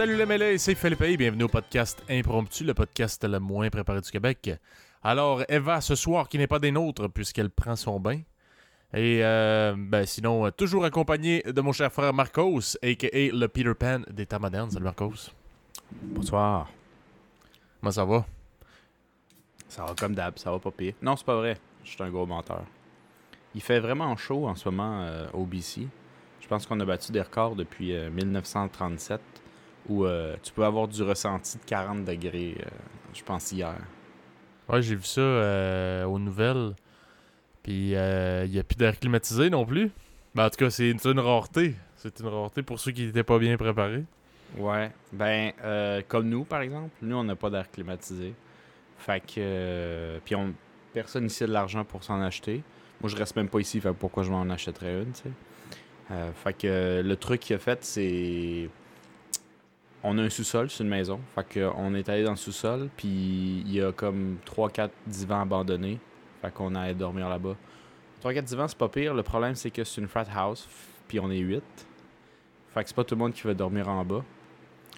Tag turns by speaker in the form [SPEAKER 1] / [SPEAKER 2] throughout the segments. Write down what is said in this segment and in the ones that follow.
[SPEAKER 1] Salut les mêlés, c'est Philippe bienvenue au podcast Impromptu, le podcast le moins préparé du Québec. Alors, Eva, ce soir, qui n'est pas des nôtres, puisqu'elle prend son bain. Et euh, ben, sinon, euh, toujours accompagné de mon cher frère Marcos, a.k.a. le Peter Pan des temps modernes. Salut Marcos.
[SPEAKER 2] Bonsoir.
[SPEAKER 1] Comment ça va?
[SPEAKER 2] Ça va comme d'hab, ça va pas pire. Non, c'est pas vrai. Je suis un gros menteur. Il fait vraiment chaud en ce moment euh, au BC. Je pense qu'on a battu des records depuis euh, 1937 où euh, tu peux avoir du ressenti de 40 degrés, euh, je pense, hier.
[SPEAKER 1] Ouais, j'ai vu ça euh, aux nouvelles. Puis, il n'y a plus d'air climatisé non plus. Ben, en tout cas, c'est une, rareté. C'est une rareté pour ceux qui n'étaient pas bien préparés.
[SPEAKER 2] Ouais. Ben, euh, comme nous, par exemple. Nous, on n'a pas d'air climatisé. Fait que. puis, on, personne ici a de l'argent pour s'en acheter. Moi, je reste même pas ici, fait que pourquoi je m'en achèterais une, tu sais. Fait que le truc qu'il a fait, c'est. On a un sous-sol, c'est une maison. Fait que on est allé dans le sous-sol, puis il y a comme 3-4 divans abandonnés. Fait qu'on allait dormir là-bas. 3-4 divans, c'est pas pire. Le problème, c'est que c'est une frat house, puis on est 8. Fait que c'est pas tout le monde qui veut dormir en bas.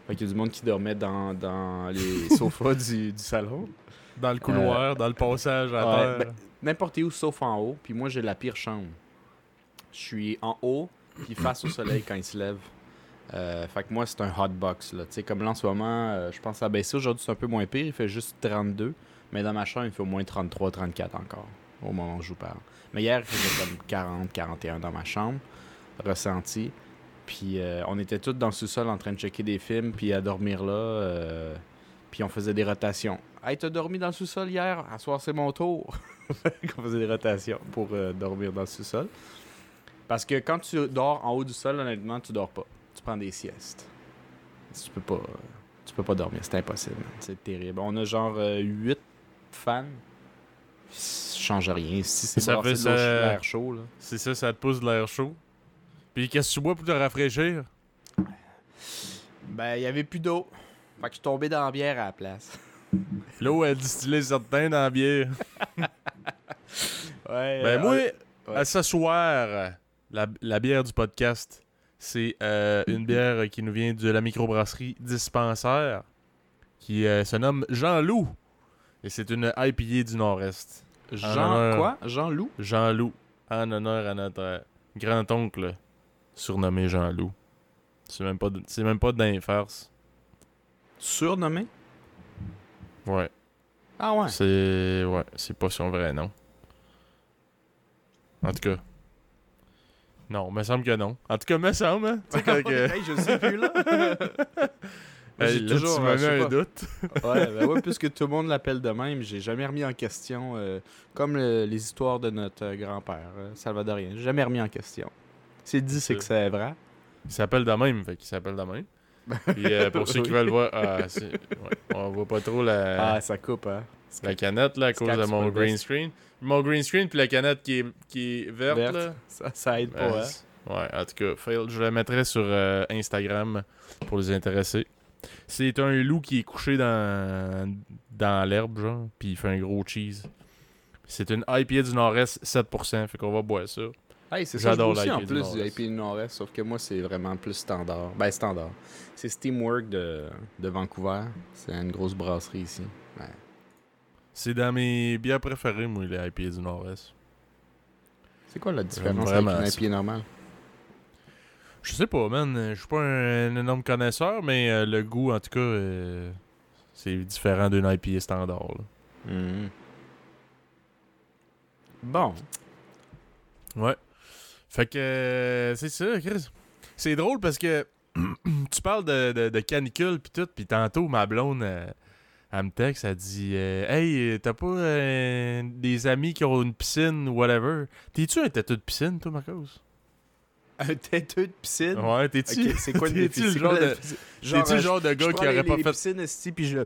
[SPEAKER 2] Fait qu'il y a du monde qui dormait dans, dans les sofas du, du salon.
[SPEAKER 1] Dans le couloir, dans le passage à
[SPEAKER 2] ouais,
[SPEAKER 1] terre.
[SPEAKER 2] ben, N'importe où sauf en haut. Puis moi, j'ai la pire chambre. Je suis en haut, puis face au soleil quand il se lève. Euh, fait que moi, c'est un hot box. Là. Comme là, en ce moment, euh, je pense à baisser. Aujourd'hui, c'est un peu moins pire. Il fait juste 32. Mais dans ma chambre, il fait au moins 33, 34 encore. Au moment où je vous parle. Mais hier, il faisait comme 40, 41 dans ma chambre. Ressenti. Puis euh, on était tous dans le sous-sol en train de checker des films, puis à dormir là. puis on faisait des rotations. Hey, t'as dormi dans le sous-sol hier? À soir, c'est mon tour. on faisait des rotations pour dormir dans le sous-sol. Parce que quand tu dors en haut du sol, honnêtement, tu dors pas. Tu prends des siestes. Tu peux pas, euh, tu peux pas dormir, c'est impossible. C'est terrible. On a genre 8 fans. Ça change rien. Si c'est
[SPEAKER 1] Ça
[SPEAKER 2] de l'air chaud, là.
[SPEAKER 1] C'est ça, ça te pousse de l'air chaud. Puis qu'est-ce que tu bois pour te rafraîchir?
[SPEAKER 2] Ben, il y avait plus d'eau. Fait que je suis tombé dans la bière à la place.
[SPEAKER 1] L'eau a distillé certains dans la bière.
[SPEAKER 2] Ouais.
[SPEAKER 1] Ben moi,
[SPEAKER 2] ouais.
[SPEAKER 1] à ce soir, la, la bière du podcast, c'est euh, une bière qui nous vient de la microbrasserie Dispensaire, qui euh, se nomme Jean-Loup. Et c'est une IPA du Nord-Est.
[SPEAKER 2] Jean
[SPEAKER 1] honneur-
[SPEAKER 2] quoi? Jean-Loup?
[SPEAKER 1] Jean-Loup, en honneur à notre euh, grand-oncle, surnommé Jean-Loup. C'est même pas de- c'est même pas d'un farce.
[SPEAKER 2] Surnommé?
[SPEAKER 1] Ouais.
[SPEAKER 2] Ah ouais.
[SPEAKER 1] C'est. Ouais, c'est pas son vrai nom. En tout cas. Non, me semble que non. En tout cas, me semble, hein. Tu sais, quand que-
[SPEAKER 2] Hey, je sais plus là. J'ai
[SPEAKER 1] là,
[SPEAKER 2] toujours,
[SPEAKER 1] tu
[SPEAKER 2] euh,
[SPEAKER 1] un
[SPEAKER 2] pas.
[SPEAKER 1] doute.
[SPEAKER 2] ouais, ben ouais, puisque tout le monde l'appelle de même, j'ai jamais remis en question, euh, comme le- les histoires de notre euh, grand-père, euh, Salvadorien. J'ai jamais remis en question. C'est dit, c'est que c'est vrai.
[SPEAKER 1] Il s'appelle de même, fait qu'il s'appelle de même. Puis euh, pour ceux qui veulent voir, ah, ouais, on voit pas trop la,
[SPEAKER 2] Ah, ça coupe, hein.
[SPEAKER 1] La canette là à cause de mon green screen. Mon green screen puis la canette qui est, qui est verte,
[SPEAKER 2] Verte.
[SPEAKER 1] là.
[SPEAKER 2] Ça, ça aide pas, hein.
[SPEAKER 1] c'est- Ouais, en tout cas, fail, je le mettrai sur euh, Instagram pour les intéressés. C'est un loup qui est couché dans, dans l'herbe, genre, puis il fait un gros cheese. C'est une IPA du Nord-Est, 7%, fait qu'on va boire ça.
[SPEAKER 2] Hey, c'est ça, aussi en
[SPEAKER 1] l'IPA du
[SPEAKER 2] plus du. IPA du Nord-Est, sauf que moi, c'est vraiment plus standard. Ben, standard. C'est Steamwork de, de Vancouver. C'est une grosse brasserie ici. Ouais.
[SPEAKER 1] C'est dans mes bières préférées, moi, les IPA du Nord-Est.
[SPEAKER 2] C'est quoi la différence avec une. IPA normale?
[SPEAKER 1] Je sais pas, man. Je suis pas un, énorme connaisseur, mais euh, le goût, en tout cas, euh, c'est différent d'une IPA standard.
[SPEAKER 2] Mhm. Bon.
[SPEAKER 1] Ouais. Fait que euh, c'est ça, Chris. C'est drôle parce que tu parles de, de, de canicule pis tout, pis tantôt ma blonde elle me texte, elle dit euh, Hey, t'as pas euh, des amis qui ont une piscine ou whatever? T'es-tu un têteux de piscine, toi, Marcos?
[SPEAKER 2] Un têteux de piscine?
[SPEAKER 1] Ouais, t'es-tu?
[SPEAKER 2] Ok, c'est quoi
[SPEAKER 1] le
[SPEAKER 2] piscine?
[SPEAKER 1] genre de,
[SPEAKER 2] piscine?
[SPEAKER 1] t'es-tu le
[SPEAKER 2] euh,
[SPEAKER 1] genre de gars qui aurait pas fait.
[SPEAKER 2] piscines, esti, puis je...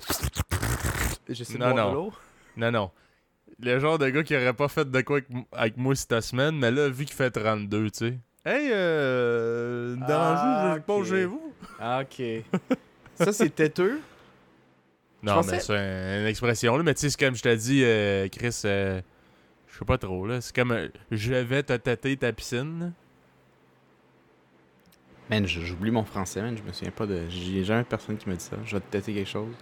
[SPEAKER 2] J'essaie de
[SPEAKER 1] Non,
[SPEAKER 2] boire
[SPEAKER 1] non.
[SPEAKER 2] de l'eau.
[SPEAKER 1] Non, non. Le genre de gars qui aurait pas fait de quoi avec, avec moi cette semaine, mais là, vu qu'il fait 32, tu sais. Hey, euh. Dans
[SPEAKER 2] Ah,
[SPEAKER 1] je pas
[SPEAKER 2] ok.
[SPEAKER 1] chez vous?
[SPEAKER 2] Ah, ok. Ça, c'est têteux?
[SPEAKER 1] Non,
[SPEAKER 2] pensais-
[SPEAKER 1] mais c'est un- une expression, là. Mais tu sais, c'est comme je t'ai dit, euh, Chris, euh, je sais pas trop, là. C'est comme euh, je vais te tâter ta piscine.
[SPEAKER 2] Man, j'oublie mon français, man. Je me souviens pas de. J'ai jamais personne qui m'a dit ça. Je vais te têter quelque chose.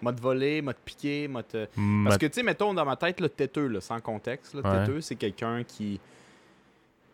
[SPEAKER 2] M'a te voler, m'a te piquer, m'a te. Parce que, tu sais, mettons dans ma tête, le têteux, là, sans contexte,
[SPEAKER 1] Ouais.
[SPEAKER 2] têteux, c'est quelqu'un qui.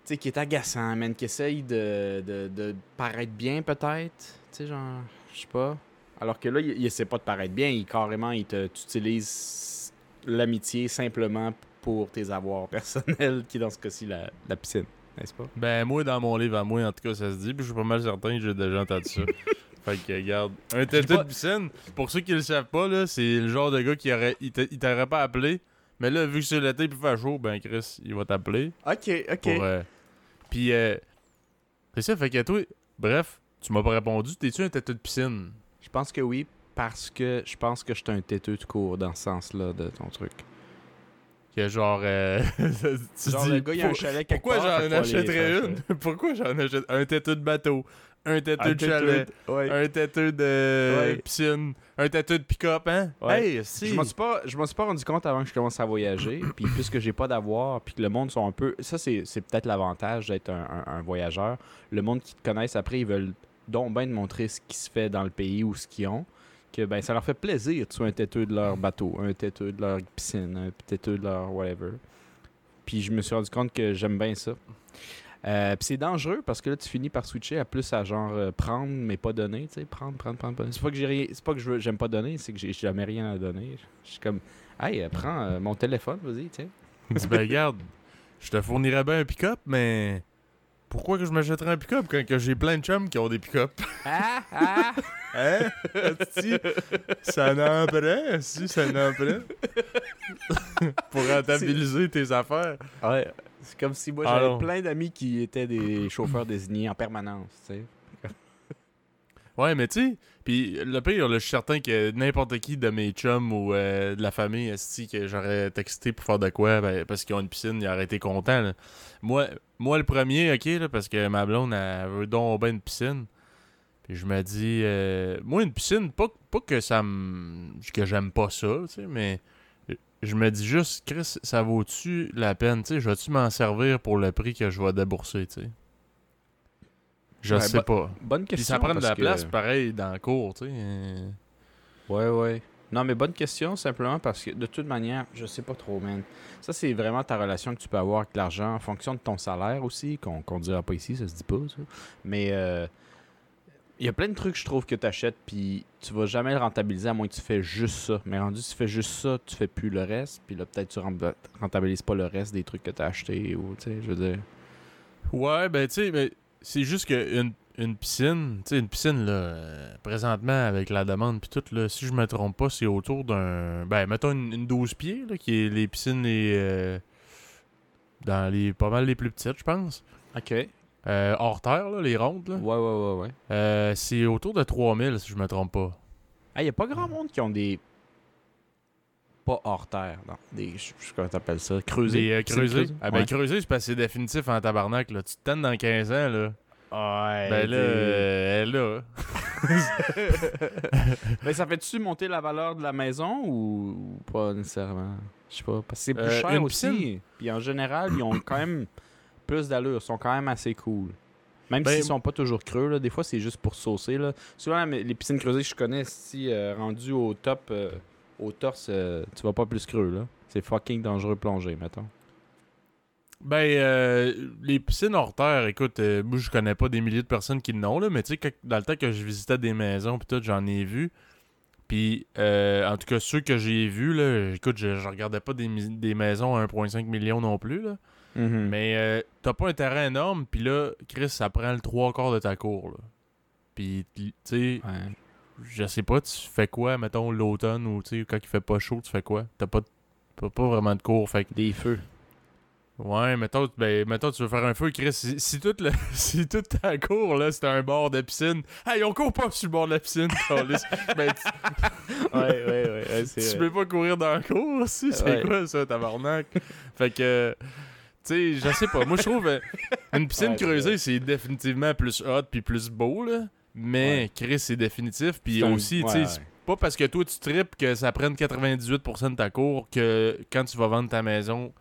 [SPEAKER 2] Tu sais, qui est agaçant, man, qui essaye de, de, de paraître bien, peut-être. Tu sais, genre, je sais pas. Alors que là, il, il essaie pas de paraître bien. Il carrément, il te, tu utilises l'amitié simplement pour tes avoirs personnels, qui est dans ce cas-ci la, la piscine, n'est-ce pas?
[SPEAKER 1] Ben, moi, dans mon livre à moi, en tout cas, ça se dit, puis je suis pas mal certain que j'ai déjà entendu ça. fait que, regarde, un
[SPEAKER 2] pas-
[SPEAKER 1] de piscine, pour ceux qui le savent pas, là, c'est le genre de gars qui aurait, il t'a- il t'aurait pas appelé, mais là, vu que c'est l'été et qu'il fait chaud, ben, Chris, il va t'appeler.
[SPEAKER 2] Ok, ok.
[SPEAKER 1] Pour, euh, Puis, euh, c'est ça, fait que toi, bref, tu m'as pas répondu, t'es-tu un têteux de piscine?
[SPEAKER 2] Je pense que oui, parce que je pense que je suis un têteux de cours dans ce sens-là de ton truc.
[SPEAKER 1] Que genre, euh, tu
[SPEAKER 2] Genre,
[SPEAKER 1] dis,
[SPEAKER 2] le gars, il a un chalet quelque
[SPEAKER 1] pourquoi j'en achèterais une? pourquoi j'en achète un têteux de bateau, un têteux
[SPEAKER 2] Un
[SPEAKER 1] de chalet,
[SPEAKER 2] de- ouais.
[SPEAKER 1] un têteux de
[SPEAKER 2] Ouais.
[SPEAKER 1] piscine, un têteux de pick-up, hein?
[SPEAKER 2] Ouais.
[SPEAKER 1] Hey, si!
[SPEAKER 2] Je m'en suis pas, je m'en suis pas rendu compte avant que je commence à voyager, puis puisque j'ai pas d'avoir, puis que le monde sont un peu, ça c'est, c'est peut-être l'avantage d'être un, un- un voyageur. Le monde qui te connaissent après, ils veulent donc bien te montrer ce qui se fait dans le pays ou ce qu'ils ont, que ben ça leur fait plaisir. Tu sois un têteux de leur bateau, un têteux de leur piscine, un têteux de leur whatever. Puis je me suis rendu compte que j'aime bien ça. Euh, puis c'est dangereux parce que là tu finis par switcher à plus à genre euh, prendre mais pas donner, tu sais, prendre, prendre, prendre, prendre. C'est pas que j'ai c'est pas que je veux- j'aime pas donner, c'est que j'ai jamais rien à donner. Je suis comme, hey, euh, prends mon téléphone, vas-y, tiens.
[SPEAKER 1] Dis, ben regarde, je te fournirais bien un pick-up, mais pourquoi que je m'achèterais un pick-up quand que j'ai plein de chums qui ont des pick-up?
[SPEAKER 2] Ah, ah!
[SPEAKER 1] Hein? Asti, ça n'en prend, si, ça n'en prend. Pour rentabiliser tes affaires.
[SPEAKER 2] ouais, c'est comme si moi j'avais plein d'amis qui étaient des chauffeurs désignés en permanence, tu sais.
[SPEAKER 1] Ouais, mais tu sais, puis le pire, là, je suis certain que n'importe qui de mes chums ou euh, de la famille, esti, que j'aurais texté pour faire de quoi, ben, parce qu'ils ont une piscine, ils auraient été contents. Moi, le premier, ok, là, parce que ma blonde, elle veut donc bien une piscine. Puis je me dis, euh, moi, une piscine, pas, pas que ça me. que j'aime pas ça, tu sais, mais je me dis juste, Chris, ça vaut-tu la peine, tu sais, je vais-tu m'en servir pour le prix que je vais débourser, tu sais? Je
[SPEAKER 2] Ouais,
[SPEAKER 1] sais pas.
[SPEAKER 2] Bonne
[SPEAKER 1] Puis
[SPEAKER 2] question.
[SPEAKER 1] ça prend de la
[SPEAKER 2] que-
[SPEAKER 1] place, pareil, dans le cours, tu sais.
[SPEAKER 2] Ouais, ouais. Non, mais bonne question, simplement parce que de toute manière, je sais pas trop, man. Ça, c'est vraiment ta relation que tu peux avoir avec l'argent en fonction de ton salaire aussi, qu'on qu'on dira pas ici, ça se dit pas, ça. Mais euh, il y a plein de trucs, je trouve, que tu achètes, puis tu vas jamais le rentabiliser à moins que tu fais juste ça. Mais rendu, tu fais juste ça, tu fais plus le reste, puis là, peut-être tu rent- rentabilises pas le reste des trucs que tu as achetés, ou, tu sais, je veux dire.
[SPEAKER 1] Ouais, ben, tu sais, mais c'est juste qu'une une piscine, tu sais, une piscine, là, euh, présentement, avec la demande puis tout, là, si je me trompe pas, c'est autour d'un. Ben, mettons une, une 12 pieds, là, qui est les piscines les. euh, dans les. pas mal les plus petites, je pense.
[SPEAKER 2] OK. Ouais,
[SPEAKER 1] Euh, hors terre, là, les rondes, là.
[SPEAKER 2] ouais, ouais, ouais.
[SPEAKER 1] Euh, c'est autour de 3000, si je me trompe pas.
[SPEAKER 2] Ah, il y a pas grand monde qui ont des. Pas hors terre, non. Des. Je sais pas comment t'appelles ça. Creusés.
[SPEAKER 1] Euh,
[SPEAKER 2] C'est
[SPEAKER 1] creusés.
[SPEAKER 2] creusé?
[SPEAKER 1] Ah, ben,
[SPEAKER 2] Ouais.
[SPEAKER 1] creuser, c'est parce que c'est définitif en tabarnak, là. Tu te tannes dans 15 ans, là.
[SPEAKER 2] Ouais.
[SPEAKER 1] ben, là, euh, elle est là.
[SPEAKER 2] Mais ça fait-tu monter la valeur de la maison ou, pas nécessairement? Je sais pas. Parce que c'est plus
[SPEAKER 1] Euh,
[SPEAKER 2] cher aussi. Puis en général, ils ont quand même plus d'allure. Ils sont quand même assez cool. Même
[SPEAKER 1] Ben,
[SPEAKER 2] s'ils sont pas toujours creux, là, des fois c'est juste pour saucer. Là. Souvent, les piscines creusées que je connais, si euh, rendu au top, euh, au torse, euh, tu vas pas plus creux. là. C'est fucking dangereux plonger, mettons.
[SPEAKER 1] Ben, euh, les piscines hors terre, écoute, euh, moi je connais pas des milliers de personnes qui l'ont, là, mais tu sais, dans le temps que je visitais des maisons, puis tout, j'en ai vu. Puis, euh, en tout cas, ceux que j'ai vus, là, écoute, je, je regardais pas des, des maisons à 1,5 million non plus, là.
[SPEAKER 2] Mais
[SPEAKER 1] Mais euh, t'as pas un terrain énorme, puis là, Chris, ça prend le trois quarts de ta cour, là. Puis, tu sais,
[SPEAKER 2] ouais.
[SPEAKER 1] Je sais pas, tu fais quoi, mettons, l'automne, ou tu sais, quand il fait pas chaud, tu fais quoi? T'as pas, t'as pas vraiment de cours, fait que
[SPEAKER 2] des feux.
[SPEAKER 1] Ouais, mettons, ben, mettons, tu veux faire un feu, Chris. Si, si toute, le- si toute ta cour, là, c'était un bord de piscine. Hey, on court pas sur le bord de la piscine, ben, tu,
[SPEAKER 2] ouais, ouais, ouais, ouais,
[SPEAKER 1] tu peux pas courir dans la cour aussi. C'est
[SPEAKER 2] Ouais.
[SPEAKER 1] quoi ça, tabarnak? fait que, tu sais, je sais pas. Moi, je trouve, euh, une piscine
[SPEAKER 2] Ouais,
[SPEAKER 1] creusée, c'est définitivement plus hot puis plus beau, là. Mais, Chris, c'est définitif. Puis
[SPEAKER 2] un-
[SPEAKER 1] aussi, tu
[SPEAKER 2] ouais,
[SPEAKER 1] c'est pas parce que toi, tu tripes que ça prenne 98% de ta cour que quand tu vas vendre ta maison,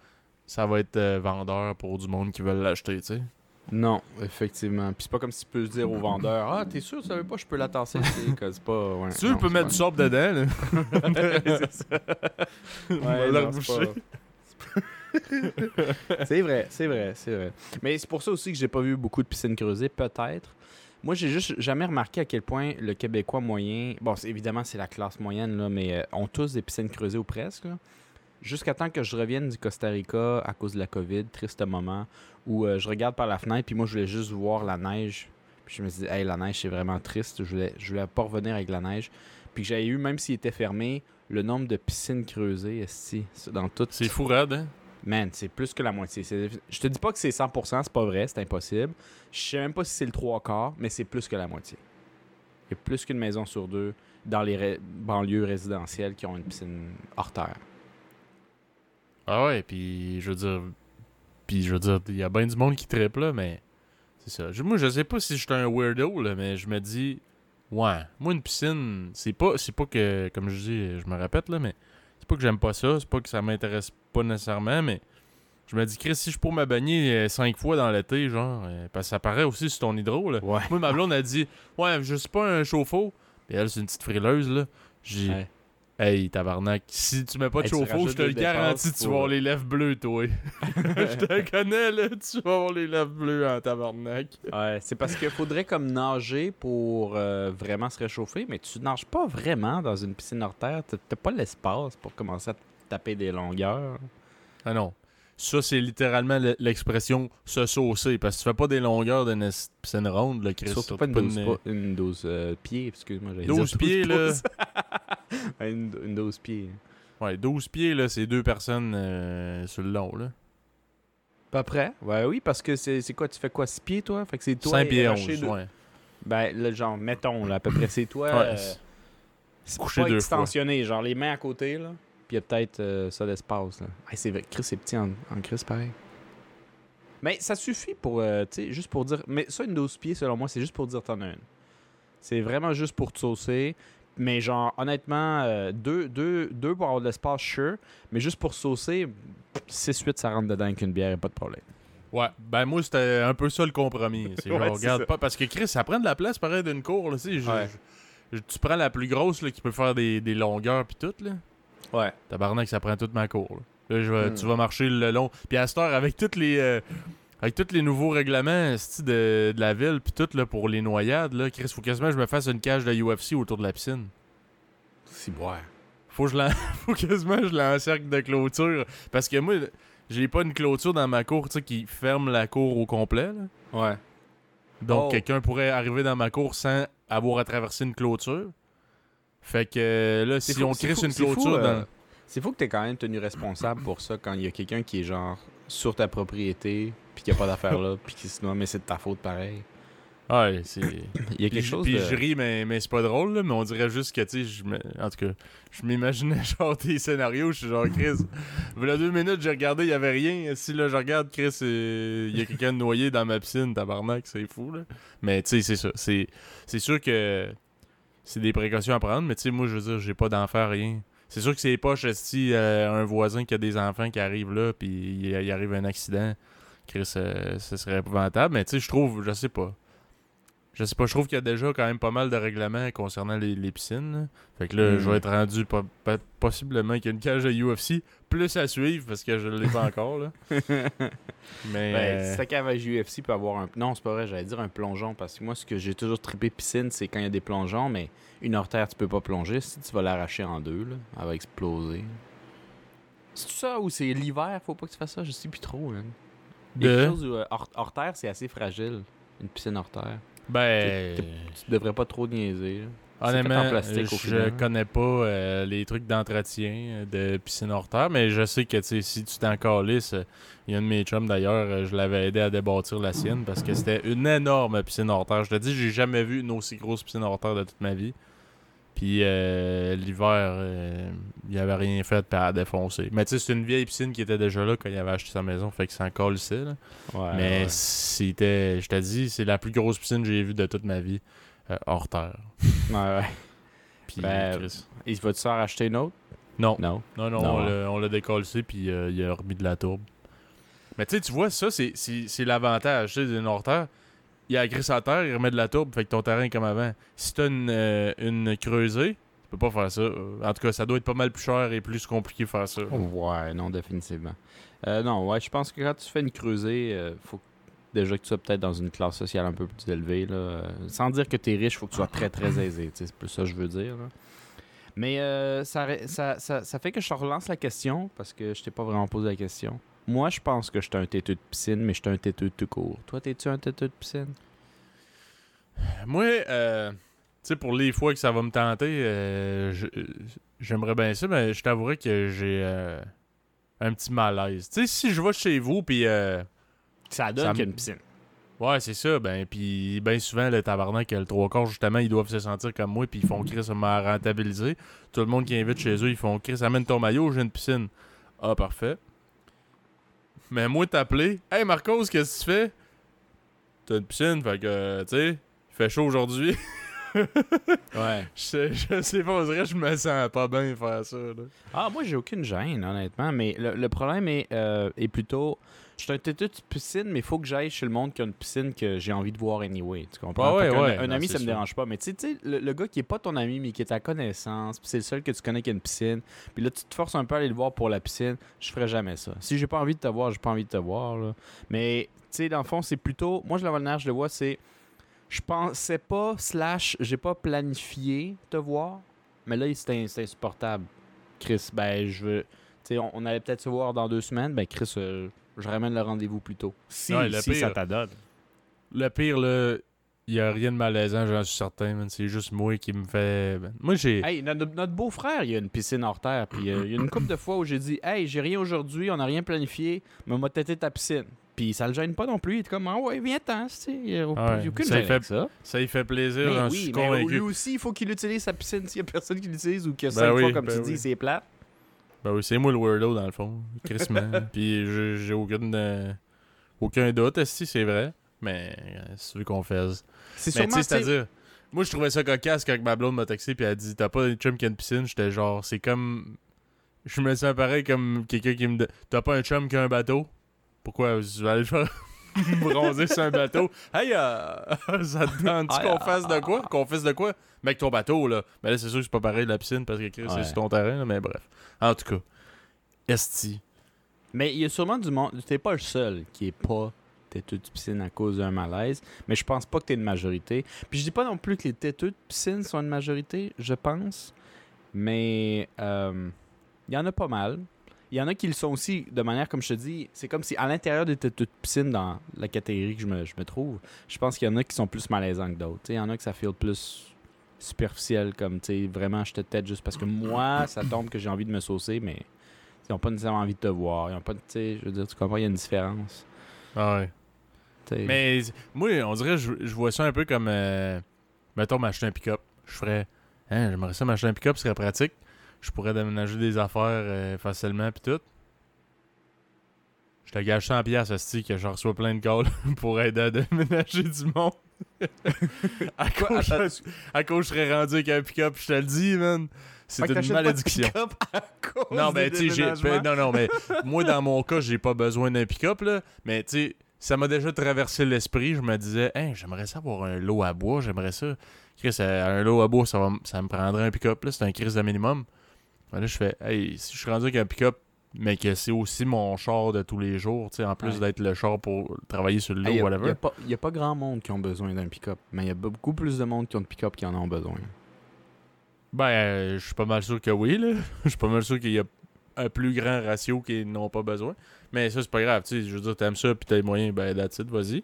[SPEAKER 1] ça va être euh, vendeur pour du monde qui veut l'acheter, tu sais.
[SPEAKER 2] Non, effectivement. Puis c'est pas comme si tu peux dire au vendeur Ah, t'es sûr, tu savais pas, je peux la tasser. c'est pas. Ouais,
[SPEAKER 1] veux,
[SPEAKER 2] non,
[SPEAKER 1] peux mettre du sable dedans, là.
[SPEAKER 2] c'est ça. Ouais, non, C'est vrai, c'est vrai, c'est vrai. Mais c'est pour ça aussi que j'ai pas vu beaucoup de piscines creusées, peut-être. Moi, j'ai juste jamais remarqué à quel point le Québécois moyen, bon, évidemment, c'est la classe moyenne, là, mais euh, ont tous des piscines creusées ou presque. Jusqu'à temps que je revienne du Costa Rica à cause de la COVID, triste moment, où euh, je regarde par la fenêtre, puis moi, je voulais juste voir la neige. Puis je me suis dit, hey, la neige, c'est vraiment triste. Je voulais, je voulais pas revenir avec la neige. Puis que j'avais eu, même s'il était fermé, le nombre de piscines creusées, esti, dans tout.
[SPEAKER 1] C'est fou raide, hein?
[SPEAKER 2] Man, c'est plus que la moitié. Je te dis pas que c'est 100%, c'est pas vrai, c'est impossible. Je sais même pas si c'est le trois quarts, mais c'est plus que la moitié. Il y a plus qu'une maison sur deux dans les banlieues résidentielles qui ont une piscine hors terre.
[SPEAKER 1] Ah ouais, puis je veux dire. Puis je veux dire, il y a bien du monde qui triple là, mais. C'est ça. Moi, je sais pas si je suis un weirdo, là, mais je me dis. Ouais, moi, une piscine, c'est pas, c'est pas que. Comme je dis, je me répète, là, mais. C'est pas que j'aime pas ça, c'est pas que ça m'intéresse pas nécessairement, mais. Je me dis, Chris, si je pourrais me baigner euh, cinq fois dans l'été, genre. euh, parce que ça paraît aussi sur ton hydro, là.
[SPEAKER 2] Ouais.
[SPEAKER 1] Moi, ma blonde a dit, ouais, je suis pas un chauffe-eau. Puis elle, c'est une petite frileuse, là. J'ai
[SPEAKER 2] Ouais.
[SPEAKER 1] Hey, tabarnak, si tu mets pas de
[SPEAKER 2] Hey,
[SPEAKER 1] chauffe-eau, je te le garantis, tu vas avoir les lèvres bleues, toi. je te connais, là, tu vas avoir les lèvres bleues en tabarnak.
[SPEAKER 2] Ouais, c'est parce qu'il faudrait comme nager pour euh, vraiment se réchauffer, mais tu nages pas vraiment dans une piscine hors terre. T'as pas l'espace pour commencer à taper des longueurs.
[SPEAKER 1] Ah non. Ça, c'est littéralement le- l'expression se saucer, parce que tu fais pas des longueurs d'une piscine ronde, le Chris.
[SPEAKER 2] Surtout pas une 12, pas- une 12 euh, pieds, excuse-moi. j'allais
[SPEAKER 1] 12
[SPEAKER 2] dire
[SPEAKER 1] pieds, là.
[SPEAKER 2] une, une 12 pieds.
[SPEAKER 1] Ouais, 12 pieds, là, c'est deux personnes euh, sur le long, là.
[SPEAKER 2] Pas près? Ouais, oui, parce que c'est quoi? Tu fais quoi? 6 pieds, toi? Fait que c'est toi
[SPEAKER 1] 5 pieds
[SPEAKER 2] et
[SPEAKER 1] 11,
[SPEAKER 2] Rocher deux.
[SPEAKER 1] ouais.
[SPEAKER 2] Ben, là, genre, mettons, là, à peu près, c'est toi.
[SPEAKER 1] Ouais,
[SPEAKER 2] euh,
[SPEAKER 1] c'est-
[SPEAKER 2] pas extensionné, genre les mains à côté, là. Puis il y a peut-être euh, ça d'espace, là. Hey, c'est vrai, Chris, c'est petit en, en Chris, pareil. Mais ça suffit pour, euh, tu sais, juste pour dire... Mais ça, une 12 pieds, selon moi, c'est juste pour dire t'en as une. C'est vraiment juste pour te saucer. Mais genre, honnêtement, euh, deux, deux, deux pour avoir de l'espace, sure. Mais juste pour saucer, 6-8, ça rentre dedans avec une bière et pas de problème.
[SPEAKER 1] Ouais, ben moi c'était un peu ça le compromis. C'est genre,
[SPEAKER 2] Ouais,
[SPEAKER 1] regarde
[SPEAKER 2] ça.
[SPEAKER 1] pas, parce que Chris, ça prend de la place pareil d'une cour, là, je-
[SPEAKER 2] Ouais.
[SPEAKER 1] je- tu prends la plus grosse, là, qui peut faire des, des longueurs pis tout, là.
[SPEAKER 2] Ouais.
[SPEAKER 1] Tabarnak, ça prend toute ma cour, là. Là, je vais-
[SPEAKER 2] Hmm.
[SPEAKER 1] tu vas marcher le long. Puis à cette heure, avec toutes les... euh, avec tous les nouveaux règlements de, de la ville puis tout là, pour les noyades, là, Chris, faut quasiment que je me fasse une cage de UFC autour de la piscine.
[SPEAKER 2] C'est boire.
[SPEAKER 1] Faut que je faut quasiment que je l'encercle de clôture. Parce que moi, j'ai pas une clôture dans ma cour qui ferme la cour au complet. là.
[SPEAKER 2] Ouais.
[SPEAKER 1] Donc,
[SPEAKER 2] Oh.
[SPEAKER 1] quelqu'un pourrait arriver dans ma cour sans avoir à traverser une clôture. Fait que là, si
[SPEAKER 2] fou-
[SPEAKER 1] on crisse une clôture
[SPEAKER 2] euh,
[SPEAKER 1] dans.
[SPEAKER 2] C'est fou que t'es quand même tenu responsable pour ça quand il y a quelqu'un qui est genre sur ta propriété puis qu'il n'y a pas d'affaire là puis qui se noie, mais c'est de ta faute pareil.
[SPEAKER 1] Ouais, c'est.
[SPEAKER 2] Il y a
[SPEAKER 1] Puis,
[SPEAKER 2] quelque
[SPEAKER 1] je-
[SPEAKER 2] chose
[SPEAKER 1] puis
[SPEAKER 2] de...
[SPEAKER 1] je ris, mais, mais c'est pas drôle, là, mais on dirait juste que, tu sais, je me- en tout cas, je m'imaginais genre des scénarios, je suis genre, Chris, voilà deux minutes, j'ai regardé, il y avait rien. Si là, je regarde, Chris, euh, il y a quelqu'un de noyé dans ma piscine, tabarnak, c'est fou, là. Mais, tu sais, c'est ça. C'est c'est sûr que c'est des précautions à prendre, mais, tu sais, moi, je veux dire, j'ai pas d'enfant, rien. C'est sûr que c'est poche si euh, un voisin qui a des enfants qui arrivent là, puis il, il arrive un accident, Chris, euh, ce serait épouvantable, mais, tu sais, je trouve, je sais pas. Je sais pas, je trouve qu'il y a déjà quand même pas mal de règlements concernant les, les piscines. là. Fait que là,
[SPEAKER 2] Mm.
[SPEAKER 1] je vais être rendu po- po- possiblement qu'il y a une cage de UFC plus à suivre parce que je l'ai pas encore. Là. Mais
[SPEAKER 2] Ben,
[SPEAKER 1] euh,
[SPEAKER 2] si ta cave à UFC peut avoir un... Non, c'est pas vrai, j'allais dire un plongeon, parce que moi, ce que j'ai toujours trippé piscine, c'est quand il y a des plongeons, mais une terre, tu peux pas plonger. Si tu vas l'arracher en deux, là, elle va exploser. C'est tout ça ou c'est l'hiver, faut pas que tu fasses ça? Je sais plus trop. Hein.
[SPEAKER 1] De-
[SPEAKER 2] quelque chose où, euh, hors, hors terre, c'est assez fragile. Une piscine hors terre.
[SPEAKER 1] ben,
[SPEAKER 2] t'es- Tu devrais pas trop niaiser. là.
[SPEAKER 1] Honnêtement,
[SPEAKER 2] en plastique, au
[SPEAKER 1] je connais pas euh, les trucs d'entretien euh, de piscine hors terre, mais je sais que si tu t'en calisses, il y a un de mes chums d'ailleurs, je l'avais aidé à débâtir la sienne parce que c'était une énorme piscine hors terre. Je te dis, j'ai jamais vu une aussi grosse piscine hors terre de toute ma vie. Puis euh, l'hiver, euh, il avait rien fait puis elle a défoncé. Mais tu sais, c'est une vieille piscine qui était déjà là quand il avait acheté sa maison, fait que c'est encore ici. Là.
[SPEAKER 2] Ouais,
[SPEAKER 1] Mais
[SPEAKER 2] ouais.
[SPEAKER 1] c'était, je te dis, c'est la plus grosse piscine que j'ai vue de toute ma vie euh, hors terre.
[SPEAKER 2] Ouais, ouais.
[SPEAKER 1] Puis,
[SPEAKER 2] Ben. Il va-tu s'en racheter une autre?
[SPEAKER 1] Non,
[SPEAKER 2] Non.
[SPEAKER 1] non, non,
[SPEAKER 2] Non,
[SPEAKER 1] on
[SPEAKER 2] hein?
[SPEAKER 1] l'a- décollé puis euh, il a remis de la tourbe. Mais tu sais, tu vois, ça, c'est- l'avantage tu sais, d'une hors-terre. Il a agressé à terre, il remet de la tourbe, fait que ton terrain est comme avant. Si t'as une, euh, une creusée, tu peux pas faire ça. En tout cas, ça doit être pas mal plus cher et plus compliqué de faire ça.
[SPEAKER 2] Ouais, non, définitivement. Euh, non, ouais, je pense que quand tu fais une creusée, euh, faut déjà que tu sois peut-être dans une classe sociale un peu plus élevée. Là. Sans dire que tu es riche, faut que tu sois très, très aisé. C'est plus ça que je veux dire. là. Mais euh, ça, ça, ça, ça fait que je te relance la question parce que je t'ai pas vraiment posé la question. Moi, je pense que je suis un têteux de piscine, mais je suis un têteux tout court. Toi, t'es-tu un têteux de piscine?
[SPEAKER 1] Moi, euh, tu sais, pour les fois que ça va me tenter, euh, je- j'aimerais bien ça, mais je t'avouerais que j'ai euh, un petit malaise. Tu sais, si je vais chez vous, puis. euh,
[SPEAKER 2] Ça donne qu'il y a
[SPEAKER 1] me-
[SPEAKER 2] une piscine.
[SPEAKER 1] Ouais, c'est ça. Ben, puis bien souvent, le tabarnak, le trois quarts, justement, ils doivent se sentir comme moi, puis ils font Chris m'a rentabilisé. Tout le monde qui invite chez eux, ils font Chris, amène ton maillot, j'ai une piscine. Ah, parfait. Mais moi, t'appeler, Hey Marcos, qu'est-ce que tu fais? T'as une piscine, fait que, euh, tu sais, il fait chaud aujourd'hui.
[SPEAKER 2] Ouais.
[SPEAKER 1] je, sais- je sais pas, on dirait que je me sens pas bien faire ça. Là.
[SPEAKER 2] Ah, moi, j'ai aucune gêne, honnêtement. Mais le, le problème est, euh, est plutôt. Je suis un têteux de piscine, mais il faut que j'aille chez le monde qui a une piscine que j'ai envie de voir anyway. Tu comprends?
[SPEAKER 1] Ah ouais, ouais,
[SPEAKER 2] Un,
[SPEAKER 1] non,
[SPEAKER 2] ami, ça me
[SPEAKER 1] sûr.
[SPEAKER 2] dérange pas. Mais tu sais- tu sais, le, le gars qui est pas ton ami, mais qui est ta connaissance, puis c'est le seul que tu connais qui a une piscine, puis là, tu te forces un peu à aller le voir pour la piscine, je ferais jamais ça. Si j'ai pas envie de te voir, j'ai pas envie de te voir. là. Mais, tu sais, dans le fond, c'est plutôt. Moi, je le vois, je le vois, c'est. Je pensais pas, slash, j'ai pas planifié te voir, mais là, c'est insupportable. Chris, ben, je veux. Tu sais, on, on allait peut-être se voir dans deux semaines. Ben, Chris, euh, je ramène le rendez-vous plus tôt. Si,
[SPEAKER 1] Ouais, le
[SPEAKER 2] si
[SPEAKER 1] pire-
[SPEAKER 2] ça t'adonne.
[SPEAKER 1] Le pire, là, il y a rien de malaisant, j'en suis certain, man. C'est juste moi qui me fait. ben, Moi, j'ai.
[SPEAKER 2] Hey, notre, notre beau-frère, il y a une piscine hors terre. Puis euh, il y a une couple de fois où j'ai dit Hey, j'ai rien aujourd'hui, on n'a rien planifié, mais on m'a têté ta piscine. Puis ça le gêne pas non plus. Il est comme Ah ouais, viens-t'en. j'ai aucune
[SPEAKER 1] ça fait-
[SPEAKER 2] ça.
[SPEAKER 1] Ça y fait plaisir, j'en
[SPEAKER 2] oui,
[SPEAKER 1] suis
[SPEAKER 2] mais
[SPEAKER 1] convaincu.
[SPEAKER 2] lui aussi, il faut qu'il utilise sa piscine. S'il y a personne qui l'utilise ou que
[SPEAKER 1] Ben
[SPEAKER 2] cinq
[SPEAKER 1] oui,
[SPEAKER 2] fois, comme
[SPEAKER 1] ben
[SPEAKER 2] tu dis,
[SPEAKER 1] oui.
[SPEAKER 2] c'est plate.
[SPEAKER 1] Ben oui, c'est moi le weirdo dans le fond. Crissement. Puis j'ai j'ai aucune, euh, aucun doute, si c'est vrai. Mais euh, si tu veux qu'on fasse.
[SPEAKER 2] C'est sûrement,
[SPEAKER 1] c'est-à-dire. Moi, je trouvais ça cocasse quand ma blonde m'a texté puis elle a dit T'as pas un chum qui a une piscine? J'étais genre, c'est comme. Je me sens pareil comme quelqu'un qui me dit T'as pas un chum qui a un bateau? Pourquoi Je vais aller faire bronzer sur un bateau? Hey, euh, ça te
[SPEAKER 2] Ah,
[SPEAKER 1] qu'on
[SPEAKER 2] ah,
[SPEAKER 1] fasse de quoi? Qu'on fasse de quoi? Avec ton bateau, là. Mais là, c'est sûr que c'est pas pareil la piscine parce que Chris,
[SPEAKER 2] Ouais.
[SPEAKER 1] c'est sur ton terrain, là, mais bref. En tout cas, Esti.
[SPEAKER 2] Mais il y a sûrement du monde. T'es pas le seul qui est pas têteux de piscine à cause d'un malaise. Mais je pense pas que t'es une majorité. Puis je dis pas non plus que les têteux de piscine sont une majorité, je pense. Mais euh, il y en a pas mal. Il y en a qui le sont aussi de manière, comme je te dis, c'est comme si à l'intérieur des têteux de piscine, dans la catégorie que je me, je me trouve, je pense qu'il y en a qui sont plus malaisants que d'autres. Il y en a que ça feel plus superficiel, comme tu sais, vraiment, je te tête juste parce que moi, ça tombe que j'ai envie de me saucer, mais ils n'ont pas nécessairement envie de te voir. Ils ont pas, tu sais, je veux dire, tu comprends, il y a une différence.
[SPEAKER 1] Ah ouais. Mais moi, on dirait, je, je vois ça un peu comme. euh, mettons, m'acheter un pick-up. Je ferais. Hein, j'aimerais ça m'acheter un pick-up, ce serait pratique. Je pourrais déménager des affaires euh, facilement, puis tout. Je te gage 100 piastres, esti, que je reçois plein de calls pour aider à déménager du monde. À, cause, je, à cause je serais rendu avec un pick-up, je te le dis, man. C'est une malédiction.
[SPEAKER 2] pick-up à cause
[SPEAKER 1] Non, mais tu sais, ben, non, non, mais moi, dans mon cas, j'ai pas besoin d'un pick-up, là. Mais tu sais, ça m'a déjà traversé l'esprit. Je me disais, hey, j'aimerais ça avoir un lot à bois, j'aimerais ça. Chris, euh, un lot à bois, ça, va ça me prendrait un pick-up, là. C'est un crise de minimum. Là, je fais, hey, si je suis rendu avec un pick-up, mais que c'est aussi mon char de tous les jours, tu sais, en plus
[SPEAKER 2] Ouais.
[SPEAKER 1] d'être le char pour travailler sur le lot,
[SPEAKER 2] Il n'y a,
[SPEAKER 1] whatever.
[SPEAKER 2] pas- y a pas grand monde qui ont besoin d'un pick-up, mais il y a beaucoup plus de monde qui ont de pick-up qui en ont besoin.
[SPEAKER 1] Ben, euh, je suis pas mal sûr que oui, là. Je suis pas mal sûr qu'il y a un plus grand ratio qui n'ont pas besoin. Mais ça, c'est pas grave, tu sais. Je veux dire, t'aimes ça, puis t'as les moyens, ben, that's it, vas-y.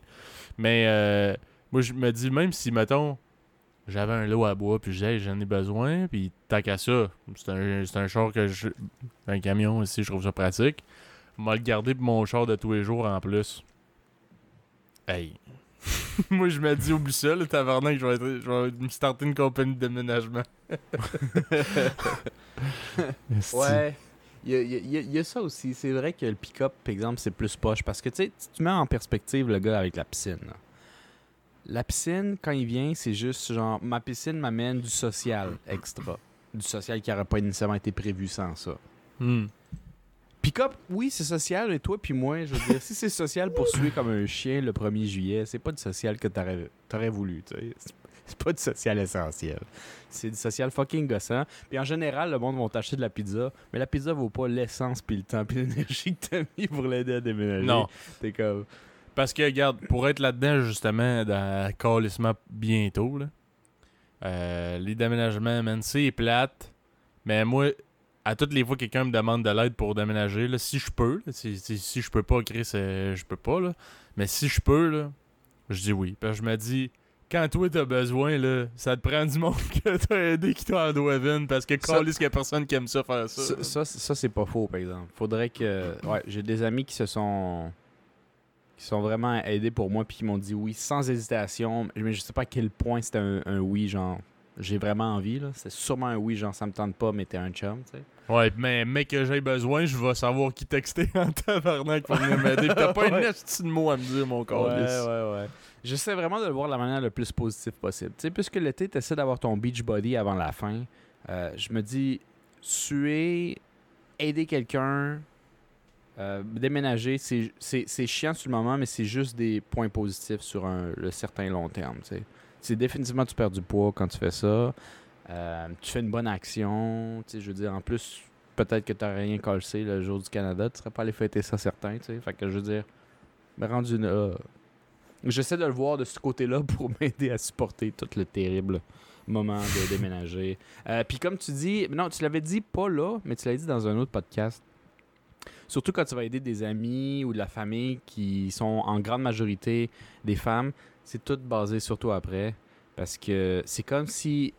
[SPEAKER 1] Mais, euh, moi, je me dis, même si, mettons, j'avais un lot à bois, puis j'ai, j'en ai besoin, puis tant qu'à ça, c'est un, c'est un char que je. Un camion aussi, je trouve ça pratique. M'a le garder pour mon char de tous les jours en plus. Hey. Moi, je me dis, oublie ça, le tavernacle, je vais, être- je vais me starter une compagnie de déménagement.
[SPEAKER 2] Ouais. Il y a, il y a- il y a- il y a ça aussi. C'est vrai que le pick-up, par exemple, c'est plus poche. Parce que, tu sais, si tu mets en perspective le gars avec la piscine. là. La piscine, quand il vient, c'est juste genre, ma piscine m'amène du social extra. Du social qui n'aurait pas nécessairement été prévu sans ça.
[SPEAKER 1] Hmm.
[SPEAKER 2] Pick-up, oui, c'est social, mais toi puis moi, je veux dire, si c'est social pour suer comme un chien le 1er juillet, c'est pas du social que t'aurais aurais voulu, tu sais. C'est pas du social essentiel. C'est du social fucking gossant. Puis en général, le monde va t'acheter de la pizza, mais la pizza vaut pas l'essence puis le temps puis l'énergie que t'as mis pour l'aider à déménager.
[SPEAKER 1] Non.
[SPEAKER 2] T'es comme...
[SPEAKER 1] Parce que, regarde, pour être là-dedans, justement, dans Calissement bientôt, là, euh, les déménagements, man, c'est plate. Mais moi, à toutes les fois que quelqu'un me demande de l'aide pour déménager, là, si je peux, là, si, si, si je peux pas, Chris, euh, je peux pas, là. Mais si je peux, là, je dis oui. Parce que je me dis, quand toi t'as besoin, là, ça te prend du monde que t'as aidé qui t'en une. Parce que
[SPEAKER 2] Ça-
[SPEAKER 1] qu'il y a personne qui aime ça faire ça.
[SPEAKER 2] Ça, ça, ça, c'est pas faux, par exemple. Faudrait que. Ouais, j'ai des amis qui se sont. Qui sont vraiment aidés pour moi, puis qui m'ont dit oui sans hésitation. Mais je sais pas à quel point c'était un, un oui, genre. J'ai vraiment envie, là. C'est sûrement un oui, genre, ça me tente pas, mais t'es un chum, tu sais.
[SPEAKER 1] Ouais, mais mec que j'ai besoin, je vais savoir qui texter en tabarnak pour venir m'aider. T'as pas une
[SPEAKER 2] Ouais.
[SPEAKER 1] esti de mots à me dire, mon corps.
[SPEAKER 2] ouais, ouais. J'essaie vraiment de le voir de la manière la plus positive possible. Tu sais, puisque l'été, tu essaies d'avoir ton beach body avant la fin, euh, je me dis, suer, aider quelqu'un, euh, déménager, c'est- chiant sur le moment, mais c'est juste des points positifs sur un, le certain long terme. C'est définitivement, tu perds du poids quand tu fais ça. Euh, tu fais une bonne action. Je veux dire, en plus, peut-être que tu n'as rien calcé le jour du Canada. Tu serais pas allé fêter ça, certain. tu sais. Fait que je veux dire, rendu. J'essaie de le voir de ce côté-là pour m'aider à supporter tout le terrible moment de déménager. Euh, Puis comme tu dis, non, tu l'avais dit pas là, mais tu l'as dit dans un autre podcast. Surtout quand tu vas aider des amis ou de la famille qui sont en grande majorité des femmes, c'est tout basé sur toi après. Parce que c'est comme si.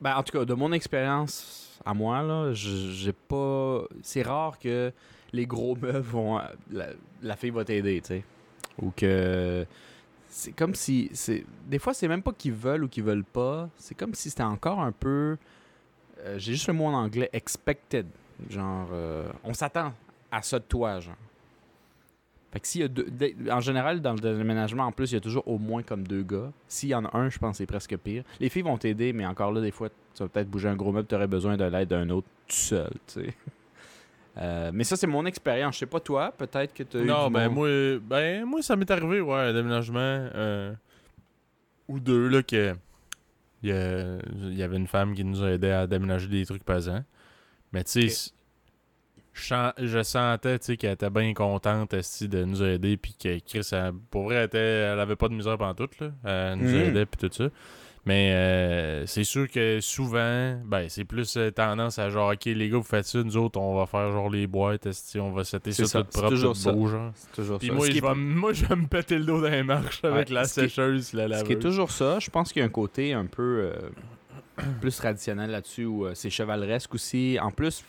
[SPEAKER 2] Ben, en tout cas, de mon expérience à moi, là, j'ai pas. C'est rare que les gros meubles vont. La, la fille va t'aider, tu sais. Ou que. C'est comme si. c'est Des fois, c'est même pas qu'ils veulent ou qu'ils veulent pas. C'est comme si c'était encore un peu. euh, J'ai juste le mot en anglais, expected. Genre, euh, on s'attend à ça de toi, genre. Fait que s'il y a deux. En général, dans le déménagement, en plus, il y a toujours au moins comme deux gars. S'il y en a un, je pense que c'est presque pire. Les filles vont t'aider, mais encore là, des fois, tu vas peut-être bouger un gros meuble, tu aurais besoin de l'aide d'un autre tout seul, tu sais. Euh, mais ça, c'est mon expérience. Je sais pas toi, peut-être que tu as eu
[SPEAKER 1] Non, ben
[SPEAKER 2] monde-
[SPEAKER 1] moi, ben moi, ça m'est arrivé, ouais, un déménagement euh, ou deux, là, que il y, y avait une femme qui nous a aidé à déménager des trucs pesants. Mais tu sais, je je sentais, qu'elle était bien contente, de nous aider, puis que Chris, elle- pour vrai, elle, était, elle avait pas de misère pendant tout, là. Elle nous
[SPEAKER 2] Mhm.
[SPEAKER 1] aidait, puis tout ça. Mais euh, c'est sûr que souvent, ben, c'est plus euh, tendance à genre, ok, les gars, vous faites ça, nous autres, on va faire genre les boîtes, on va setter ça,
[SPEAKER 2] ça,
[SPEAKER 1] tout propre,
[SPEAKER 2] toujours
[SPEAKER 1] tout
[SPEAKER 2] ça.
[SPEAKER 1] beau, genre.
[SPEAKER 2] C'est toujours
[SPEAKER 1] Puis
[SPEAKER 2] ça.
[SPEAKER 1] moi,
[SPEAKER 2] Ce
[SPEAKER 1] je moi, je vais me péter le dos dans les marches avec
[SPEAKER 2] Ouais,
[SPEAKER 1] la
[SPEAKER 2] ce qui
[SPEAKER 1] sécheuse, la
[SPEAKER 2] Ce
[SPEAKER 1] laveuse.
[SPEAKER 2] qui est toujours ça, je pense qu'il y a un côté un peu euh, plus traditionnel là-dessus où euh, c'est chevaleresque aussi. En plus,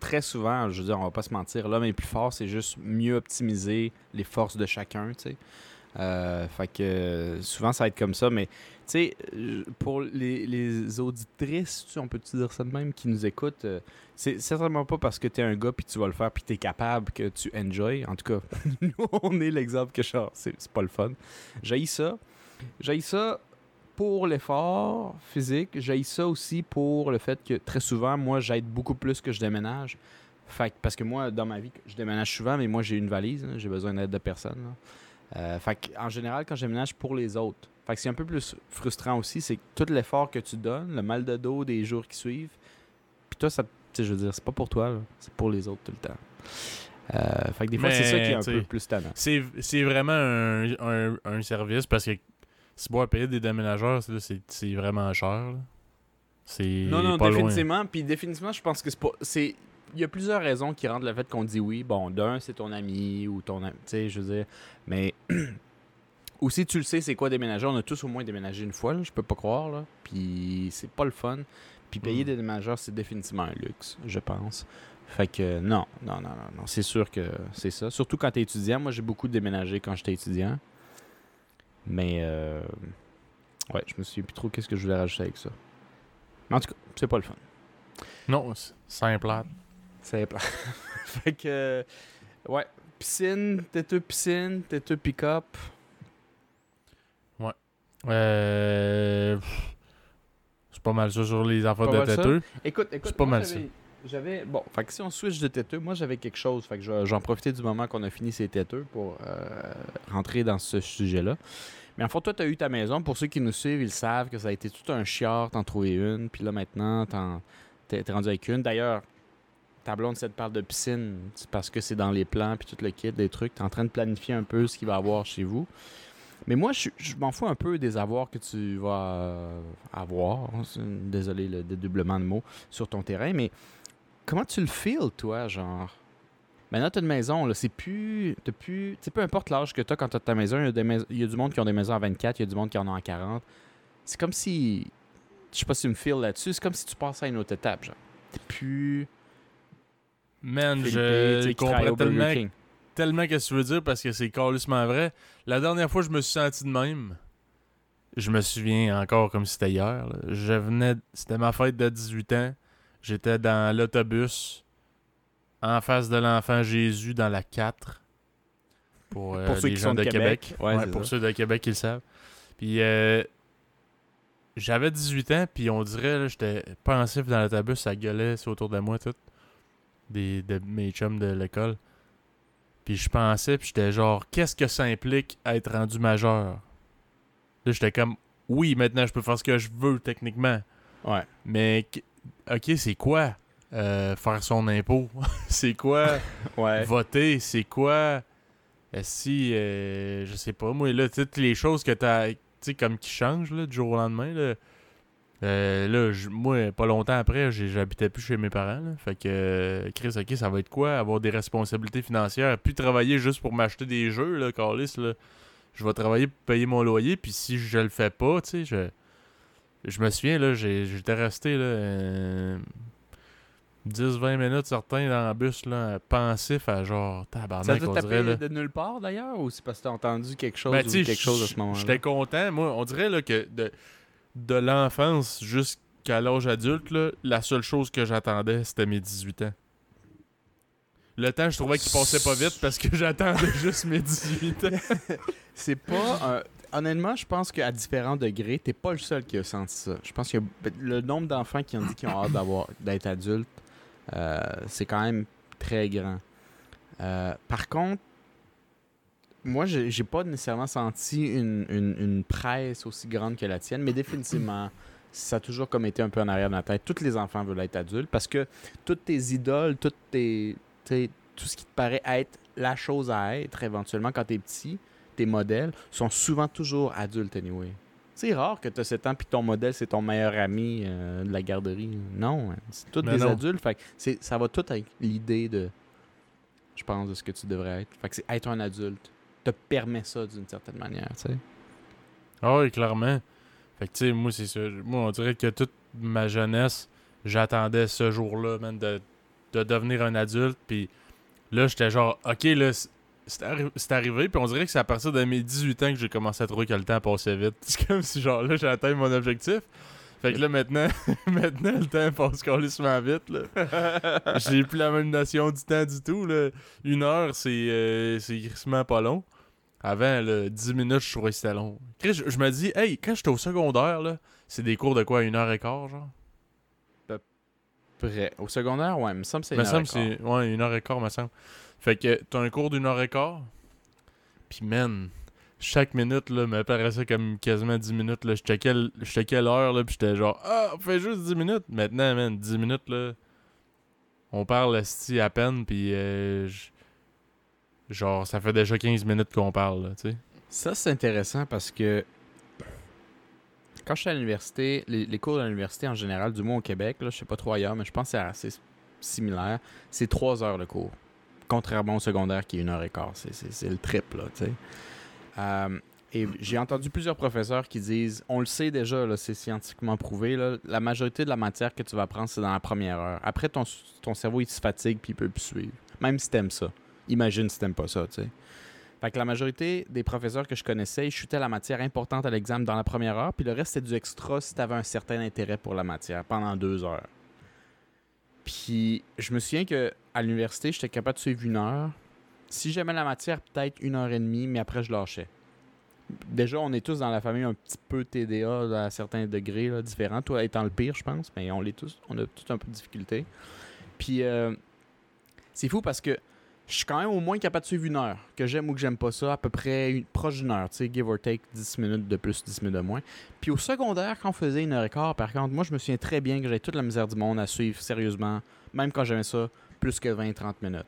[SPEAKER 2] très souvent, je veux dire, on va pas se mentir, l'homme est plus fort, c'est juste mieux optimiser les forces de chacun, tu sais. Euh, fait que souvent ça va être comme ça, mais tu sais, pour les, auditrices, tu on peut dire ça de même, qui nous écoutent, euh, c'est certainement pas parce que tu es un gars puis tu vas le faire puis tu es capable que tu enjoy. En tout cas, nous, on est l'exemple que genre, c'est pas le fun. J'ai ça. J'ai ça pour l'effort physique. J'ai ça aussi pour le fait que très souvent, moi, j'aide beaucoup plus que je déménage. Fait que- parce que moi, dans ma vie, je déménage souvent, mais moi, j'ai une valise. hein, j'ai besoin d'aide de personne. Euh, fait que, en général, quand je déménage pour les autres, fait que c'est un peu plus frustrant aussi, c'est que tout l'effort que tu donnes, le mal de dos des jours qui suivent, puis toi, ça, je veux dire, c'est pas pour toi, c'est pour les autres tout le temps. Euh, fait que des fois, c'est ça qui est un peu plus tannant.
[SPEAKER 1] C'est c'est vraiment un, un, un service parce que si boire payer des déménageurs, c'est- vraiment cher. C'est
[SPEAKER 2] Non, non,
[SPEAKER 1] pas
[SPEAKER 2] définitivement. Puis définitivement, je pense que c'est pas. C'est. Il y a plusieurs raisons qui rendent le fait qu'on dit oui. Bon, d'un, c'est ton ami ou ton ami. Tu sais, je veux dire. Mais. Aussi, tu le sais, c'est quoi déménager? On a tous au moins déménagé une fois, là, je peux pas croire. Là. Puis c'est pas le fun. Puis payer
[SPEAKER 1] Mm.
[SPEAKER 2] des déménageurs, c'est définitivement un luxe, je pense. Fait que non, non, non, non, non. C'est sûr que c'est ça. Surtout quand t'es étudiant. Moi, j'ai beaucoup déménagé quand j'étais étudiant. Mais. euh, Ouais, je me souviens plus trop qu'est-ce que je voulais rajouter avec ça. Mais en tout cas, c'est pas le fun.
[SPEAKER 1] Non, c'est simple.
[SPEAKER 2] C'est plat. fait que. euh, Ouais. Piscine, têteux piscine, têteux pick-up?
[SPEAKER 1] Euh, pff, c'est pas mal ça sur les affaires
[SPEAKER 2] Pas
[SPEAKER 1] de
[SPEAKER 2] mal ça?
[SPEAKER 1] têteux.
[SPEAKER 2] Écoute, écoute.
[SPEAKER 1] C'est pas mal
[SPEAKER 2] j'avais- j'avais. Bon, fait que si on switch de têteux, moi j'avais quelque chose. Fait que je- j'en profitais du moment qu'on a fini ces têteux pour euh, rentrer dans ce sujet-là. Mais en fait, toi, tu as eu ta maison. Pour ceux qui nous suivent, ils savent que ça a été tout un chiard t'en trouver une. Puis là, maintenant, t'en- t'es rendu avec une. D'ailleurs, ta blonde, si elle te parle de piscine, c'est parce que c'est dans les plans, puis tout le kit, des trucs. T'es en train de planifier un peu ce qu'il va y avoir chez vous. Mais moi, je, je m'en fous un peu des avoirs que tu vas euh, avoir. Désolé le dédoublement de mots sur ton terrain, mais comment tu le feels, toi, genre? Maintenant, t'as une maison, là, c'est plus. T'as plus. Tu peu importe l'âge que t'as quand t'as ta maison, il y, y a du monde qui ont des maisons à 24, il y a du monde qui en a à 40. C'est comme si. Je sais pas si tu me feels là-dessus, c'est comme si tu passais à une autre étape, genre. T'es plus.
[SPEAKER 1] Man,
[SPEAKER 2] Philippe,
[SPEAKER 1] je
[SPEAKER 2] tu
[SPEAKER 1] comprends tellement, tellement ce que tu veux dire parce que c'est carrément vrai. La dernière fois je me suis senti de même, je me souviens encore comme si c'était hier. là. Je venais, c'était ma fête de 18 ans. J'étais dans l'autobus en face de l'enfant Jésus dans la 4. Pour, euh,
[SPEAKER 2] Pour ceux
[SPEAKER 1] les
[SPEAKER 2] qui
[SPEAKER 1] gens
[SPEAKER 2] sont de Québec.
[SPEAKER 1] Québec.
[SPEAKER 2] Ouais,
[SPEAKER 1] Ouais,
[SPEAKER 2] c'est
[SPEAKER 1] pour
[SPEAKER 2] ça.
[SPEAKER 1] ceux de Québec qui le savent. Puis euh, j'avais 18 ans, puis on dirait, j'étais pensif dans l'autobus, ça gueulait c'est autour de moi, tout. Des, de mes chums de l'école. Puis je pensais, puis j'étais genre, qu'est-ce que ça implique à être rendu majeur? Là, j'étais comme, oui, maintenant je peux faire ce que je veux techniquement.
[SPEAKER 2] Ouais.
[SPEAKER 1] Mais, ok, c'est quoi? Euh, faire son impôt? c'est quoi?
[SPEAKER 2] Ouais.
[SPEAKER 1] voter? C'est quoi? Euh, si, euh, je sais pas, moi, là, toutes les choses que t'as, tu sais, comme qui changent, là, du jour au lendemain, là. Euh, là, moi, pas longtemps après, j'habitais plus chez mes parents. là. Fait que, euh, Chris, ok, ça va être quoi? Avoir des responsabilités financières, puis travailler juste pour m'acheter des jeux, là, Carlis, là. Je vais travailler pour payer mon loyer, puis si je le fais pas, tu sais, je... Je me souviens, là, j'étais resté, là, 10-20 minutes, certains, dans le bus, là, pensif à genre,
[SPEAKER 2] Ça
[SPEAKER 1] tabarnak,
[SPEAKER 2] t'a
[SPEAKER 1] on dirait, là.
[SPEAKER 2] de nulle part d'ailleurs ou c'est parce que t'as entendu quelque chose
[SPEAKER 1] Ben,
[SPEAKER 2] ou
[SPEAKER 1] tu sais,
[SPEAKER 2] quelque chose à ce moment-là?
[SPEAKER 1] J'étais content. Moi, on dirait là, que de, de l'enfance jusqu'à l'âge adulte, là, la seule chose que j'attendais, c'était mes 18 ans. Le temps, je trouvais qu'il passait pas vite parce que j'attendais juste mes 18 ans.
[SPEAKER 2] C'est pas. un- Honnêtement, je pense qu'à différents degrés, t'es pas le seul qui a senti ça. Je pense que le nombre d'enfants qui ont dit qu'ils ont hâte d'avoir d'être adultes, c'est quand même très grand. Euh, par contre, moi, j'ai pas nécessairement senti une, une- une presse aussi grande que la tienne, mais définitivement, ça a toujours comme été un peu en arrière de ma tête. Tous les enfants veulent être adultes parce que toutes tes idoles, tout ce qui te paraît être la chose à être éventuellement quand t'es petit, tes modèles sont souvent toujours adultes anyway. C'est rare que tu as 7 ans puis ton modèle c'est ton meilleur ami euh, de la garderie. Non, hein, c'est tous
[SPEAKER 1] Mais
[SPEAKER 2] des
[SPEAKER 1] non.
[SPEAKER 2] adultes. Fait que ça va tout avec l'idée de, je pense, de ce que tu devrais être. Fait que c'est être un adulte te permet ça d'une certaine manière, tu sais.
[SPEAKER 1] Ah oui, clairement. Fait que, tu sais, moi, c'est ça. Moi, on dirait que toute ma jeunesse, j'attendais ce jour-là, man, de, de devenir un adulte. Puis là, j'étais genre, OK, là, c'est arri- c'est arrivé. Puis on dirait que c'est à partir de mes 18 ans que j'ai commencé à trouver que le temps passait vite. C'est comme si, genre, là, j'ai atteint mon objectif. Fait que là, maintenant, maintenant le temps passe carrément vite, là. J'ai plus la même notion du temps du tout, là. Une heure, c'est euh, c'est crissement pas long. Avant, là, 10 minutes, je trouvais que c'était long. Je, je me dis, hey, quand j'étais au secondaire, là, c'est des cours de quoi, une heure et quart, genre?
[SPEAKER 2] Prêt. Au secondaire, ouais, il me semble que c'est une heure et
[SPEAKER 1] c'est. Ouais, une heure et quart, me semble. Fait que t'as un cours d'une heure et quart? Puis, man, chaque minute, là, me paraissait comme quasiment 10 minutes, là. Je checkais je checkais l'heure, là, puis j'étais genre, ah, on fait juste 10 minutes. Maintenant, man, 10 minutes, là. On parle, esti, à peine, puis. euh, genre, ça fait déjà 15 minutes qu'on parle, là, tu sais.
[SPEAKER 2] Ça, c'est intéressant parce que quand je suis à l'université, les, les cours de l'université en général, du moins au Québec, là, je sais pas trop ailleurs, mais je pense que c'est assez similaire. C'est trois heures de cours. Contrairement au secondaire qui est une heure et quart. C'est- C'est c'est le triple, tu sais. Euh, et j'ai entendu plusieurs professeurs qui disent on le sait déjà, c'est scientifiquement prouvé, là, la majorité de la matière que tu vas apprendre, c'est dans la première heure. Après, ton, ton cerveau, il se fatigue puis il peut plus suivre. Même si t'aimes ça. Imagine si t'aimes pas ça, tu sais. Fait que la majorité des professeurs que je connaissais, ils chutaient la matière importante à l'examen dans la première heure, puis le reste, c'était du extra si tu avais un certain intérêt pour la matière pendant deux heures. Puis je me souviens que à l'université, j'étais capable de suivre une heure. Si j'aimais la matière, peut-être une heure et demie, mais après, je lâchais. Déjà, on est tous dans la famille un petit peu TDA à certains degrés là, différents. Toi étant le pire, je pense, mais on l'est tous. On a tous un peu de difficulté. Puis euh, c'est fou parce que je suis quand même au moins capable de suivre une heure. Que j'aime ou que j'aime pas ça, à peu près une- proche d'une heure, tu sais, give or take 10 minutes de plus, 10 minutes de moins. Puis au secondaire, quand on faisait une heure et quart, par contre, moi je me souviens très bien que j'avais toute la misère du monde à suivre sérieusement, même quand j'aimais ça, plus que 20-30 minutes.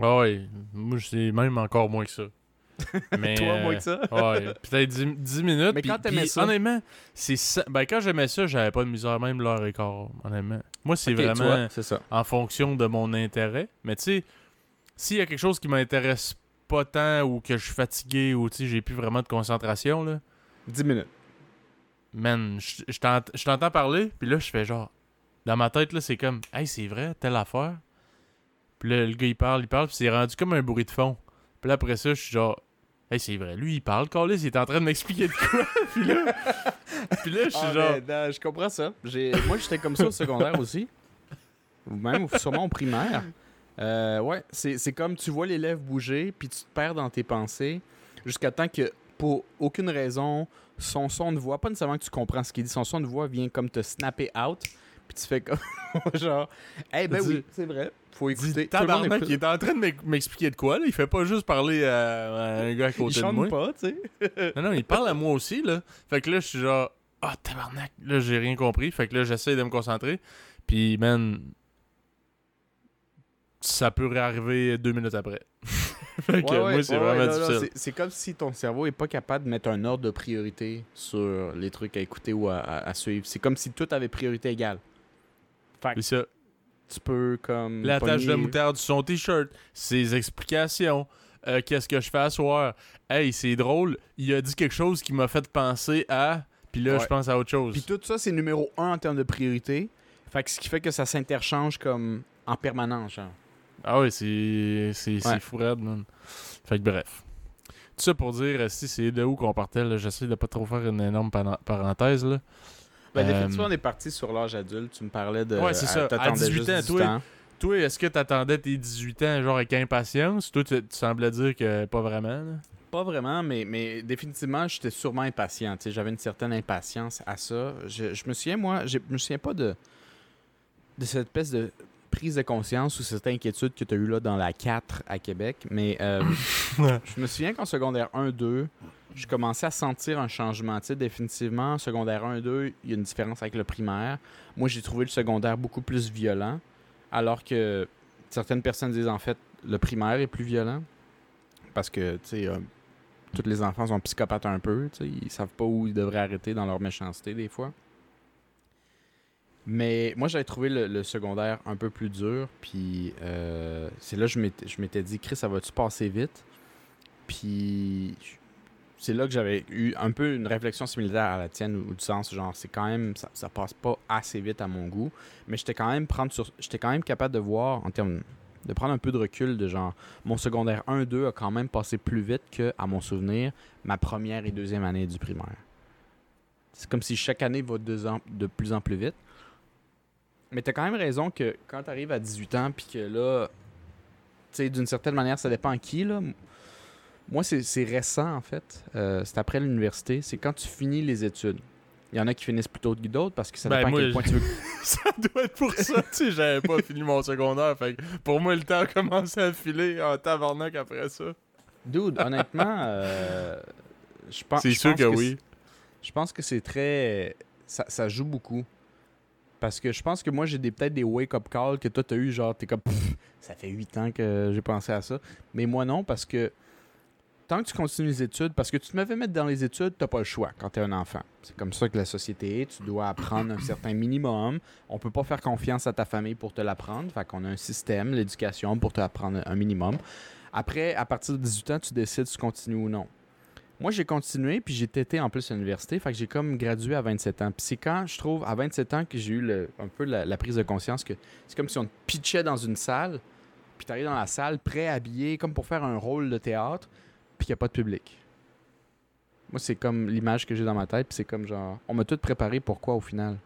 [SPEAKER 1] Ah ouais, moi, c'est même encore moins que ça. Mais,
[SPEAKER 2] Toi, moins
[SPEAKER 1] euh,
[SPEAKER 2] que ça?
[SPEAKER 1] Ouais, peut-être 10, 10 minutes.
[SPEAKER 2] Mais quand t'aimais ça-
[SPEAKER 1] Honnêtement, c'est ça- ben, quand j'aimais ça, j'avais pas de misère, même l'heure et quart, honnêtement. Moi, c'est vraiment
[SPEAKER 2] ça.
[SPEAKER 1] en fonction de mon intérêt. Mais tu sais, s'il y a quelque chose qui m'intéresse pas tant ou que je suis fatigué ou j'ai plus vraiment de concentration, là,
[SPEAKER 2] 10 minutes.
[SPEAKER 1] man, je je t'ent- je t'entends parler, puis là, je fais genre. Dans ma tête, là, c'est comme, hey, c'est vrai, telle affaire. Puis là, le gars, il parle, il parle, puis c'est rendu comme un bruit de fond. Puis là, après ça, je suis genre, hey, c'est vrai, lui, il parle, Carlis, il est en train de m'expliquer de quoi. puis là, puis là, je suis
[SPEAKER 2] Ah,
[SPEAKER 1] genre,
[SPEAKER 2] mais, non, je comprends ça. J'ai- Moi, j'étais comme ça au secondaire aussi. Ou même sûrement au primaire. Euh, ouais, c'est c'est comme tu vois l'élève bouger, puis tu te perds dans tes pensées, jusqu'à temps que, pour aucune raison, son son de voix, pas nécessairement que tu comprends ce qu'il dit, son son de voix vient comme te snapper out, puis tu fais comme, genre, eh ben
[SPEAKER 1] Dis-
[SPEAKER 2] oui, c'est vrai, faut écouter.
[SPEAKER 1] Tabarnak, il est en train de m'ex- m'expliquer de quoi, là? Il fait pas juste parler à, à un gars à
[SPEAKER 2] Il
[SPEAKER 1] côté de moi.
[SPEAKER 2] pas, tu sais.
[SPEAKER 1] Non, non, il parle à moi aussi, là. Fait que là, je suis genre, ah, tabarnak, là, j'ai rien compris. Fait que là, j'essaie de me concentrer. Puis, man, ça peut réarriver deux minutes après. fait que
[SPEAKER 2] Ouais, ouais,
[SPEAKER 1] moi, c'est
[SPEAKER 2] ouais,
[SPEAKER 1] vraiment difficile.
[SPEAKER 2] c'est- comme si ton cerveau est pas capable de mettre un ordre de priorité sur les trucs à écouter ou à, à- à suivre. C'est comme si tout avait priorité égale.
[SPEAKER 1] C'est ça.
[SPEAKER 2] tu peux comme.
[SPEAKER 1] La tâche de moutarde sur son t-shirt, ses explications, euh, qu'est-ce que je fais à soir. Hey, c'est drôle, il a dit quelque chose qui m'a fait penser à. Puis là, je pense à autre chose.
[SPEAKER 2] Puis tout ça, c'est numéro un en termes de priorité. Fait que ce qui fait que ça s'interchange comme en permanence, genre.
[SPEAKER 1] Ah oui, c'est c'est
[SPEAKER 2] Ouais.
[SPEAKER 1] fou raide, man. Fait que bref. Tout ça pour dire, si c'est de où qu'on partait, là, j'essaie de pas trop faire une énorme parenthèse, là.
[SPEAKER 2] Ben,
[SPEAKER 1] Euh,
[SPEAKER 2] définitivement, on est parti sur l'âge adulte. Tu me parlais de.
[SPEAKER 1] Ouais, c'est ça. À
[SPEAKER 2] t'attendais
[SPEAKER 1] 18
[SPEAKER 2] juste
[SPEAKER 1] ans,
[SPEAKER 2] 18
[SPEAKER 1] toi,
[SPEAKER 2] ans.
[SPEAKER 1] Toi, est-ce que t'attendais tes 18 ans, genre, avec impatience? Toi, tu, tu semblais dire que pas vraiment, là.
[SPEAKER 2] Pas vraiment, mais, mais définitivement, j'étais sûrement impatient. tu J'avais une certaine impatience à ça. Je, je me souviens, moi, je me souviens pas de, de cette espèce de prise de conscience ou cette inquiétude que tu as eu là dans la 4 à Québec, mais euh, je me souviens qu'en secondaire 1-2, je commençais à sentir un changement. Tu sais, définitivement, secondaire 1-2, il y a une différence avec le primaire. Moi, j'ai trouvé le secondaire beaucoup plus violent, alors que certaines personnes disent en fait le primaire est plus violent parce que, tu sais, euh, tous les enfants sont psychopathes un peu. tu sais, Ils savent pas où ils devraient arrêter dans leur méchanceté des fois. Mais moi, j'avais trouvé le, secondaire un peu plus dur. Puis euh, c'est là que je m'étais- dit, Chris, ça va-tu passer vite? Puis c'est là que j'avais eu un peu une réflexion similaire à la tienne, ou, du sens, genre, c'est quand même, ça, ça passe pas assez vite à mon goût. Mais j'étais quand même prendre sur, j'étais quand même capable de voir en termes de prendre un peu de recul de genre mon secondaire 1-2 a quand même passé plus vite que, à mon souvenir, ma première et deuxième année du primaire. C'est comme si chaque année va deux ans, de plus en plus vite. Mais t'as quand même raison que quand t'arrives à 18 ans, puis que là, tu sais, d'une certaine manière, ça dépend à qui, là. Moi, c'est récent, en fait. Euh, c'est après l'université. C'est quand tu finis les études. Il y en a qui finissent plus tôt que d'autres parce que ça
[SPEAKER 1] Ben,
[SPEAKER 2] dépend
[SPEAKER 1] moi,
[SPEAKER 2] à quel point tu veux
[SPEAKER 1] ça doit être pour ça, tu sais, j'avais pas fini mon secondaire. Fait que pour moi, le temps a commencé à filer en tabarnak après ça.
[SPEAKER 2] Dude, honnêtement, euh, je pense.
[SPEAKER 1] C'est sûr
[SPEAKER 2] pense
[SPEAKER 1] que oui.
[SPEAKER 2] c'est- Je pense que c'est très. Ça, ça joue beaucoup. Parce que je pense que moi, j'ai peut-être des wake-up calls que toi, t'as eu, genre, t'es comme. Ça fait huit ans que j'ai pensé à ça. Mais moi, non, parce que tant que tu continues les études, parce que tu te m'avais mettre dans les études, t'as pas le choix quand t'es un enfant. C'est comme ça que la société. Tu dois apprendre un certain minimum. On peut pas faire confiance à ta famille pour te l'apprendre. Fait qu'on a un système, l'éducation, pour te apprendre un minimum. Après, à partir de 18 ans, tu décides si tu continues ou non. Moi, j'ai continué, puis j'ai été en plus à l'université, fait que j'ai comme gradué à 27 ans. Puis c'est quand, je trouve, à 27 ans que j'ai eu le- un peu la, prise de conscience que c'est comme si on te pitchait dans une salle, puis t'arrives dans la salle, prêt, habillé, comme pour faire un rôle de théâtre, puis qu'il n'y a pas de public. Moi, c'est comme l'image que j'ai dans ma tête, puis c'est comme genre, on m'a tout préparé pour quoi au final?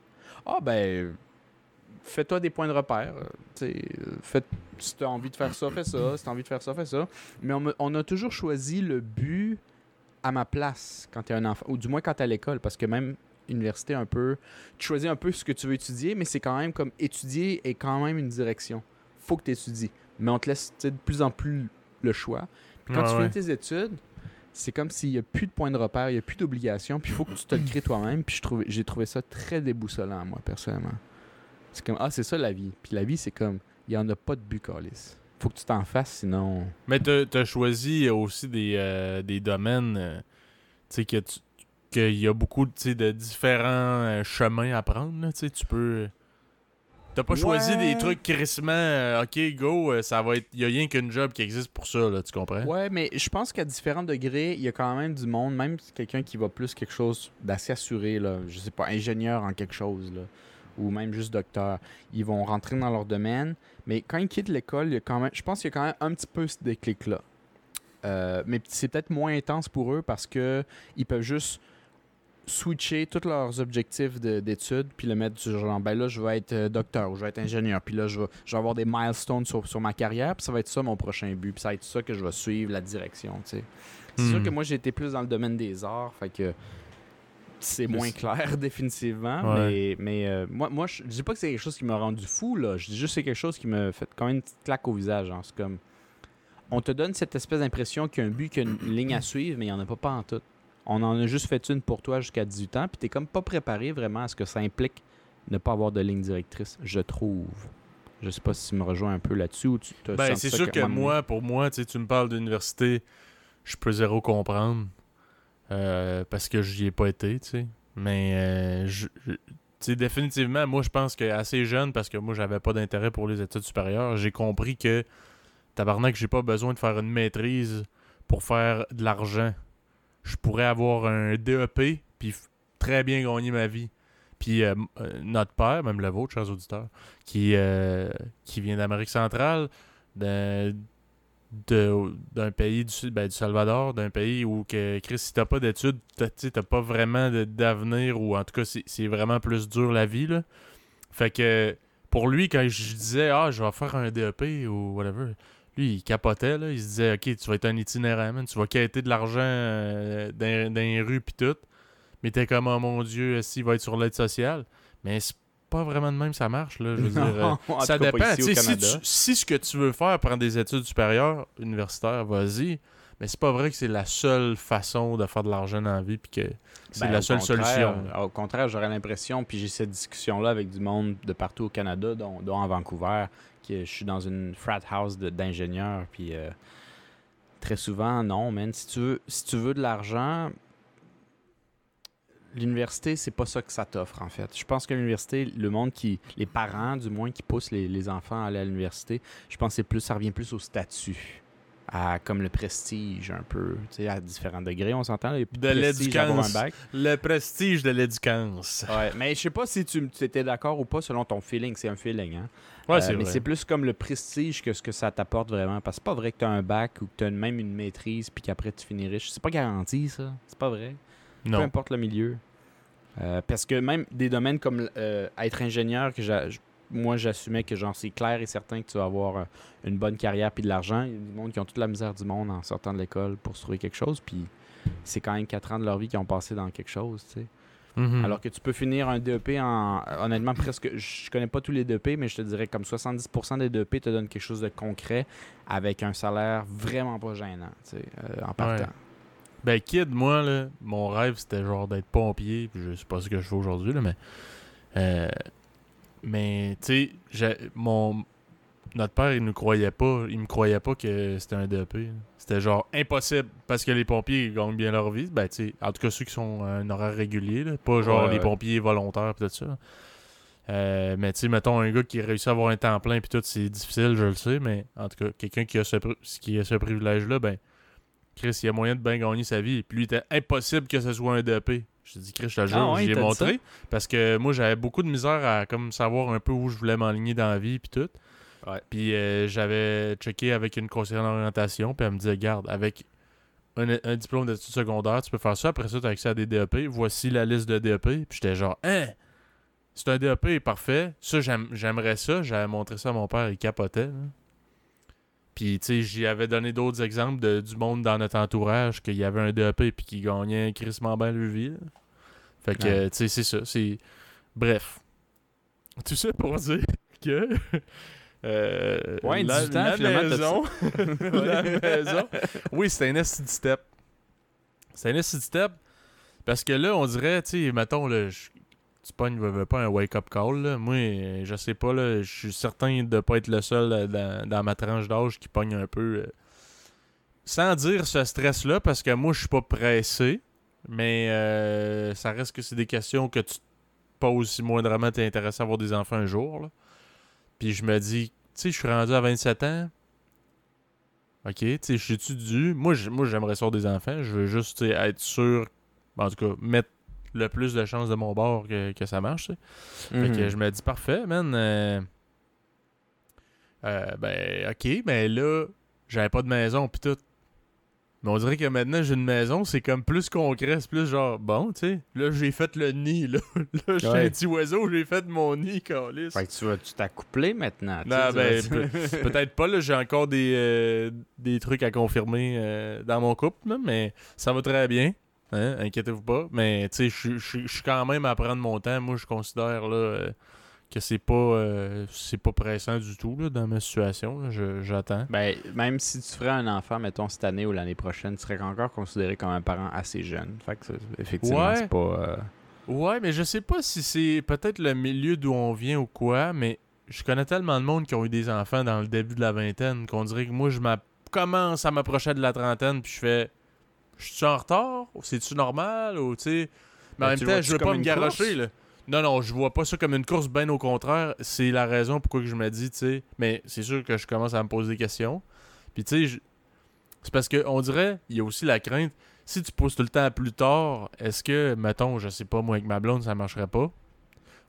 [SPEAKER 2] Ah, ben, fais-toi des points de repère. euh, tu sais, euh, si tu as envie de faire ça, fais ça. Si tu as envie de faire ça, fais ça. Mais on a toujours choisi le but à ma place quand tu es un enfant, ou du moins quand tu à l'école, parce que même université un peu. Tu choisis un peu ce que tu veux étudier, mais c'est quand même comme étudier est quand même une direction. Faut que tu étudies. Mais on te laisse de plus en plus le choix. Puis quand
[SPEAKER 1] Ouais,
[SPEAKER 2] tu
[SPEAKER 1] ouais.
[SPEAKER 2] finis tes études, c'est comme s'il n'y a plus de point de repère, il n'y a plus d'obligation, puis il faut que tu te le crées toi-même. Puis j'ai trouvé ça très déboussolant, moi, personnellement. C'est comme, ah, c'est ça la vie. Puis la vie, c'est comme, il n'y en a pas de but. Faut que tu t'en fasses, sinon.
[SPEAKER 1] Mais t'as as choisi aussi des, euh, des domaines, euh, tu sais, que tu qu'il y a beaucoup tu sais, de différents euh, chemins à prendre, là, tu sais, tu peux... T'as pas choisi des trucs crissement, euh, ok, go, euh, ça va être... Y a rien qu'une job qui existe pour ça, là, tu comprends?
[SPEAKER 2] Ouais, mais je pense qu'à différents degrés, il y a quand même du monde, même quelqu'un qui va plus quelque chose d'assez assuré, là, je sais pas, ingénieur en quelque chose, là, ou même juste docteur, ils vont rentrer dans leur domaine, mais quand ils quittent l'école, il y a quand même, je pense qu'il y a quand même un petit peu ce déclic-là. Euh, mais c'est peut-être moins intense pour eux parce que ils peuvent juste switcher tous leurs objectifs de- d'études puis le mettre du genre ben là je vais être euh, docteur ou je vais être ingénieur puis là je vais, je vais avoir des milestones sur, sur ma carrière puis ça va être ça mon prochain but puis ça va être ça que je vais suivre la direction tu sais c'est
[SPEAKER 1] Hmm.
[SPEAKER 2] sûr que moi j'ai été plus dans le domaine des arts fait que c'est moins clair définitivement
[SPEAKER 1] Ouais.
[SPEAKER 2] mais, mais euh, moi, moi je, dis pas que c'est quelque chose qui m'a rendu fou là je dis juste que c'est quelque chose qui me fait quand même une petite claque au visage hein. c'est comme on te donne cette espèce d'impression qu'il y a un but, qu'il y a une ligne à suivre, mais il n'y en a pas, pas en tout. On en a juste fait une pour toi jusqu'à 18 ans, puis t'es comme pas préparé vraiment à ce que ça implique ne pas avoir de ligne directrice, je trouve. Je sais pas si tu me rejoins un peu là-dessus ou tu t'as
[SPEAKER 1] Ben, c'est
[SPEAKER 2] ça
[SPEAKER 1] sûr que moi, pour moi, tu sais, tu me parles d'université, je peux zéro comprendre. Euh, parce que j'y ai pas été, tu sais. Mais, euh, je- je- définitivement, moi, je pense que assez jeune, parce que moi, j'avais pas d'intérêt pour les études supérieures, j'ai compris que, tabarnak, j'ai pas besoin de faire une maîtrise pour faire de l'argent. Je pourrais avoir un DEP, puis très bien gagner ma vie. Puis euh, euh, notre père, même le vôtre, chers auditeurs, qui, euh, qui vient d'Amérique centrale, de- d'un pays du, Sud- ben, du Salvador, d'un pays où que Chris, si t'as pas d'études, t'as pas vraiment d'avenir ou en tout cas c'est vraiment plus dur la vie là. Fait que pour lui, quand je disais Ah, je vais faire un DEP ou whatever, lui il capotait là, il se disait Ok, tu vas être un itinérant, tu vas quêter de l'argent euh, dans, les rues pis tout. Mais t'es comme oh mon dieu, s'il va être sur l'aide sociale? Mais c'est pas vraiment de même ça marche là. Je veux dire. euh,
[SPEAKER 2] Non, en
[SPEAKER 1] ça
[SPEAKER 2] tout cas, pas
[SPEAKER 1] dépend.
[SPEAKER 2] ici au
[SPEAKER 1] Si, tu- si ce que tu veux faire, prendre des études supérieures, universitaires, vas-y. Mais c'est pas vrai que c'est la seule façon de faire de l'argent dans la vie puis que c'est
[SPEAKER 2] Ben,
[SPEAKER 1] la seule solution.
[SPEAKER 2] Au contraire, j'aurais l'impression, puis j'ai cette discussion-là avec du monde de partout au Canada, dont, dont en Vancouver, que je suis dans une frat house d'ingénieurs, puis euh, très souvent, non, man. Si tu veux, si tu veux de l'argent, l'université, c'est pas ça que ça t'offre, en fait. Je pense que l'université, le monde qui. Les parents, du moins, qui poussent les, les enfants à aller à l'université, je pense que c'est plus, ça revient plus au statut. À, comme le prestige, un peu. Tu sais, à différents degrés, on s'entend.
[SPEAKER 1] De l'éducance. Le prestige de l'éducance.
[SPEAKER 2] Ouais, mais je sais pas si tu étais d'accord ou pas selon ton feeling. C'est un feeling, hein.
[SPEAKER 1] Ouais,
[SPEAKER 2] Euh,
[SPEAKER 1] c'est
[SPEAKER 2] mais c'est plus comme le prestige que ce que ça t'apporte vraiment. Parce que c'est pas vrai que tu as un bac ou que tu as même une maîtrise puis qu'après tu finis riche. C'est pas garanti, ça. C'est pas vrai. Peu
[SPEAKER 1] Non.
[SPEAKER 2] importe le milieu. Euh, parce que même des domaines comme euh, être ingénieur, que moi j'assumais que genre c'est clair et certain que tu vas avoir euh, une bonne carrière puis de l'argent. Il y a du monde qui ont toute la misère du monde en sortant de l'école pour se trouver quelque chose. Puis c'est quand même 4 ans de leur vie qui ont passé dans quelque chose, tu sais.
[SPEAKER 1] Mhm.
[SPEAKER 2] Alors que tu peux finir un DEP en. Honnêtement, presque. Je connais pas tous les DEP, mais je te dirais comme 70% des DEP te donnent quelque chose de concret avec un salaire vraiment pas gênant, tu sais, euh, en partant.
[SPEAKER 1] Ben, kid, moi, là, mon rêve, c'était genre d'être pompier. Puis je sais pas ce que je fais aujourd'hui, là, mais. euh, mais, tu sais, mon. Notre père, il nous croyait pas. Il me croyait pas que c'était un DEP. C'était genre impossible. Parce que les pompiers ils gagnent bien leur vie. Ben, tu sais, en tout cas, ceux qui sont à un horaire régulier, là, pas genre
[SPEAKER 2] Ouais,
[SPEAKER 1] les
[SPEAKER 2] ouais.
[SPEAKER 1] pompiers volontaires, pis tout ça. Euh, mais tu sais, mettons un gars qui réussit à avoir un temps plein, puis tout, c'est difficile, je le sais. Mais en tout cas, quelqu'un qui a ce, qui a ce privilège-là, ben, Chris, il y a moyen de bien gagner sa vie. Puis lui, il était impossible que ce soit un DEP. Je te dis, Chris, je te jure,
[SPEAKER 2] Ah ouais,
[SPEAKER 1] j'y ai
[SPEAKER 2] dit
[SPEAKER 1] montré. Parce que moi, j'avais beaucoup de misère à comme savoir un peu où je voulais m'enligner dans la vie, puis tout.
[SPEAKER 2] Ouais.
[SPEAKER 1] Puis euh, j'avais checké avec une conseillère d'orientation, puis elle me disait, garde, avec un, un diplôme d'études secondaires, tu peux faire ça. Après ça, tu as accès à des DEP. Voici la liste de DEP. Puis j'étais genre, hein, c'est un DEP, parfait. Ça, j'aime- j'aimerais ça. J'avais montré ça à mon père, il capotait. Puis, tu sais, j'y avais donné d'autres exemples de, du monde dans notre entourage qu'il y avait un DEP puis qui gagnait le vie. là. Fait que,
[SPEAKER 2] Ouais.
[SPEAKER 1] tu sais, c'est ça. C'est... Bref. Tout ça pour dire que. euh,
[SPEAKER 2] Ouais,
[SPEAKER 1] la,
[SPEAKER 2] 18 ans,
[SPEAKER 1] la maison. la maison. Oui, c'est un de step. C'est un de step. Parce que là, on dirait, tu sais, mettons, là, je- tu pognes veux, veux pas un wake-up call. Là. Moi, je sais pas, je suis certain de pas être le seul euh, dans, dans ma tranche d'âge qui pogne un peu. euh, sans dire ce stress-là, parce que moi, je suis pas pressé. Mais euh, ça reste que c'est des questions que tu te poses si moindrement t'es intéressé à avoir des enfants un jour. Puis je me dis, tu sais, je suis rendu à 27 ans. Ok, tu sais, je suis-tu dû? Moi, j'aimerais avoir des enfants. Je veux juste être sûr, en tout cas, mettre le plus de chances de mon bord que, que ça marche. Fait que
[SPEAKER 2] Mhm.
[SPEAKER 1] je me dis, parfait, man. euh, euh, ben, ok, mais là, j'avais pas de maison, pis tout. Mais on dirait que maintenant, j'ai une maison, c'est comme plus concret, c'est plus genre, bon, tu sais, là, j'ai fait le nid, là. là, j'ai
[SPEAKER 2] Ouais.
[SPEAKER 1] un petit oiseau, j'ai fait mon nid, calice.
[SPEAKER 2] Fait que tu vas tu t'accoupler maintenant.
[SPEAKER 1] Non, ben, peut-être pas, là, j'ai encore des, euh, des trucs à confirmer euh, dans mon couple, là, mais ça va très bien. Hein, inquiétez-vous pas. Mais, tu sais, je suis- quand même à prendre mon temps. Moi, je considère, là, euh, que c'est pas, euh, c'est pas pressant du tout, là, dans ma situation. J'attends.
[SPEAKER 2] Ben, même si tu ferais un enfant, mettons, cette année ou l'année prochaine, tu serais encore considéré comme un parent assez jeune. Fait que, effectivement,
[SPEAKER 1] Ouais.
[SPEAKER 2] c'est pas... euh,
[SPEAKER 1] Ouais, mais je sais pas si c'est peut-être le milieu d'où on vient ou quoi, mais je connais tellement de monde qui ont eu des enfants dans le début de la vingtaine qu'on dirait que moi, je commence à m'approcher de la trentaine, puis je fais. Je suis en retard? Ou c'est-tu normal? Ou tu sais. Mais en
[SPEAKER 2] Ben,
[SPEAKER 1] même temps, je veux pas me là. Non, non, je vois pas ça comme une course, bien au contraire. C'est la raison pourquoi que je me dis, tu sais. Mais c'est sûr que je commence à me poser des questions. Puis tu sais, je- c'est parce qu'on dirait, il y a aussi la crainte si tu pousses tout le temps à plus tard, est-ce que, mettons, je sais pas, moi avec ma blonde, ça marcherait pas?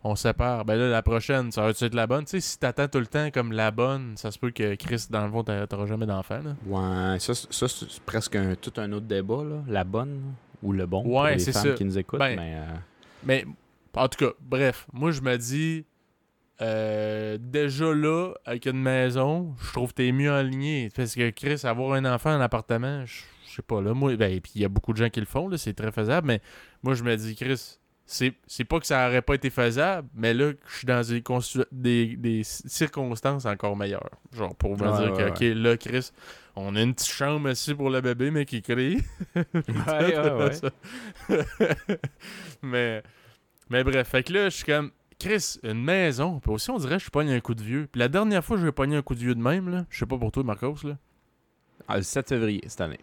[SPEAKER 1] On sépare. Ben là, la prochaine, ça va-tu être la bonne? Tu sais, si t'attends tout le temps comme la bonne, ça se peut que Chris, dans le fond, t'a- t'auras jamais d'enfant, là.
[SPEAKER 2] Ouais, ça, c'est- ça, c'est presque un, tout un autre débat, là. La bonne ou le bon pour
[SPEAKER 1] Ouais,
[SPEAKER 2] les
[SPEAKER 1] c'est
[SPEAKER 2] femmes
[SPEAKER 1] ça.
[SPEAKER 2] qui nous écoutent.
[SPEAKER 1] Ben,
[SPEAKER 2] mais, euh,
[SPEAKER 1] Mais, en tout cas, bref, moi, je me dis, euh, déjà là, avec une maison, je trouve que t'es mieux aligné. Parce que Chris, avoir un enfant en appartement, je je sais pas, là, moi, ben, puis il y a beaucoup de gens qui le font, là, c'est très faisable, mais moi, je me dis, Chris, c'est pas que ça aurait pas été faisable, mais là, je suis dans des, constu- des, des circonstances encore meilleures. Genre, pour me
[SPEAKER 2] Ouais,
[SPEAKER 1] dire
[SPEAKER 2] ouais,
[SPEAKER 1] que, OK, là, Chris, on a une petite chambre ici pour le bébé, mais qui crie. mais, mais bref, fait que là, je suis comme, Chris, une maison. Puis aussi, on dirait que je pogne un coup de vieux. Puis la dernière fois que j'ai pogné un coup de vieux de même, là, je sais pas pour toi, Marcos, là.
[SPEAKER 2] Ah, le 7 février cette année.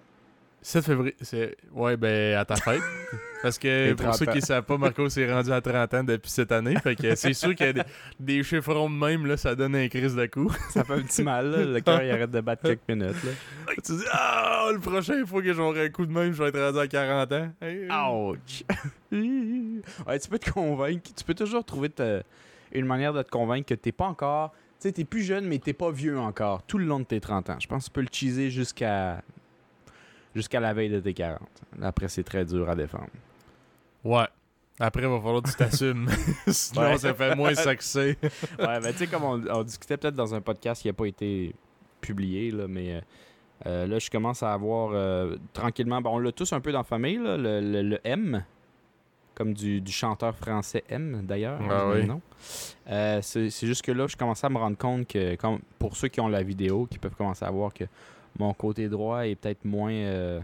[SPEAKER 1] 7 février, c'est. Ouais, ben, à ta fête. Parce que pour
[SPEAKER 2] 30
[SPEAKER 1] ceux qui
[SPEAKER 2] ans.
[SPEAKER 1] savent pas, Marcos est rendu à 30 ans depuis cette année. Fait que c'est sûr qu'il y a des, des chiffrons de même, là, ça donne un crise de coup.
[SPEAKER 2] Ça fait un petit mal, là. Le cœur, il arrête de battre quelques minutes, là.
[SPEAKER 1] tu dis, ah, le prochain fois que j'aurai un coup de même, je vais être rendu à 40 ans. Hey,
[SPEAKER 2] Ouch! ouais, tu peux te convaincre. Tu peux toujours trouver te- une manière de te convaincre que t'es pas encore. Tu sais, t'es plus jeune, mais t'es pas vieux encore. Tout le long de tes 30 ans. Je pense que tu peux le cheeser jusqu'à. Jusqu'à la veille de tes 40. Après, c'est très dur à défendre.
[SPEAKER 1] Ouais. Après, il va falloir que tu t'assumes. Sinon,
[SPEAKER 2] Ouais.
[SPEAKER 1] ça fait moins sexy.
[SPEAKER 2] ouais, mais tu sais, comme on, on discutait peut-être dans un podcast qui n'a pas été publié, là, mais euh, euh, là, je commence à avoir euh, tranquillement. Bon, on l'a tous un peu dans la famille, là, le, le- le M, comme du, du chanteur français M, d'ailleurs.
[SPEAKER 1] Ah
[SPEAKER 2] même
[SPEAKER 1] oui.
[SPEAKER 2] Euh, c'est c'est juste que là, je commençais à me rendre compte que, comme, pour ceux qui ont la vidéo, qui peuvent commencer à voir que mon côté droit est peut-être moins. euh,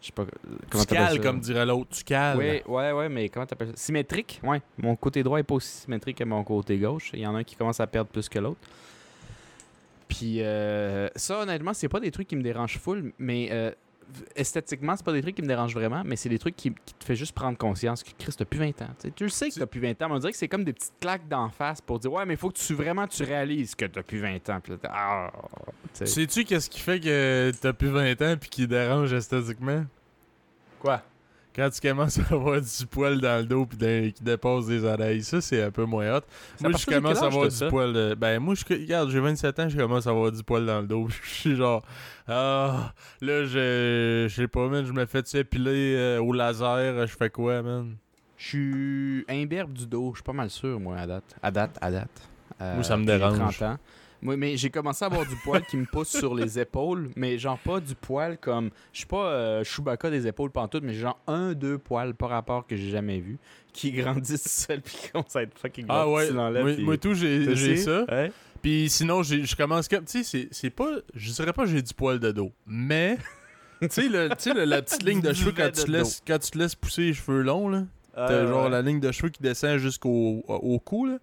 [SPEAKER 2] je sais pas.
[SPEAKER 1] tu
[SPEAKER 2] Comment t'appelles
[SPEAKER 1] cales,
[SPEAKER 2] ça?
[SPEAKER 1] comme dirait l'autre. Tu cales.
[SPEAKER 2] Oui, ouais, ouais, mais comment t'appelles ça? Symétrique, ouais. Mon côté droit est pas aussi symétrique que mon côté gauche. Il y en a un qui commence à perdre plus que l'autre. Puis euh, ça, honnêtement, c'est pas des trucs qui me dérangent full, mais euh, esthétiquement, c'est pas des trucs qui me dérangent vraiment, mais c'est des trucs qui, qui te fait juste prendre conscience que Chris, t'as plus 20 ans. Tu sais, tu le sais que t'as plus 20 ans, mais on dirait que c'est comme des petites claques d'en face pour dire Ouais, mais il faut que tu vraiment tu réalises que t'as plus 20 ans. Puis ah, tu sais.
[SPEAKER 1] Sais-tu qu'est-ce qui fait que t'as plus 20 ans puis qui dérange esthétiquement?
[SPEAKER 2] Quoi?
[SPEAKER 1] Quand tu commences à avoir du poil dans le dos puis qui dépasse des oreilles, ça c'est un peu moins hot. Moi, je commence à avoir du
[SPEAKER 2] ça?
[SPEAKER 1] poil. euh, ben, moi, je, regarde, j'ai 27 ans, je commence à avoir du poil dans le dos. Je suis genre, ah, là, je, je sais pas, man, je me fais épiler euh, au laser, je fais quoi, man?
[SPEAKER 2] Je suis imberbe du dos, je suis pas mal sûr, moi, à date. À date, à date. Euh,
[SPEAKER 1] Moi, ça me
[SPEAKER 2] j'ai
[SPEAKER 1] dérange.
[SPEAKER 2] 30 ans. Moi, mais j'ai commencé à avoir du poil qui me pousse sur les épaules, mais genre pas du poil comme. Je suis pas euh, Chewbacca des épaules pantoute, mais genre un, deux poils par rapport que j'ai jamais vu, qui grandissent seul puis qui commencent à être fucking
[SPEAKER 1] Ah
[SPEAKER 2] gros,
[SPEAKER 1] ouais,
[SPEAKER 2] tu l'enlèves,
[SPEAKER 1] moi, moi tout, j'ai ça.
[SPEAKER 2] Ouais.
[SPEAKER 1] Puis sinon, je commence comme. Tu sais, c'est- pas. Je dirais pas que j'ai du poil de dos. Mais. tu sais, la petite ligne de cheveux quand tu, te laisses, quand tu te laisses pousser les cheveux longs, là. T'as
[SPEAKER 2] Ouais,
[SPEAKER 1] genre
[SPEAKER 2] ouais.
[SPEAKER 1] la ligne de cheveux qui descend jusqu'au au cou, là.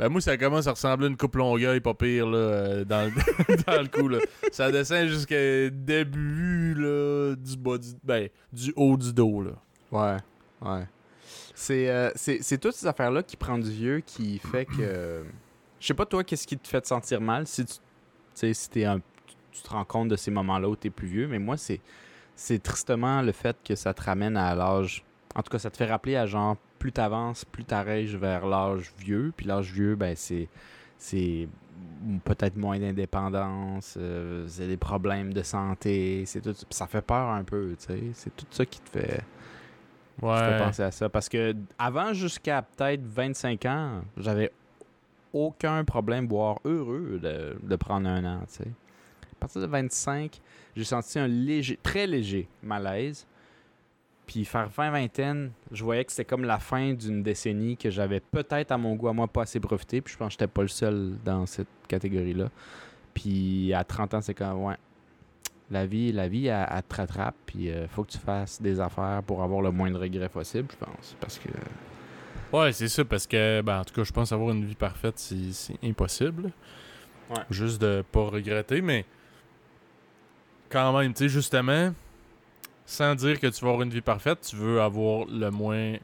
[SPEAKER 1] Ben moi, ça commence à ressembler à une coupe longueuil, pas pire, là, euh, dans, le, dans le cou, là. Ça descend jusqu'au début, là, du bas du... Ben, du haut du dos, là.
[SPEAKER 2] Ouais, ouais. C'est euh, c'est toutes ces affaires-là qui prend du vieux qui fait que. Je sais pas, toi, qu'est-ce qui te fait te sentir mal? Si tu. Sais, si t'es un. Tu te rends compte de ces moments-là où t'es plus vieux, mais moi, c'est. C'est tristement le fait que ça te ramène à l'âge. En tout cas, ça te fait rappeler à genre, plus t'avances, plus t'arrêtes vers l'âge vieux. Puis l'âge vieux, ben, c'est. C'est peut-être moins d'indépendance, euh, c'est des problèmes de santé, c'est tout. ça fait peur un peu, tu sais. C'est tout ça qui te fait je
[SPEAKER 1] Ouais.
[SPEAKER 2] penser à ça. Parce que avant, jusqu'à peut-être 25 ans, j'avais aucun problème, voire heureux de, de prendre un an. tu sais. À partir de 25, j'ai senti un léger, très léger malaise. Puis faire 20 vingtaine, je voyais que c'était comme la fin d'une décennie que j'avais peut-être à mon goût à moi pas assez profité. Puis je pense que j'étais pas le seul dans cette catégorie-là. Puis à 30 ans, c'est comme ouais. La vie, la vie, elle, elle te rattrape, puis il faut que tu fasses des affaires pour avoir le moins de regrets possible, je pense. Parce que.
[SPEAKER 1] Ouais, c'est ça, parce que, ben, en tout cas, je pense avoir une vie parfaite, c'est c'est impossible.
[SPEAKER 2] Ouais.
[SPEAKER 1] Juste de pas regretter, mais quand même, tu sais, justement, sans dire que tu vas avoir une vie parfaite, tu veux avoir le moins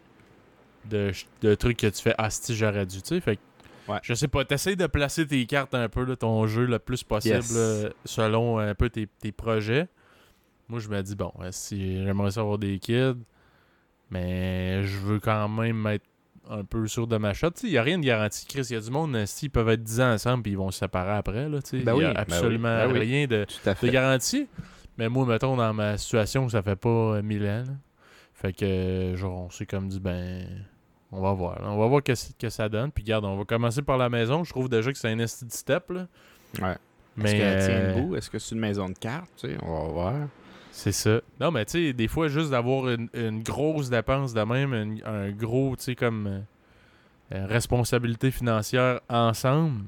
[SPEAKER 1] de, trucs que tu fais, ah, si j'aurais dû, tu sais. Fait que,
[SPEAKER 2] Ouais.
[SPEAKER 1] je sais pas, t'essayes de placer tes cartes un peu, là, ton jeu le plus possible,
[SPEAKER 2] Yes.
[SPEAKER 1] là, selon un peu tes, tes projets. Moi, je me dis, bon, euh, si j'aimerais ça avoir des kids, mais je veux quand même être un peu sûr de ma shot. Il n'y a rien de garanti. Chris, il y a du monde, euh, s'ils peuvent être 10 ans ensemble puis ils vont se séparer après. Il
[SPEAKER 2] Ben
[SPEAKER 1] n'y
[SPEAKER 2] oui,
[SPEAKER 1] a
[SPEAKER 2] ben oui,
[SPEAKER 1] absolument
[SPEAKER 2] ben oui.
[SPEAKER 1] rien de, de garanti. Mais moi, mettons, dans ma situation, ça fait pas euh, 1000 ans. là. Fait que, euh, genre, on s'est comme dit, ben, on va voir. là. On va voir que, que ça donne. Puis, regarde, on va commencer par la maison. Je trouve déjà que c'est un esti de step. Là.
[SPEAKER 2] Ouais.
[SPEAKER 1] Mais,
[SPEAKER 2] Est-ce qu'elle tient
[SPEAKER 1] euh,
[SPEAKER 2] debout? Est-ce que c'est une maison de cartes? Tu sais, on va voir.
[SPEAKER 1] C'est ça. Non, mais tu sais, des fois, juste d'avoir une, une grosse dépense de même, une- un gros, tu sais, comme euh, responsabilité financière ensemble,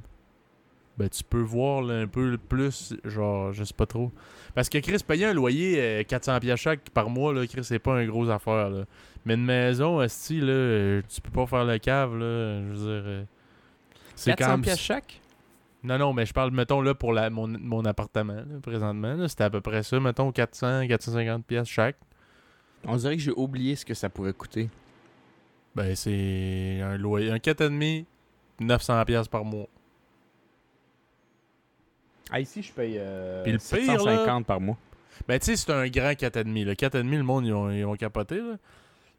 [SPEAKER 1] ben tu peux voir là, un peu le plus, genre, je sais pas trop. Parce que Chris, payer un loyer euh, 400 pièces chaque par mois, là, Chris, c'est pas une grosse affaire, là. Mais une maison, esti, là, euh, tu peux pas faire le cave, là, je veux dire... euh, c'est
[SPEAKER 2] 400
[SPEAKER 1] quand même...
[SPEAKER 2] pièces chaque?
[SPEAKER 1] Non, non, mais je parle, mettons, là, pour la, mon, mon appartement, là, présentement. là, C'était à peu près ça, mettons, 400, 450 pièces chaque.
[SPEAKER 2] On dirait que j'ai oublié ce que ça pourrait coûter.
[SPEAKER 1] Ben, c'est un loyer. Un 4,5, 900 pièces par mois.
[SPEAKER 2] Ah, ici, je paye euh,
[SPEAKER 1] Puis le pire, là-
[SPEAKER 2] 750 par mois.
[SPEAKER 1] Ben, tu sais, c'est un grand 4,5. Le 4,5, le monde, ils ont, ils ont capoté, là.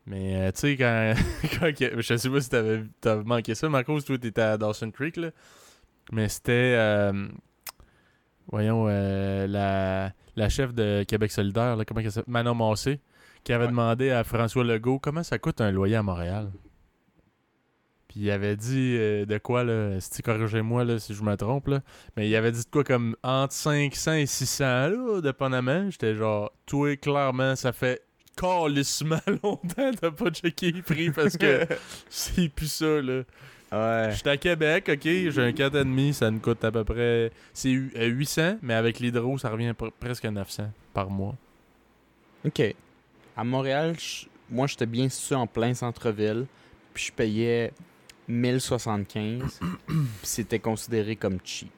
[SPEAKER 1] Mais, euh, tu sais, quand, quand Je sais pas si t'avais t'avais manqué ça, Marcos, toi, t'étais à Dawson Creek, là. Mais c'était... euh, voyons, euh, la, la chef de Québec solidaire, là, comment elle s'appelle? Manon Massé, qui avait
[SPEAKER 2] Ouais.
[SPEAKER 1] demandé à François Legault comment ça coûte un loyer à Montréal? Puis il avait dit euh, de quoi, là, si corrigez-moi là, si je me trompe, là. Mais il avait dit de quoi comme entre 500 et 600, là, dépendamment. J'étais genre, toi, clairement, ça fait calissement longtemps de pas checker les prix parce que c'est plus ça, là.
[SPEAKER 2] Ouais.
[SPEAKER 1] J'étais à Québec, ok, j'ai un 4,5, ça me coûte à peu près. C'est hu- euh, 800, mais avec l'hydro, ça revient pr- presque à 900 par mois.
[SPEAKER 2] OK. À Montréal, moi, j'étais bien situé en plein centre-ville. Puis je payais 1075. puis c'était considéré comme cheap.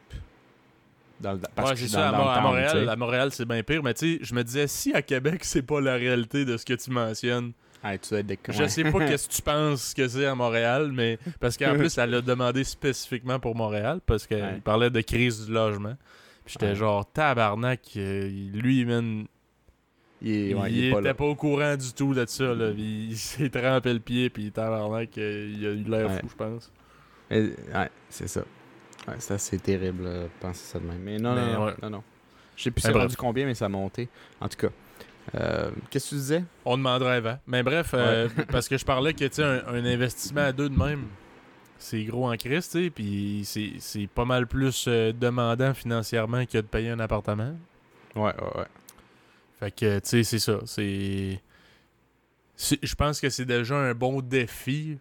[SPEAKER 2] Dans le, parce
[SPEAKER 1] ouais,
[SPEAKER 2] que
[SPEAKER 1] c'est ça, à,
[SPEAKER 2] dans le
[SPEAKER 1] Montréal, à Montréal, c'est bien pire, mais tu sais, je me disais, si à Québec, c'est pas la réalité de ce que tu mentionnes,
[SPEAKER 2] Ah, tu
[SPEAKER 1] Je sais pas qu'est-ce que tu penses que c'est à Montréal, mais parce qu'en plus, elle l'a demandé spécifiquement pour Montréal parce qu'elle
[SPEAKER 2] Ouais.
[SPEAKER 1] parlait de crise du logement. Puis j'étais
[SPEAKER 2] Ouais.
[SPEAKER 1] genre tabarnak, euh, lui, man,
[SPEAKER 2] Il, est- ouais,
[SPEAKER 1] il,
[SPEAKER 2] il est pas
[SPEAKER 1] était pas, au courant du tout de ça. Là. Il, il s'est trempé le pied, puis tabarnak, euh, il a eu l'air
[SPEAKER 2] Ouais.
[SPEAKER 1] fou, je pense.
[SPEAKER 2] Euh, Ouais, c'est ça. Ouais, c'est terrible de penser ça de même. Mais non,
[SPEAKER 1] Mais
[SPEAKER 2] non, non,
[SPEAKER 1] ouais.
[SPEAKER 2] non, non. Je sais plus c'est rendu combien, mais ça a monté. En tout cas. Euh, Qu'est-ce que tu disais?
[SPEAKER 1] On demandera avant. Mais bref, euh, parce que je parlais que tu sais, un, un investissement à deux de même, c'est gros en crise, tu sais, puis c'est- pas mal plus euh, demandant financièrement que de payer un appartement.
[SPEAKER 2] Ouais, ouais, ouais.
[SPEAKER 1] Fait que, tu sais, c'est ça. C'est. Je pense que c'est déjà un bon défi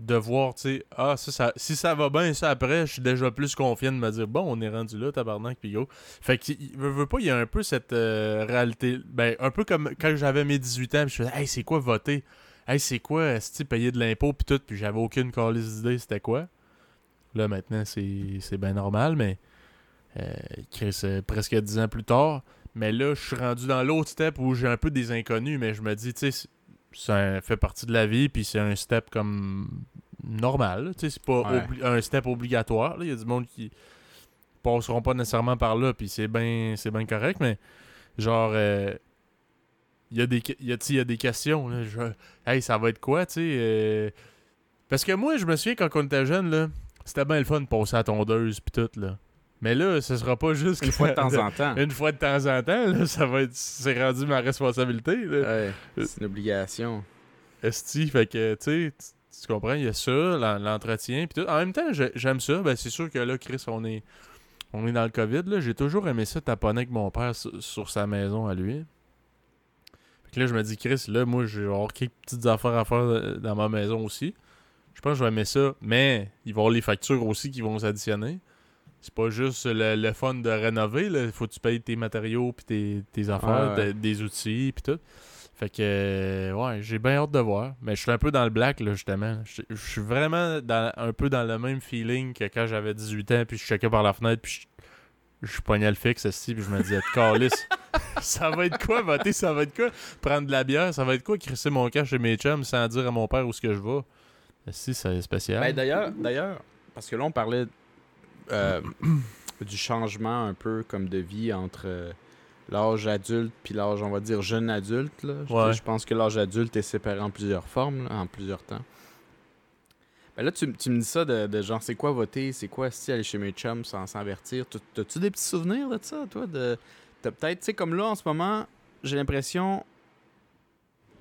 [SPEAKER 1] de voir, tu sais, ah, ça, ça- si ça va bien, ça après, je suis déjà plus confiant de me dire, bon, on est rendu là, tabarnak, pis go. Fait que, il veut, veut pas, il y a un peu cette euh, réalité. Ben, un peu comme quand j'avais mes 18 ans, pis je faisais, hey, c'est quoi voter? Hey, c'est quoi, est payer de l'impôt, pis tout, pis j'avais aucune calice d'idée, c'était quoi? Là, maintenant, c'est bien normal, mais. Euh, euh, presque 10 ans plus tard. Mais là, je suis rendu dans l'autre step où j'ai un peu des inconnus, mais je me dis, tu sais, ça fait partie de la vie, puis c'est un step comme normal. Tu sais, c'est pas
[SPEAKER 2] Ouais.
[SPEAKER 1] un step obligatoire. là. Il y a du monde qui passeront pas nécessairement par là, puis c'est bien c'est correct, mais genre, euh, il y, a des il y, a, il y a des questions. Là, je- hey, ça va être quoi, tu sais? euh, Parce que moi, je me souviens quand on était jeune, là, c'était bien le fun de passer à la tondeuse, puis tout, là. Mais là, ce sera pas juste
[SPEAKER 2] Une fois de temps en temps.
[SPEAKER 1] une fois de temps en temps, là, ça va être. C'est rendu ma responsabilité.
[SPEAKER 2] Ouais, c'est une obligation.
[SPEAKER 1] Esti, fait que, tu sais, tu- comprends, il y a ça, l'en- l'entretien, puis tout. En même temps, j'ai- j'aime ça. Ben, c'est sûr que là, Chris, on est, on est dans le COVID, là. J'ai toujours aimé ça taponner avec mon père sur, sur sa maison à lui. Fait que là, je me dis, Chris, là, moi, j'ai avoir quelques petites affaires à faire euh, dans ma maison aussi. Je pense que je vais aimer ça, mais il va y avoir les factures aussi qui vont s'additionner. C'est pas juste le, le fun de rénover, là. Faut que tu payes tes matériaux, puis tes, tes affaires,
[SPEAKER 2] Ouais, ouais.
[SPEAKER 1] de- des outils, puis tout. Fait que, ouais, j'ai bien hâte de voir. Mais je suis un peu dans le black, là, justement. Je je suis vraiment dans, un peu dans le même feeling que quand j'avais 18 ans, puis je checkais par la fenêtre, puis je, je poignais le fixe, aussi, puis je me disais, calice, ça va être quoi, voter, ça va être quoi? Prendre de la bière, ça va être quoi, crisser mon cash chez mes chums sans dire à mon père où ce que je vais? Si, c'est spécial.
[SPEAKER 2] Ben, d'ailleurs, d'ailleurs, parce que là, on parlait euh, du changement un peu comme de vie entre euh, l'âge adulte puis l'âge, on va dire, jeune adulte. Là. Je,
[SPEAKER 1] Ouais.
[SPEAKER 2] je pense que l'âge adulte est séparé en plusieurs formes, là, en plusieurs temps. Ben là, tu, tu me dis ça de, de genre, c'est quoi voter, c'est quoi si aller chez mes chums sans s'avertir. T'as- T'as-tu des petits souvenirs de ça, toi? De, t'as peut-être, tu sais, comme là, en ce moment, j'ai l'impression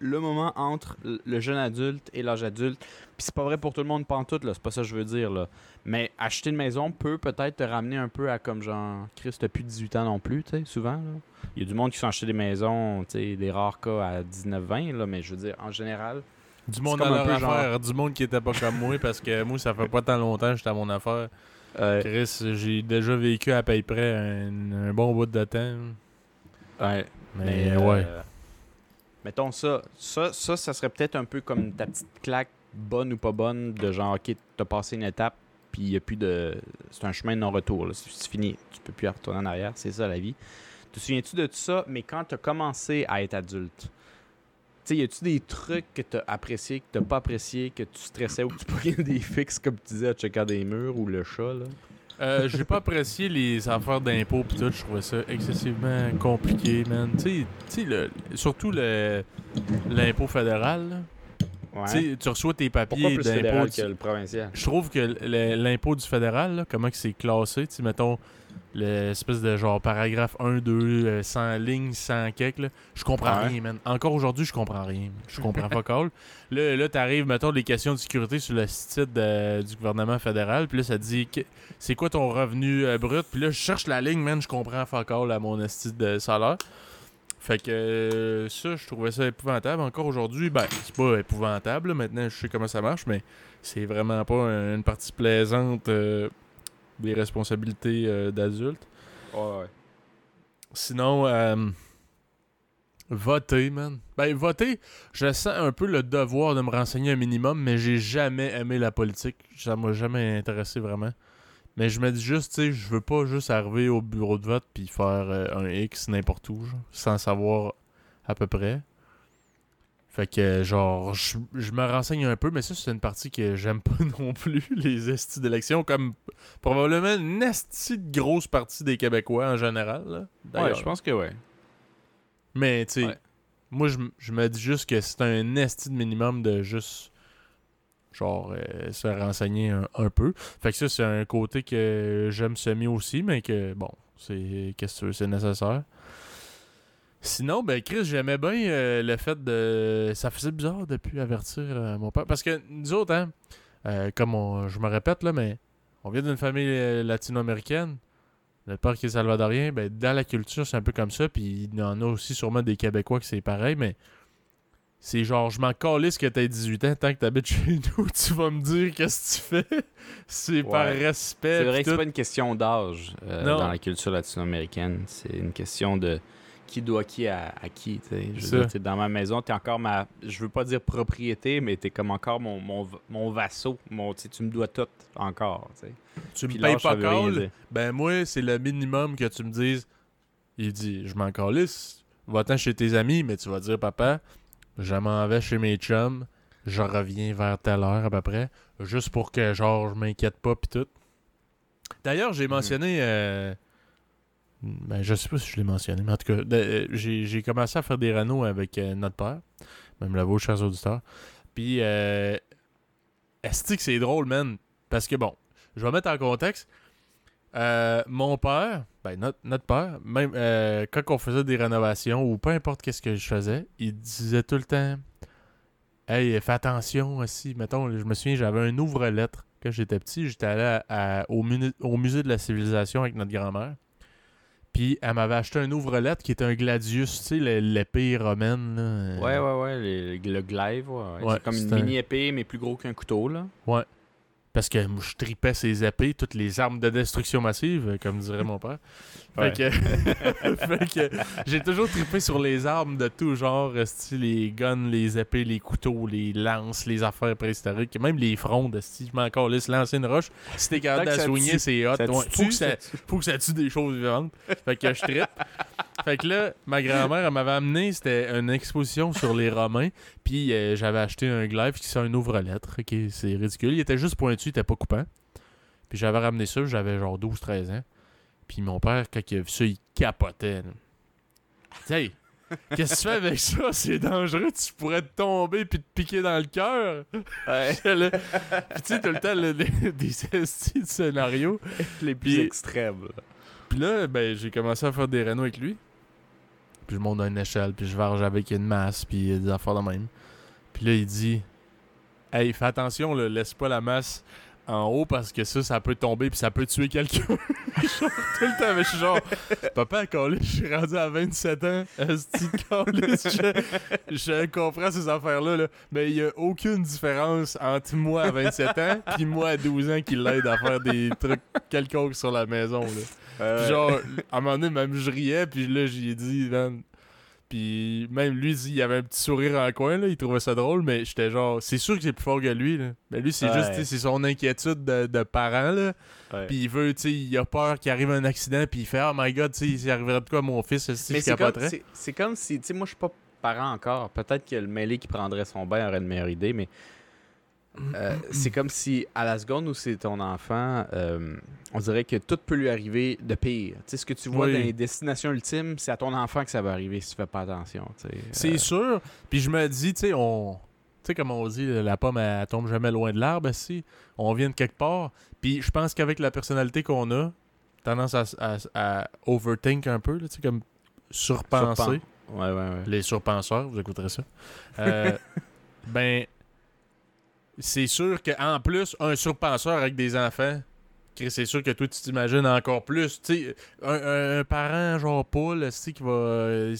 [SPEAKER 2] le moment entre le jeune adulte et l'âge adulte. Puis c'est pas vrai pour tout le monde pantoute, là. C'est pas ça que je veux dire, là. Mais acheter une maison peut peut-être te ramener un peu à comme genre, Chris, t'as plus 18 ans non plus, tu sais, souvent. Il y a du monde qui sont achetés des maisons, tu sais, des rares cas à 19-20, là. Mais je veux dire, en général,
[SPEAKER 1] du monde à leur
[SPEAKER 2] peu genre-
[SPEAKER 1] affaire, du monde qui était pas comme moi, parce que moi, ça fait pas tant longtemps que j'étais à mon affaire. Chris, j'ai déjà vécu à peu près un, un bon bout de temps.
[SPEAKER 2] ouais.
[SPEAKER 1] Mais,
[SPEAKER 2] Mais,
[SPEAKER 1] ouais.
[SPEAKER 2] Mettons ça, ça, ça, ça serait peut-être un peu comme ta petite claque, bonne ou pas bonne, de genre, ok, t'as passé une étape, puis il y a plus de. C'est un chemin de non-retour. C'est fini. Tu peux plus retourner en arrière, c'est ça la vie. Te souviens-tu de tout ça, mais quand t'as commencé à être adulte? Tu sais, y a-tu des trucs que t'as apprécié, que t'as pas apprécié, que tu stressais ou que tu prenais des fixes, comme tu disais, à checker des murs ou le chat, là?
[SPEAKER 1] Euh, j'ai pas apprécié les affaires d'impôts pis tout, je trouvais ça excessivement compliqué, man. Tu sais- le- surtout le- l'impôt fédéral, là.
[SPEAKER 2] Ouais.
[SPEAKER 1] Tu reçois tes
[SPEAKER 2] Pourquoi
[SPEAKER 1] papiers
[SPEAKER 2] plus
[SPEAKER 1] d'impôt.
[SPEAKER 2] fédéral
[SPEAKER 1] tu-
[SPEAKER 2] que le provincial?
[SPEAKER 1] Je trouve que l'impôt du fédéral, là, comment que c'est classé, tu sais, mettons, l'espèce de genre paragraphe 1, 2, euh, 100 lignes, 100 quelques, là, je comprends
[SPEAKER 2] Ouais.
[SPEAKER 1] rien, man. Encore aujourd'hui, je comprends rien. Je comprends pas call. Là, là t'arrives, mettons, les questions de sécurité sur le site de- du gouvernement fédéral, puis là, ça dit, que- c'est quoi ton revenu euh, brut, puis là, je cherche la ligne, man, je comprends fuck all à mon esti de salaire. Fait que euh, ça, je trouvais ça épouvantable. Encore aujourd'hui, ben, c'est pas épouvantable. là. Maintenant, je sais comment ça marche, mais c'est vraiment pas un- une partie plaisante euh, des responsabilités euh, d'adulte.
[SPEAKER 2] Ouais, ouais.
[SPEAKER 1] Sinon, euh, voter, man. Ben, voter, je sens un peu le devoir de me renseigner un minimum, mais j'ai jamais aimé la politique. Ça m'a jamais intéressé vraiment. Mais je me dis juste, tu sais, je veux pas juste arriver au bureau de vote puis faire euh, un X n'importe où, genre, sans savoir à peu près. Fait que, genre, je, je me renseigne un peu, mais ça, c'est une partie que j'aime pas non plus, les estis d'élection, comme probablement une esti de grosse partie des Québécois en général. là,
[SPEAKER 2] Ouais, je pense que ouais.
[SPEAKER 1] Mais, tu sais,
[SPEAKER 2] Ouais.
[SPEAKER 1] moi, je, me dis juste que c'est un esti de minimum de juste, genre, euh, se renseigner un, un peu. Fait que ça, c'est un côté que j'aime semi aussi, mais que, bon, c'est, qu'est-ce que tu veux, c'est nécessaire. Sinon, ben, Chris, j'aimais bien euh, le fait de. Ça faisait bizarre de plus avertir euh, mon père. Parce que nous autres, hein, euh, comme on- je me répète, là, mais on vient d'une famille latino-américaine. Notre père qui est salvadorien, ben, dans la culture, c'est un peu comme ça. Puis il y en a aussi sûrement des Québécois que c'est pareil, mais c'est genre, je m'en calisse que t'aies 18 ans, tant que t'habites chez nous, tu vas me dire qu'est-ce que tu fais. c'est par respect.
[SPEAKER 2] C'est vrai que c'est pas une question d'âge dans la culture latino-américaine. C'est une question de qui doit qui à, à qui. tu. Je veux dire, dans ma maison, t'es encore ma. Je veux pas dire propriété, mais t'es comme encore mon, mon, mon vassau. Mon, tu tu me dois tout encore. tu sais.
[SPEAKER 1] Tu me payes pas call, ben moi, c'est le minimum que tu me dises. Il dit, je m'en calisse, va-t'en chez tes amis, mais tu vas dire, papa, je m'en vais chez mes chums, je reviens vers telle heure à peu près, juste pour que, genre, je m'inquiète pas pis tout. D'ailleurs, j'ai mentionné, euh, ben je sais pas si je l'ai mentionné, mais en tout cas, euh, j'ai j'ai commencé à faire des rano avec euh, notre père, même la vôtre, chers auditeurs. Puis, euh, est-ce que c'est drôle, man? Parce que bon, je vais mettre en contexte. Euh, mon père, ben notre, notre père, même quand on faisait des rénovations ou peu importe qu'est-ce que je faisais, il disait tout le temps Hey, fais attention aussi. Mettons, je me souviens, j'avais un ouvre-lettre. Quand j'étais petit, j'étais allé au, au musée de la civilisation avec notre grand-mère. Puis elle m'avait acheté un ouvre-lettre qui était un gladius, tu sais, l'épée romaine. là.
[SPEAKER 2] Ouais, ouais, ouais. les- le glaive, ouais. ouais.
[SPEAKER 1] Ouais,
[SPEAKER 2] c'est comme une
[SPEAKER 1] c'est un-
[SPEAKER 2] mini épée, mais plus gros qu'un couteau, là.
[SPEAKER 1] Parce que moi, je tripais ses épées, toutes les armes de destruction massive, comme dirait mon père. Fait que, fait que j'ai toujours trippé sur les armes de tout genre, les guns, les épées, les couteaux, les lances, les affaires préhistoriques, même les frondes, esti, je m'en calisse, lancer une roche. Si t'es capable
[SPEAKER 2] ça
[SPEAKER 1] d'assoigner,
[SPEAKER 2] tue.
[SPEAKER 1] c'est hot. Ouais, faut, que ça, faut que ça tue des choses vivantes. Fait que je trippe. Fait que là, ma grand-mère, elle m'avait amené, c'était une exposition sur les Romains, puis euh, j'avais acheté un glaive qui c'est un ouvre-lettre. Ok, c'est ridicule. Il était juste pointu, il était pas coupant. Puis j'avais ramené ça, j'avais genre 12-13 ans. Puis mon père, quand il a vu ça, il capotait. Hey, qu'est-ce que tu fais avec ça? C'est dangereux, tu pourrais te tomber puis te piquer dans le cœur.
[SPEAKER 2] Ouais.
[SPEAKER 1] Tu sais, tout le temps, là, des, des scénarios.
[SPEAKER 2] les plus extrêmes.
[SPEAKER 1] Puis là, ben, j'ai commencé à faire des rénaux avec lui. Puis je monte dans une échelle, puis je varge avec une masse, puis des affaires de même. Puis là, il dit Hey, fais attention, là, laisse pas la masse en haut parce que ça, ça peut tomber, puis ça peut tuer quelqu'un. Genre, tout le temps, mais je suis genre Papa, calé, je suis rendu à 27 ans. Je, je comprends ces affaires-là, là, mais il y a aucune différence entre moi à 27 ans, puis moi à 12 ans qui l'aide à faire des trucs quelconques sur la maison. Là. Puis genre, à un moment donné, même je riais, puis là, j'y ai dit, man. Puis même lui, il avait un petit sourire en coin, là, il trouvait ça drôle, mais j'étais genre, c'est sûr que j'ai plus fort que lui, là. Mais lui, c'est
[SPEAKER 2] Ouais.
[SPEAKER 1] juste, c'est son inquiétude de, de parent, là.
[SPEAKER 2] Ouais.
[SPEAKER 1] Puis il veut, tu sais, il a peur qu'il arrive un accident, puis il fait, oh my god, tu sais, il arriverait de quoi à mon fils, si je
[SPEAKER 2] c'est comme,
[SPEAKER 1] capoterais.
[SPEAKER 2] c'est- c'est comme si, tu sais, moi je suis pas parent encore. Peut-être que le mêlé qui prendrait son bain aurait une meilleure idée, mais euh, c'est comme si à la seconde où c'est ton enfant, euh, on dirait que tout peut lui arriver de pire. Tu sais, ce que tu vois
[SPEAKER 1] Oui.
[SPEAKER 2] dans les destinations ultimes, c'est à ton enfant que ça va arriver si tu fais pas attention. tu sais.
[SPEAKER 1] C'est
[SPEAKER 2] Euh,
[SPEAKER 1] sûr. Puis je me dis, tu sais, on. Tu sais, comme on dit, la pomme, elle, tombe jamais loin de l'arbre, si. On vient de quelque part. Puis je pense qu'avec la personnalité qu'on a, tendance à, à, à overthink un peu, tu sais, comme surpenser.
[SPEAKER 2] Surpen- Ouais, ouais, ouais.
[SPEAKER 1] Les surpenseurs, vous écouterez ça. Ben, c'est sûr qu'en plus, un surpenseur avec des enfants, Chris, c'est sûr que toi, tu t'imagines encore plus. Tu sais, un, un- un parent genre Paul, tu sais, qui va euh,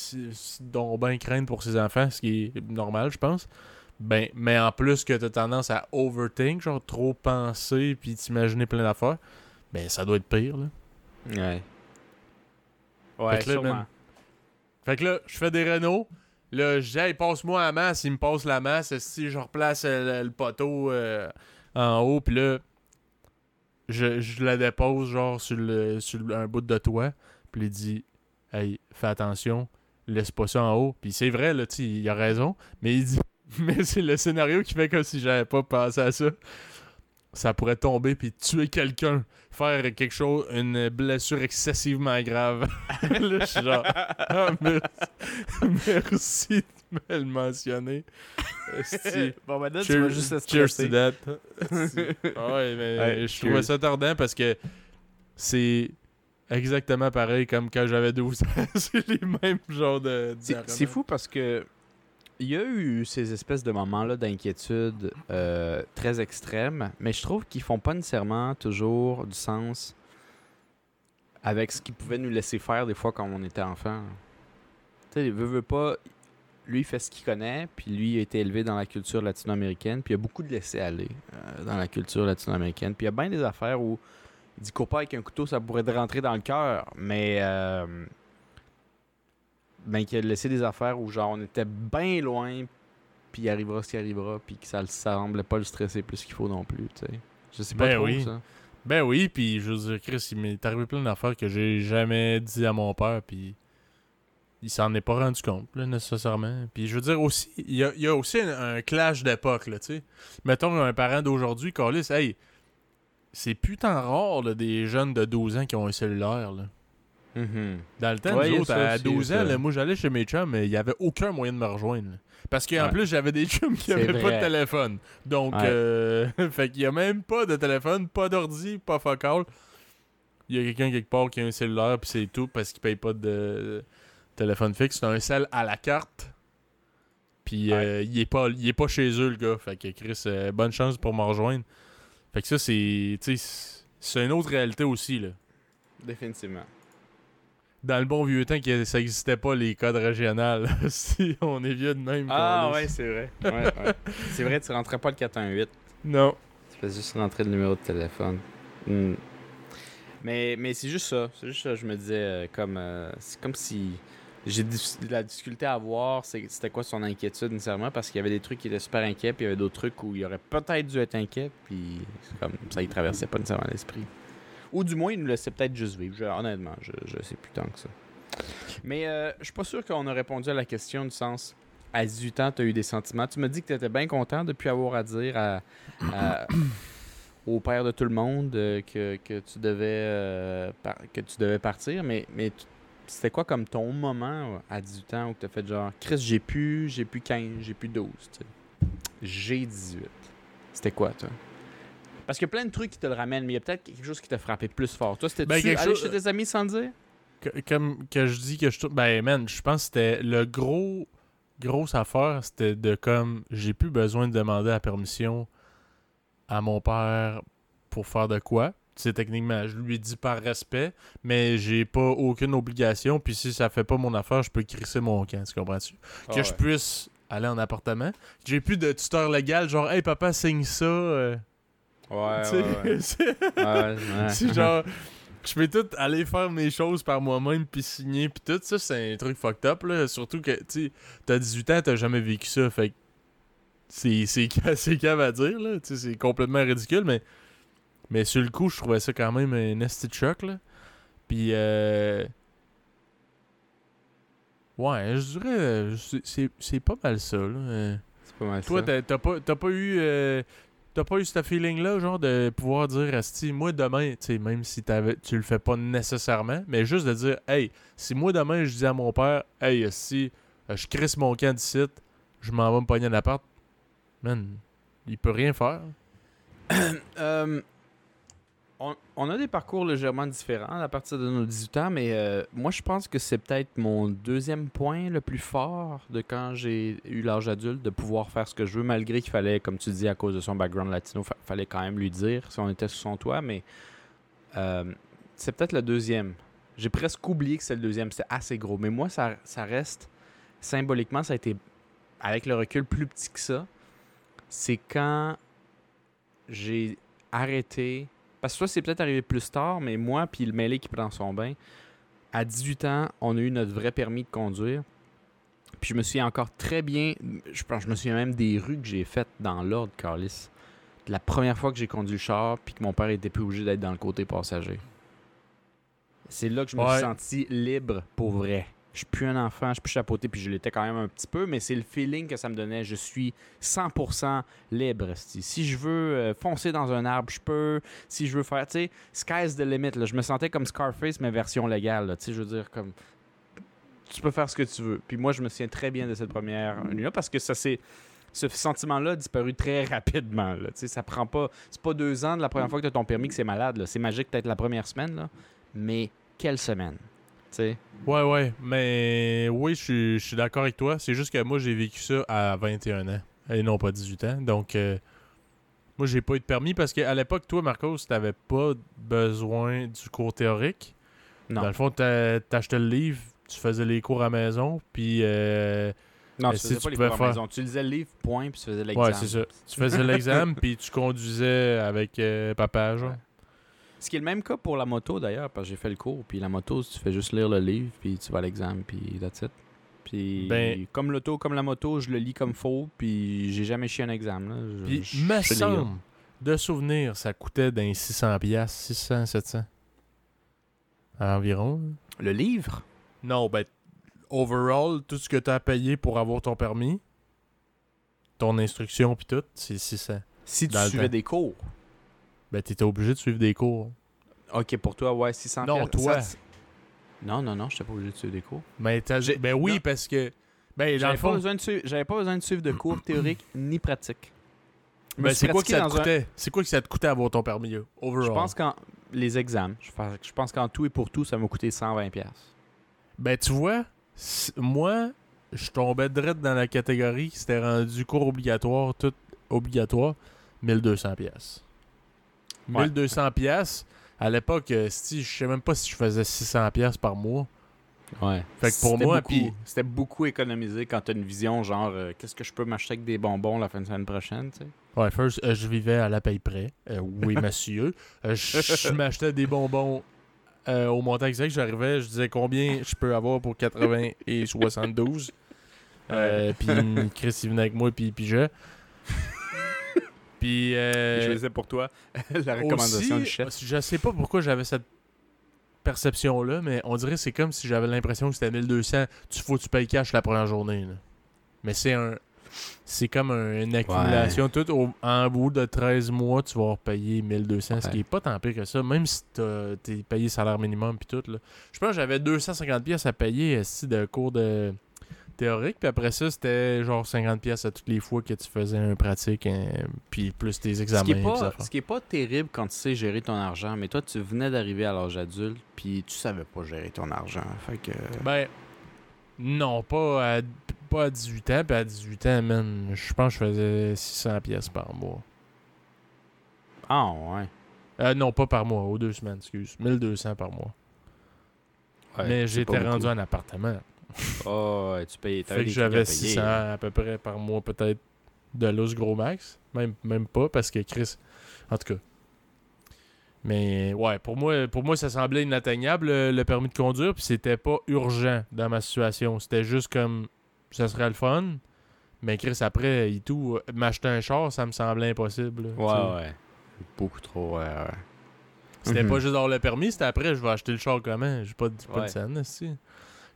[SPEAKER 1] donc ben craindre pour ses enfants, ce qui est normal, je pense. Ben, mais en plus que tu as tendance à overthink, genre trop penser puis t'imaginer plein d'affaires, ben ça doit être pire, là.
[SPEAKER 2] Ouais. Ouais,
[SPEAKER 1] Fait que là,
[SPEAKER 2] sûrement.
[SPEAKER 1] Fait que là, je fais des rénaux. Là, hey, passe-moi la masse. Il me passe la masse. Si je replace euh, le, poteau euh, en haut, puis là, je, je la dépose, genre, sur, sur un bout de toit. Puis il dit, hey, fais attention, laisse pas ça en haut. Puis c'est vrai, là, il a raison. Mais il dit, mais c'est le scénario qui fait comme si j'avais pas pensé à ça. Ça pourrait tomber puis tuer quelqu'un. Faire quelque chose, une blessure excessivement grave. là, je suis genre, ah, merci, merci de me le mentionner.
[SPEAKER 2] Bon, maintenant, tu vas juste te
[SPEAKER 1] cheers
[SPEAKER 2] stresser.
[SPEAKER 1] to that. Ah ouais, mais
[SPEAKER 2] Ouais,
[SPEAKER 1] je trouvais ça tordant parce que c'est exactement pareil comme quand j'avais 12 ans. c'est les mêmes genres de.
[SPEAKER 2] C'est fou parce que il y a eu ces espèces de moments-là d'inquiétude euh, très extrêmes, mais je trouve qu'ils font pas nécessairement toujours du sens avec ce qu'ils pouvaient nous laisser faire des fois quand on était enfant. Tu sais, veut, veut pas, lui il fait ce qu'il connaît, puis lui il a été élevé dans la culture latino-américaine, puis il y a beaucoup de laisser-aller euh, dans la culture latino-américaine, puis il y a bien des affaires où il dit pas avec un couteau, ça pourrait te rentrer dans le cœur, mais euh, ben qu'il a laissé des affaires où genre on était bien loin, puis il arrivera ce qui arrivera, puis que ça, ça semblait pas le stresser plus qu'il faut non plus, tu sais. Je sais pas
[SPEAKER 1] Ben
[SPEAKER 2] trop
[SPEAKER 1] oui.
[SPEAKER 2] ça.
[SPEAKER 1] Ben oui, puis je veux dire, Chris, il m'est arrivé plein d'affaires que j'ai jamais dit à mon père, puis il s'en est pas rendu compte, là, nécessairement. Puis je veux dire aussi, il y a, il y a aussi un, un clash d'époque, là, tu sais. Mettons un parent d'aujourd'hui, Carlis, hey, c'est putain rare, là, des jeunes de 12 ans qui ont un cellulaire, là.
[SPEAKER 2] Mhm.
[SPEAKER 1] Dans le temps,
[SPEAKER 2] Ouais, il y
[SPEAKER 1] nous
[SPEAKER 2] a
[SPEAKER 1] autres,
[SPEAKER 2] ça
[SPEAKER 1] à
[SPEAKER 2] aussi,
[SPEAKER 1] 12 ans, là, moi j'allais chez mes chums, mais il y avait aucun moyen de me rejoindre. là. Parce qu'en
[SPEAKER 2] Ouais.
[SPEAKER 1] plus, j'avais des chums qui
[SPEAKER 2] C'est
[SPEAKER 1] avaient pas de téléphone. Donc,
[SPEAKER 2] Ouais.
[SPEAKER 1] euh, fait qu'il y a même pas de téléphone, pas d'ordi, pas focal. Il y a quelqu'un quelque part qui a un cellulaire, puis c'est tout, parce qu'il paye pas de téléphone fixe. C'est un sel à la carte. Puis euh, il, est pas, il est pas chez eux, le gars. Fait que Chris, euh, bonne chance pour me rejoindre. Fait que ça, c'est. tu sais, C'est une autre réalité aussi, là
[SPEAKER 2] Définitivement.
[SPEAKER 1] Dans le bon vieux temps que ça existait pas les codes régionaux. si on est vieux de même.
[SPEAKER 2] Ah ouais,
[SPEAKER 1] est-
[SPEAKER 2] c'est vrai. Ouais, ouais. c'est vrai, tu rentrais pas le 418.
[SPEAKER 1] Non.
[SPEAKER 2] Tu fais juste rentrer le numéro de téléphone. Hmm. Mais, mais c'est juste ça. C'est juste ça, je me disais, euh, comme, euh, c'est comme si j'ai de la difficulté à voir c'était quoi son inquiétude nécessairement parce qu'il y avait des trucs qui étaient super inquiets, puis il y avait d'autres trucs où il aurait peut-être dû être inquiet, puis comme ça, il traversait pas nécessairement l'esprit. Ou du moins, il nous laissait peut-être juste vivre. Je- honnêtement, je, je sais plus tant que ça. Mais euh, je suis pas sûr qu'on a répondu à la question du sens. À 18 ans, tu as eu des sentiments. Tu me dis que tu étais bien content de avoir à dire à, au père de tout le monde euh, que, que tu devais euh, que tu devais partir, mais, mais c'était quoi comme ton moment euh, à 18 ans où tu as fait genre Chris, j'ai plus, j'ai plus 15, j'ai plus 12, tu sais? J'ai 18. C'était quoi toi? Parce qu'il y a plein de trucs qui te le ramènent, mais il y a peut-être quelque chose qui t'a frappé plus fort. Toi, c'était
[SPEAKER 1] Ben,
[SPEAKER 2] tu
[SPEAKER 1] chose-
[SPEAKER 2] chez tes amis sans dire?
[SPEAKER 1] Que- comme que je dis que je. Ben, man, je pense que c'était le gros. Grosse affaire, c'était de comme. J'ai plus besoin de demander la permission à mon père pour faire de quoi. Tu sais, techniquement, je lui dis par respect, mais j'ai pas aucune obligation. Puis si ça fait pas mon affaire, je peux crisser mon camp, tu comprends-tu?
[SPEAKER 2] Ah
[SPEAKER 1] que je puisse aller en appartement. J'ai plus de tuteur légal, genre, hey papa, signe ça. euh,
[SPEAKER 2] Ouais, ouais, ouais.
[SPEAKER 1] c'est- genre je peux tout aller faire mes choses par moi-même puis signer puis tout ça c'est un truc fucked up là surtout que tu sais t'as 18 ans t'as jamais vécu ça fait que c'est c'est ca- c'est cave à dire là tu sais c'est complètement ridicule mais mais sur le coup je trouvais ça quand même un de choc là puis euh ouais je dirais euh, c'est- pas mal ça là Euh,
[SPEAKER 2] C'est pas mal
[SPEAKER 1] toi,
[SPEAKER 2] ça.
[SPEAKER 1] t'as t'as pas, t'as pas eu. euh, T'as pas eu ce feeling-là, genre, de pouvoir dire, Asti, moi demain, tu sais, même si t'avais, tu le fais pas nécessairement, mais juste de dire, hey, si moi demain je dis à mon père, hey, si je crisse mon camp je m'en vais me pogner un appart, man, il peut rien faire.
[SPEAKER 2] Euh, on, a des parcours légèrement différents à partir de nos 18 ans, mais euh, moi, je pense que c'est peut-être mon deuxième point le plus fort de quand j'ai eu l'âge adulte, de pouvoir faire ce que je veux, malgré qu'il fallait, comme tu dis, à cause de son background latino, fa- fallait quand même lui dire si on était sous son toit, mais euh, c'est peut-être le deuxième. J'ai presque oublié que c'est le deuxième, c'est assez gros, mais moi, ça, ça reste, symboliquement, ça a été, avec le recul, plus petit que ça. C'est quand j'ai arrêté. Parce que toi, c'est peut-être arrivé plus tard, mais moi, puis le mêlé qui prend son bain, à 18 ans, on a eu notre vrai permis de conduire. Puis je me souviens encore très bien, je pense, je me souviens même des rues que j'ai faites dans l'ordre, Carlis. La première fois que j'ai conduit le char, puis que mon père était plus obligé d'être dans le côté passager. C'est là que je me
[SPEAKER 1] Ouais.
[SPEAKER 2] suis senti libre pour vrai. Je suis plus un enfant, je suis plus chapeauté, puis je l'étais quand même un petit peu, mais c'est le feeling que ça me donnait. Je suis 100% libre. Si je veux euh, foncer dans un arbre, je peux. Si je veux faire, tu sais, sky's the limit. Je me sentais comme Scarface, mais version légale. Tu je veux dire, comme. Tu peux faire ce que tu veux. Puis moi, je me souviens très bien de cette première nuit-là parce que ça s'est. Ce sentiment-là a disparu très rapidement. Là. Ça prend pas. C'est pas deux ans de la première fois que tu as ton permis que c'est malade. C'est magique peut-être la première semaine, mais quelle semaine? Sais.
[SPEAKER 1] Ouais, ouais. Mais oui, je suis- d'accord avec toi. C'est juste que moi, j'ai vécu ça à 21 ans et non pas 18 ans. Donc, euh, moi, j'ai pas eu de permis parce qu'à l'époque, toi, Marcos, t'avais pas besoin du cours théorique.
[SPEAKER 2] Non.
[SPEAKER 1] Dans le fond, t'a- t'achetais le livre, tu faisais les cours à la maison, puis euh,
[SPEAKER 2] Non,
[SPEAKER 1] Mais
[SPEAKER 2] tu
[SPEAKER 1] si
[SPEAKER 2] faisais
[SPEAKER 1] tu
[SPEAKER 2] pas les cours à
[SPEAKER 1] faire-
[SPEAKER 2] la maison. Tu lisais le livre, point, puis tu faisais l'examen.
[SPEAKER 1] ouais, c'est ça. Tu faisais l'examen, puis tu conduisais avec euh, papa, genre.
[SPEAKER 2] Ouais. Ce qui est le même cas pour la moto d'ailleurs, parce que j'ai fait le cours. Puis la moto, tu fais juste lire le livre, puis tu vas à l'examen, puis that's it. Puis
[SPEAKER 1] Ben-
[SPEAKER 2] comme l'auto, comme la moto, je le lis comme faux, puis j'ai jamais chié un examen. Là. Je-
[SPEAKER 1] Puis, me semble, de souvenir, ça coûtait d'un 600$, piastres, 600, 700. Environ.
[SPEAKER 2] Le livre?
[SPEAKER 1] Non, ben, overall, tout ce que tu as payé pour avoir ton permis, ton instruction, puis tout, c'est 600.
[SPEAKER 2] Si tu suivais
[SPEAKER 1] temps.
[SPEAKER 2] des cours.
[SPEAKER 1] Ben, t'étais obligé de suivre des cours.
[SPEAKER 2] Ok, pour toi, ouais, 600
[SPEAKER 1] Non, toi.
[SPEAKER 2] Ça, Non, non, non, je pas obligé de suivre des cours.
[SPEAKER 1] Mais ben oui,
[SPEAKER 2] non.
[SPEAKER 1] parce que. Ben,
[SPEAKER 2] J'avais pas, besoin de suivre- j'avais pas besoin de suivre de cours théoriques ni pratiques.
[SPEAKER 1] Ben, c'est quoi que ça te
[SPEAKER 2] un-
[SPEAKER 1] coûtait? C'est quoi que ça te coûtait avoir ton permis, overall?
[SPEAKER 2] Je pense qu'en les examens, je pense, qu'en tout et pour tout, ça m'a coûté 120 pièces.
[SPEAKER 1] Ben, tu vois, moi, je tombais direct dans la catégorie qui s'était rendu cours obligatoire, tout obligatoire, 1200 pièces.
[SPEAKER 2] Ouais.
[SPEAKER 1] 1200 pièces. À l'époque, euh, si je sais même pas si je faisais 600 pièces par mois.
[SPEAKER 2] Ouais.
[SPEAKER 1] Fait que pour
[SPEAKER 2] C'était
[SPEAKER 1] moi, puis-
[SPEAKER 2] c'était beaucoup économisé quand t'as une vision genre euh, qu'est-ce que je peux m'acheter avec des bonbons la fin de semaine prochaine, tu sais?
[SPEAKER 1] Ouais, first, euh, je vivais à la paye près. Euh, oui, monsieur. Euh, je m'achetais des bonbons euh, au montant exact. J'arrivais, je disais combien je peux avoir pour 80 et 72. Euh, puis Chris, il venait avec moi, puis puis je. Puis. euh,
[SPEAKER 2] je faisais pour toi la recommandation
[SPEAKER 1] aussi,
[SPEAKER 2] du chef.
[SPEAKER 1] Je sais pas pourquoi j'avais cette perception-là, mais on dirait que c'est comme si j'avais l'impression que c'était 1200. Tu faut que tu payes cash la première journée. là. Mais c'est un. C'est comme un- une accumulation. Tout au- en bout de 13 mois, tu vas repayer 1200, ce
[SPEAKER 2] Ouais.
[SPEAKER 1] qui est pas tant pire que ça. Même si t'as- t'es payé salaire minimum puis tout. Là. Je pense que j'avais 250 pièces à payer esti, de cours de théorique. Puis après ça, c'était genre 50 pièces à toutes les fois que tu faisais un pratique. hein, puis plus tes
[SPEAKER 2] Ce
[SPEAKER 1] examens.
[SPEAKER 2] qui, est pas, ce qui est pas terrible quand tu sais gérer ton argent, mais toi, tu venais d'arriver à l'âge adulte, puis tu savais pas gérer ton argent. Fait que.
[SPEAKER 1] Ben, non, pas à, pas à 18 ans. Puis à 18 ans, man, je pense que je faisais 600 pièces par mois.
[SPEAKER 2] Ah, ouais.
[SPEAKER 1] Euh, non, pas par mois, aux deux semaines, excuse. 1200 par mois.
[SPEAKER 2] Ouais,
[SPEAKER 1] Mais j'étais
[SPEAKER 2] pas
[SPEAKER 1] rendu en appartement.
[SPEAKER 2] Ah, ouais, tu payais. t'avais
[SPEAKER 1] Fait que j'avais
[SPEAKER 2] payer.
[SPEAKER 1] 600 à peu près par mois, peut-être, de l'os gros max. Même, même pas, parce que Chris. En tout cas. Mais ouais, pour moi, pour moi ça semblait inatteignable, le, le permis de conduire. Puis c'était pas urgent dans ma situation. C'était juste comme. Ça serait le fun. Mais Chris, après, et tout, euh, m'acheter un char, ça me semblait impossible. là.
[SPEAKER 2] Ouais, ouais. Beaucoup trop, ouais, ouais.
[SPEAKER 1] C'était
[SPEAKER 2] Mhm.
[SPEAKER 1] pas juste dans le permis, c'était après, je vais acheter le char comment? J'ai pas, de- pas
[SPEAKER 2] Ouais.
[SPEAKER 1] de scène, aussi.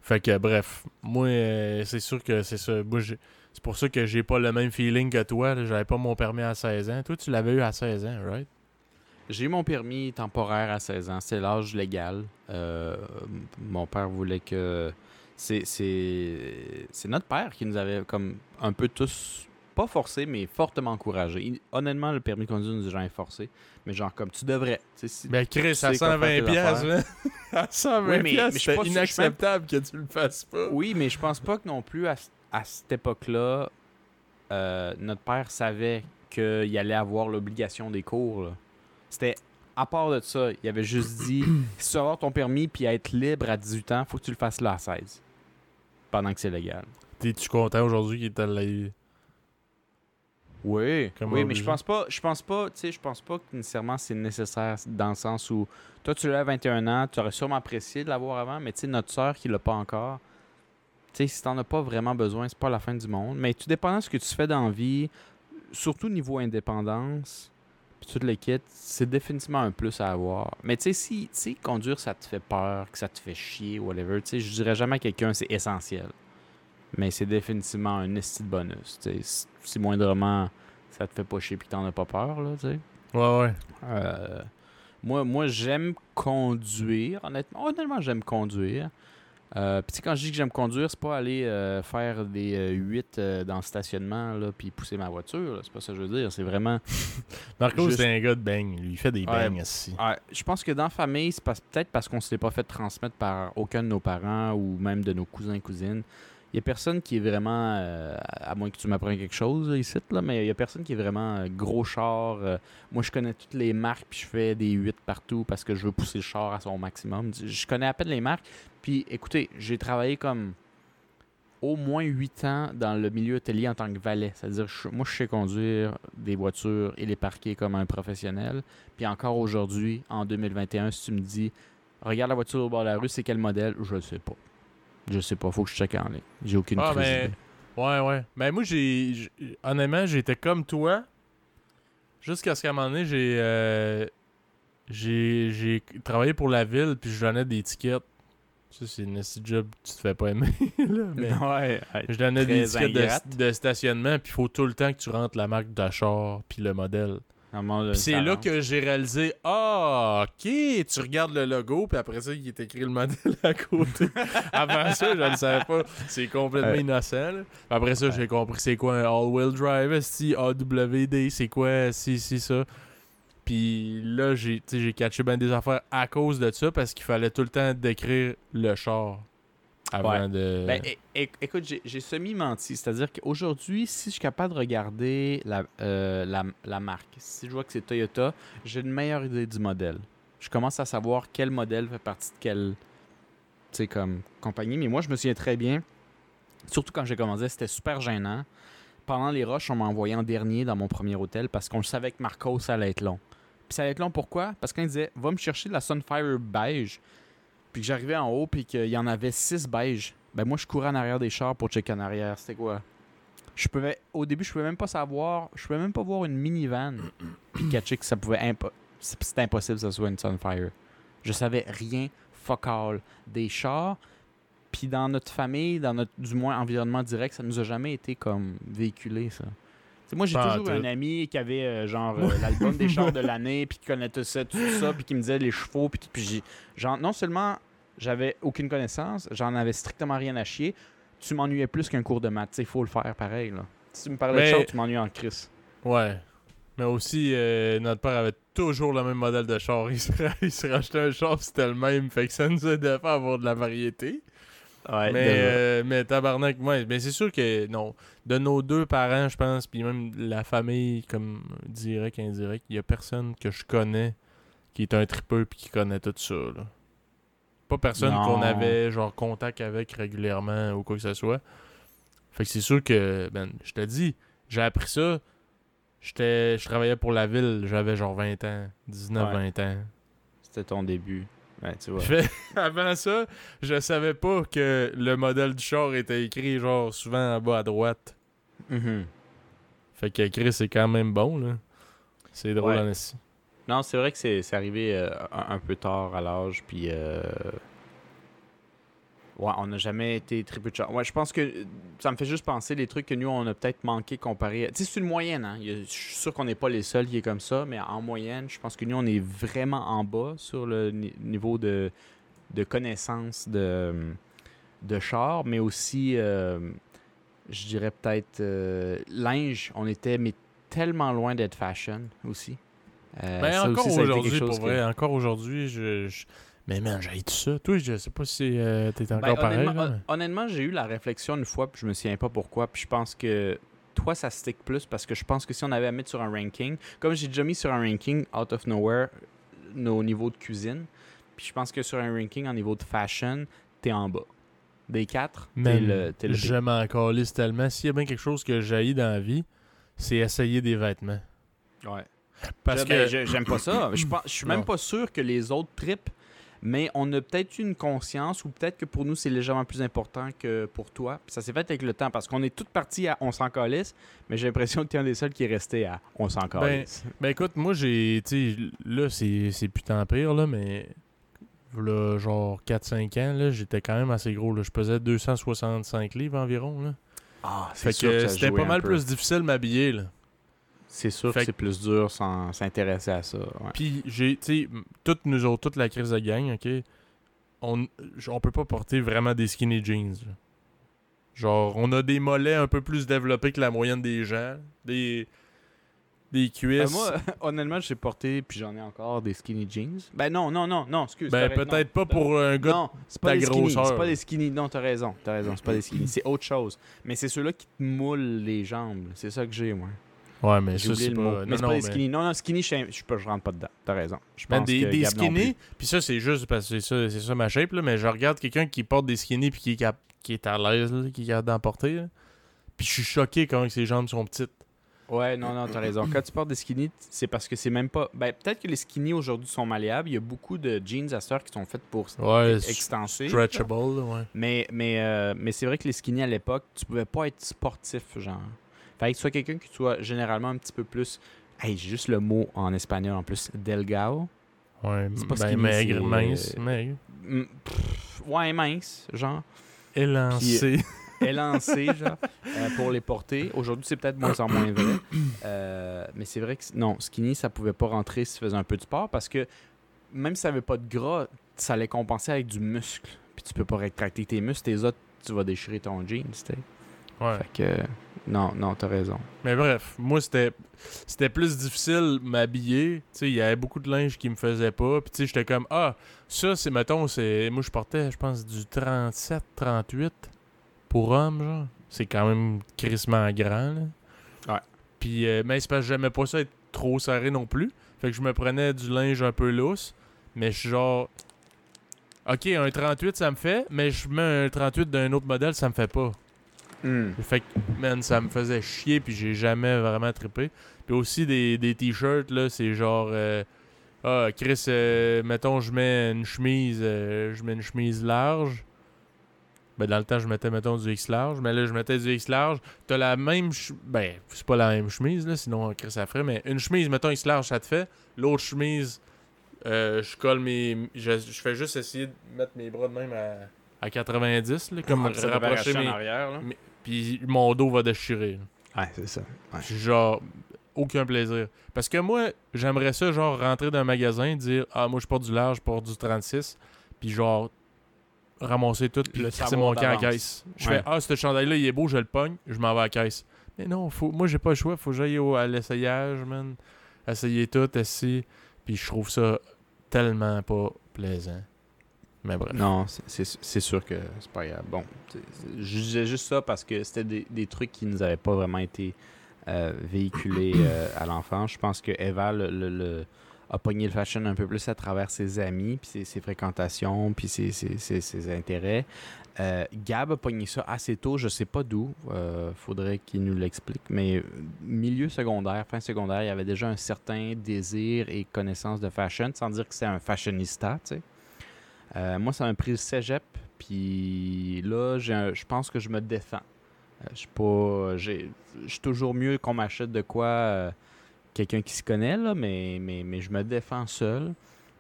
[SPEAKER 1] Fait que, bref, moi, euh, c'est sûr que c'est ça. Moi, c'est pour ça que j'ai pas le même feeling que toi. J'avais pas mon permis à 16 ans. Toi, tu l'avais eu à 16 ans, right?
[SPEAKER 2] J'ai eu mon permis temporaire à 16 ans. C'est l'âge légal. Euh, mon père voulait que. C'est, notre père qui nous avait comme un peu tous, pas forcé, mais fortement encouragé. Il- honnêtement, le permis de conduire nous a jamais forcé. Mais genre, comme tu devrais. Si-
[SPEAKER 1] Ben, Chris, à
[SPEAKER 2] sais quoi
[SPEAKER 1] 120
[SPEAKER 2] faire tes
[SPEAKER 1] piastres,
[SPEAKER 2] affaires.
[SPEAKER 1] là. à 120
[SPEAKER 2] Oui, mais-
[SPEAKER 1] c'est inacceptable que tu le fasses pas.
[SPEAKER 2] Oui, mais je pense pas que non plus à, à cette époque-là, euh, notre père savait qu'il allait avoir l'obligation des cours. là. C'était à part de ça, il avait juste dit si tu veux avoir ton permis puis être libre à 18 ans, faut que tu le fasses là à 16. Pendant que c'est légal.
[SPEAKER 1] T'es-tu content aujourd'hui qu'il t'a l'ait-
[SPEAKER 2] Oui,
[SPEAKER 1] Comme
[SPEAKER 2] oui, mais je pense pas, je pense pas, tu sais, je pense pas que nécessairement c'est nécessaire dans le sens où toi tu l'as à 21 ans, tu aurais sûrement apprécié de l'avoir avant, mais tu sais notre sœur qui l'a pas encore, tu sais si t'en as pas vraiment besoin, c'est pas la fin du monde, mais tout dépendant de ce que tu fais dans la vie, surtout niveau indépendance, puis tout le kit, c'est définitivement un plus à avoir. Mais tu sais si, tu sais conduire ça te fait peur, que ça te fait chier whatever, tu sais, je dirais jamais à quelqu'un c'est essentiel. Mais c'est définitivement un esti de bonus. Si- moindrement ça te fait pas chier puis que t'en as pas peur, là, tu sais.
[SPEAKER 1] Ouais, ouais.
[SPEAKER 2] Euh, moi, moi j'aime conduire, honnêtement. Honnêtement, j'aime conduire. Euh, puis quand je dis que j'aime conduire, c'est pas aller euh, faire des 8 dans le stationnement là, puis pousser ma voiture. C'est pas ça que je veux dire. C'est vraiment.
[SPEAKER 1] Marco,
[SPEAKER 2] Juste-
[SPEAKER 1] c'est un gars de bang. Lui, il fait des bangs ici.
[SPEAKER 2] Ouais, je pense que dans la famille, c'est peut-être parce qu'on se l'est pas fait transmettre par aucun de nos parents ou même de nos cousins cousines. Il y a personne qui est vraiment, euh, à moins que tu m'apprennes quelque chose ici, là, mais il y a personne qui est vraiment euh, gros char. euh, moi, je connais toutes les marques puis je fais des 8 partout parce que je veux pousser le char à son maximum. Je connais à peine les marques. Puis écoutez, j'ai travaillé comme au moins 8 ans dans le milieu hôtelier en tant que valet. C'est-à-dire, moi, je sais conduire des voitures et les parquer comme un professionnel. Puis encore aujourd'hui, en 2021, si tu me dis, regarde la voiture au bord de la rue, c'est quel modèle? Je ne sais pas. Je sais pas, faut que je check en ligne. J'ai aucune
[SPEAKER 1] Ah, mais-
[SPEAKER 2] d'idée.
[SPEAKER 1] Ouais, ouais. Mais moi, j'ai. Honnêtement, j'étais comme toi. Jusqu'à ce qu'à un moment donné, j'ai. euh, j'ai j'ai travaillé pour la ville, puis je donnais des tickets. Ça, c'est une job que tu te fais pas aimer, là. Mais
[SPEAKER 2] Ouais, ouais.
[SPEAKER 1] je donnais des tickets de, de stationnement, puis il faut tout le temps que tu rentres la marque d'achat, puis le modèle. C'est là que j'ai réalisé Ah, ok, tu regardes le logo, puis après ça, il est écrit le modèle à côté. Avant ça, je ne savais pas. C'est complètement innocent. là. Après ça, j'ai compris c'est quoi un all-wheel drive, si AWD, c'est quoi, si, si, ça. Puis là, j'ai catché bien des affaires à cause de ça, parce qu'il fallait tout le temps décrire le char avant
[SPEAKER 2] Ouais.
[SPEAKER 1] de.
[SPEAKER 2] Ben, écoute, j'ai- semi-menti. C'est-à-dire qu'aujourd'hui, si je suis capable de regarder la, euh, la, la marque, si je vois que c'est Toyota, j'ai une meilleure idée du modèle. Je commence à savoir quel modèle fait partie de quelle comme compagnie. Mais moi, je me souviens très bien, surtout quand j'ai commencé, c'était super gênant. Pendant les rushs, on m'a envoyé en dernier dans mon premier hôtel parce qu'on savait que Marco, ça allait être long. Puis ça allait être long pourquoi? Parce qu'il disait, va me chercher de la Sunfire beige puis que j'arrivais en haut, puis qu'il y en avait six beiges, ben moi, je courais en arrière des chars pour checker en arrière. C'était quoi? Je pouvais, au début, je pouvais même pas savoir, je pouvais même pas voir une minivan, puis catcher que ça pouvait impo- c'est- C'était impossible que ça soit une Sunfire. Je savais rien, fuck all, des chars. Puis dans notre famille, dans notre, du moins, environnement direct, ça nous a jamais été comme véhiculé, ça. Tu sais, moi, j'ai toujours un ami qui avait euh, genre euh, l'album des chars de l'année, puis qui connaissait ça, tout ça, puis qui me disait les chevaux, puis. Puis j'ai- genre, non seulement j'avais aucune connaissance, j'en avais strictement rien à chier, tu m'ennuyais plus qu'un cours de maths. Tu sais, il faut le faire pareil, là. Si tu me parlais
[SPEAKER 1] Mais-
[SPEAKER 2] de chars, tu m'ennuies en crise.
[SPEAKER 1] Ouais. Mais aussi, euh, notre père avait toujours le même modèle de char. Il se, il se rachetait un char, c'était le même. Fait que ça nous aidait pas à avoir de la variété.
[SPEAKER 2] Ouais,
[SPEAKER 1] mais, euh, mais tabarnak, ouais. Mais c'est sûr que, non. De nos deux parents, je pense, puis même la famille, comme direct, indirect, il y a personne que je connais qui est un tripeux puis qui connaît tout ça, là. Pas personne qu'on avait, genre, contact avec régulièrement ou quoi que ce soit. Fait que c'est sûr que, ben, je te dis, j'ai appris ça. J'étais, je travaillais pour la ville, j'avais genre 20 ans, 19,
[SPEAKER 2] Ouais.
[SPEAKER 1] 20 ans.
[SPEAKER 2] C'était ton début. Ouais, tu vois.
[SPEAKER 1] Fait- avant ça, je savais pas que le modèle du char était écrit genre souvent en bas à droite.
[SPEAKER 2] Mhm.
[SPEAKER 1] Fait que Chris c'est quand même bon là. C'est drôle
[SPEAKER 2] Ouais.
[SPEAKER 1] en.
[SPEAKER 2] Non, c'est vrai que c'est arrivé euh, un, peu tard à l'âge, puis... euh, Ouais, on n'a jamais été très peu de char. Ouais, je pense que ça me fait juste penser les trucs que nous, on a peut-être manqué comparé... Tu c'est une moyenne, hein. Je suis sûr qu'on n'est pas les seuls qui est comme ça, mais en moyenne, je pense que nous, on est vraiment en bas sur le ni- niveau de, connaissance de, de char, mais aussi, euh, je dirais peut-être, linge, on était mais tellement loin d'être fashion aussi. Euh,
[SPEAKER 1] Ben
[SPEAKER 2] ça
[SPEAKER 1] encore aujourd'hui pour
[SPEAKER 2] que-
[SPEAKER 1] vrai, encore aujourd'hui je, je- mais man, j'ai tout ça. Toi, je sais pas si euh, t'es
[SPEAKER 2] Ben,
[SPEAKER 1] encore pareil.
[SPEAKER 2] honnêtement,
[SPEAKER 1] là,
[SPEAKER 2] honnêtement, j'ai eu la réflexion une fois, puis je me souviens pas pourquoi, puis je pense que toi, ça stick plus parce que je pense que si on avait à mettre sur un ranking, comme j'ai déjà mis sur un ranking out of nowhere nos niveaux de cuisine, puis je pense que sur un ranking en niveau de fashion, t'es en bas. Des quatre, t'es le, t'es le
[SPEAKER 1] je m'en calisse tellement. S'il y a bien quelque chose que j'ai dans la vie, c'est essayer des vêtements.
[SPEAKER 2] Ouais.
[SPEAKER 1] Parce que
[SPEAKER 2] ben, j'aime pas ça. Je pense- je suis même
[SPEAKER 1] Non.
[SPEAKER 2] pas sûr que les autres tripent, mais on a peut-être une conscience ou peut-être que pour nous c'est légèrement plus important que pour toi. Puis ça s'est fait avec le temps parce qu'on est toutes partis à on s'en calisse, mais j'ai l'impression que tu es un des seuls qui est resté à on s'en calisse.
[SPEAKER 1] Ben écoute, moi j'ai. Là, c'est tant pire, là, mais. Là, genre 4-5 ans, j'étais quand même assez gros. Là. Je pesais 265 livres environ. Là.
[SPEAKER 2] ah,
[SPEAKER 1] Fait que c'était pas mal
[SPEAKER 2] peu.
[SPEAKER 1] plus difficile de m'habiller.
[SPEAKER 2] C'est sûr
[SPEAKER 1] Fait
[SPEAKER 2] que
[SPEAKER 1] que-
[SPEAKER 2] c'est plus dur sans s'intéresser à ça. ouais.
[SPEAKER 1] Puis j'ai, tu sais, toutes nous autres, toute la crise de gang, ok, on, on peut pas porter vraiment des skinny jeans. là. Genre, on a des mollets un peu plus développés que la moyenne des gens. Des, des
[SPEAKER 2] Ben,
[SPEAKER 1] cuisses.
[SPEAKER 2] moi, honnêtement, j'ai porté, puis j'en ai encore des skinny jeans. Ben non, non, non, non, excuse.
[SPEAKER 1] ben, peut-être pas pour un gars.
[SPEAKER 2] Non, c'est pas
[SPEAKER 1] ta
[SPEAKER 2] des skinny.
[SPEAKER 1] grosseur.
[SPEAKER 2] C'est pas des skinny. Non, t'as raison. T'as raison. C'est pas des skinny. C'est autre chose. Mais c'est ceux-là qui te moulent les jambes. C'est ça que j'ai, moi.
[SPEAKER 1] Ouais, mais ça, c'est pas.
[SPEAKER 2] mot.
[SPEAKER 1] non,
[SPEAKER 2] Mais c'est
[SPEAKER 1] non,
[SPEAKER 2] pas des
[SPEAKER 1] mais-
[SPEAKER 2] skinny. Non, non, skinny, je, je, peux- je rentre pas dedans. T'as raison. Je
[SPEAKER 1] Ben,
[SPEAKER 2] pense
[SPEAKER 1] des,
[SPEAKER 2] que
[SPEAKER 1] des skinny, puis ça, c'est juste parce que c'est ça, c'est ça ma shape, là, mais je regarde quelqu'un qui porte des skinny puis qui est, cap- qui est à l'aise, là, qui est capable d'en porter. Puis je suis choqué quand ses jambes sont petites.
[SPEAKER 2] Ouais, non, non, t'as raison. Quand tu portes des skinny, c'est parce que c'est même pas. Ben, peut-être que les skinny aujourd'hui sont malléables. Il y a beaucoup de jeans à heure qui sont faits pour
[SPEAKER 1] Ouais,
[SPEAKER 2] ex- extenser.
[SPEAKER 1] stretchable, ouais.
[SPEAKER 2] Mais, mais, euh, mais c'est vrai que les skinny à l'époque, tu pouvais pas être sportif, genre. Fallait que tu sois quelqu'un qui soit généralement un petit peu plus. Hey, j'ai juste le mot en espagnol en plus. Delgado.
[SPEAKER 1] Ouais,
[SPEAKER 2] C'est pas
[SPEAKER 1] ben maigre, mince,
[SPEAKER 2] euh,
[SPEAKER 1] maigre.
[SPEAKER 2] Pff, ouais, mince, genre.
[SPEAKER 1] Élancé.
[SPEAKER 2] élancé, genre, euh, pour les porter. Aujourd'hui, c'est peut-être moins en moins vrai. Euh, mais c'est vrai que non, skinny, ça pouvait pas rentrer si tu faisais un peu de sport parce que même si ça avait pas de gras, ça allait compenser avec du muscle. Puis tu peux pas rétracter tes muscles, tes autres, tu vas déchirer ton jean, tu sais.
[SPEAKER 1] Ouais.
[SPEAKER 2] Fait que non, non, t'as raison.
[SPEAKER 1] Mais bref, moi, c'était c'était plus difficile m'habiller. Il y avait beaucoup de linge qui me faisait pas. Puis tu sais, j'étais comme, ah, ça, c'est, mettons, c'est... Moi, je portais, je pense, du 37, 38 pour homme, genre. C'est quand même crissement grand, là.
[SPEAKER 2] Ouais.
[SPEAKER 1] Puis, euh, mais c'est parce que j'aimais pas ça être trop serré non plus. Fait que je me prenais du linge un peu lousse. Mais je suis genre... Ok, un 38, ça me fait, mais je mets un 38 d'un autre modèle, ça me fait pas.
[SPEAKER 2] Hmm.
[SPEAKER 1] Fait que, man, ça me faisait chier, puis j'ai jamais vraiment trippé. Puis aussi, des, des t-shirts, là, c'est genre... euh, ah, Chris, euh, mettons, je mets une chemise, euh, je mets une chemise large. Ben, dans le temps, je mettais, mettons, du X large. Mais là, je mettais du X large. T'as la même... Ben, c'est pas la même chemise, là, sinon, Chris, ça ferait. Mais une chemise, mettons, X large, ça te fait. L'autre chemise, je colle mes... Je, je fais juste essayer de mettre mes bras de même à, à 90, là, comme
[SPEAKER 2] Ah,
[SPEAKER 1] rapprocher mes...
[SPEAKER 2] arrière, là.
[SPEAKER 1] Puis mon dos va déchirer. là.
[SPEAKER 2] Ouais, c'est ça. Ouais.
[SPEAKER 1] Genre, aucun plaisir. Parce que moi, j'aimerais ça, genre, rentrer dans un magasin, dire Ah, moi, je porte du large, je porte du 36, puis genre, ramasser tout, puis
[SPEAKER 2] Le
[SPEAKER 1] c'est mon camp à caisse. Je
[SPEAKER 2] Ouais.
[SPEAKER 1] fais Ah, ce chandail-là, il est beau, je le pogne, je m'en vais à la caisse. Mais non, faut, moi, j'ai pas le choix, faut que j'aille au- à l'essayage, man. Essayer tout, essayer. Puis je trouve ça tellement pas plaisant.
[SPEAKER 2] Non, c'est- sûr que c'est pas grave. Bon, je disais juste ça parce que c'était des, des trucs qui nous avaient pas vraiment été euh, véhiculés euh, à l'enfance. Je pense que Eva le, le- a pogné le fashion un peu plus à travers ses amis, puis ses, ses fréquentations, puis ses, ses- ses- intérêts. Euh, Gab a pogné ça assez tôt, je sais pas d'où. Faudrait qu'il nous l'explique. Mais milieu secondaire, fin secondaire, il y avait déjà un certain désir et connaissance de fashion, sans dire que c'est un fashionista, tu sais. Euh, moi, ça m'a pris le cégep, puis là, je pense que je me défends. Euh, je suis pas. Je suis toujours mieux qu'on m'achète de quoi euh, quelqu'un qui se connaît, là, mais, mais, mais je me défends seul.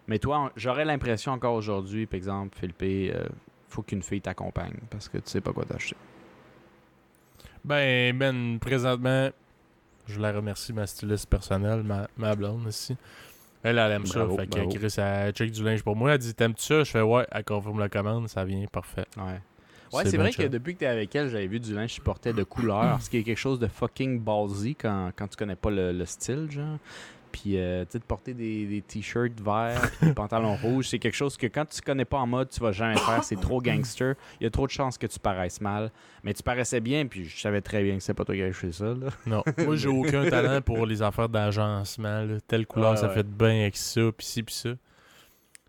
[SPEAKER 2] Mais toi, j'aurais l'impression encore aujourd'hui, par exemple, Philippe, euh, faut qu'une fille t'accompagne parce que tu sais pas quoi t'acheter.
[SPEAKER 1] Ben, Ben, présentement, je la remercie, ma styliste personnelle, ma, ma blonde aussi. Elle, elle aime
[SPEAKER 2] Bravo,
[SPEAKER 1] ça. Fait que. Chris, elle check du linge pour moi. Elle dit T'aimes-tu ça? Je fais Ouais, elle confirme la commande, ça vient, parfait.
[SPEAKER 2] Ouais. Ouais, c'est vrai que depuis que t'es avec elle, j'avais vu du linge qui portait de couleur, ce qui est quelque chose de fucking ballsy quand, quand tu connais pas le, le style, genre. Puis, euh, tu sais, de porter des, des t-shirts verts, des pantalons rouges, c'est quelque chose que quand tu connais pas en mode, tu vas jamais faire, c'est trop gangster. Il y a trop de chances que tu paraisses mal. Mais tu paraissais bien, puis je savais très bien que c'est pas toi qui avais fait ça, là.
[SPEAKER 1] Non, moi, j'ai aucun talent pour les affaires d'agencement. Telle couleur,
[SPEAKER 2] Ouais,
[SPEAKER 1] ça
[SPEAKER 2] ouais.
[SPEAKER 1] fait bien avec ça, pis ci, pis ça.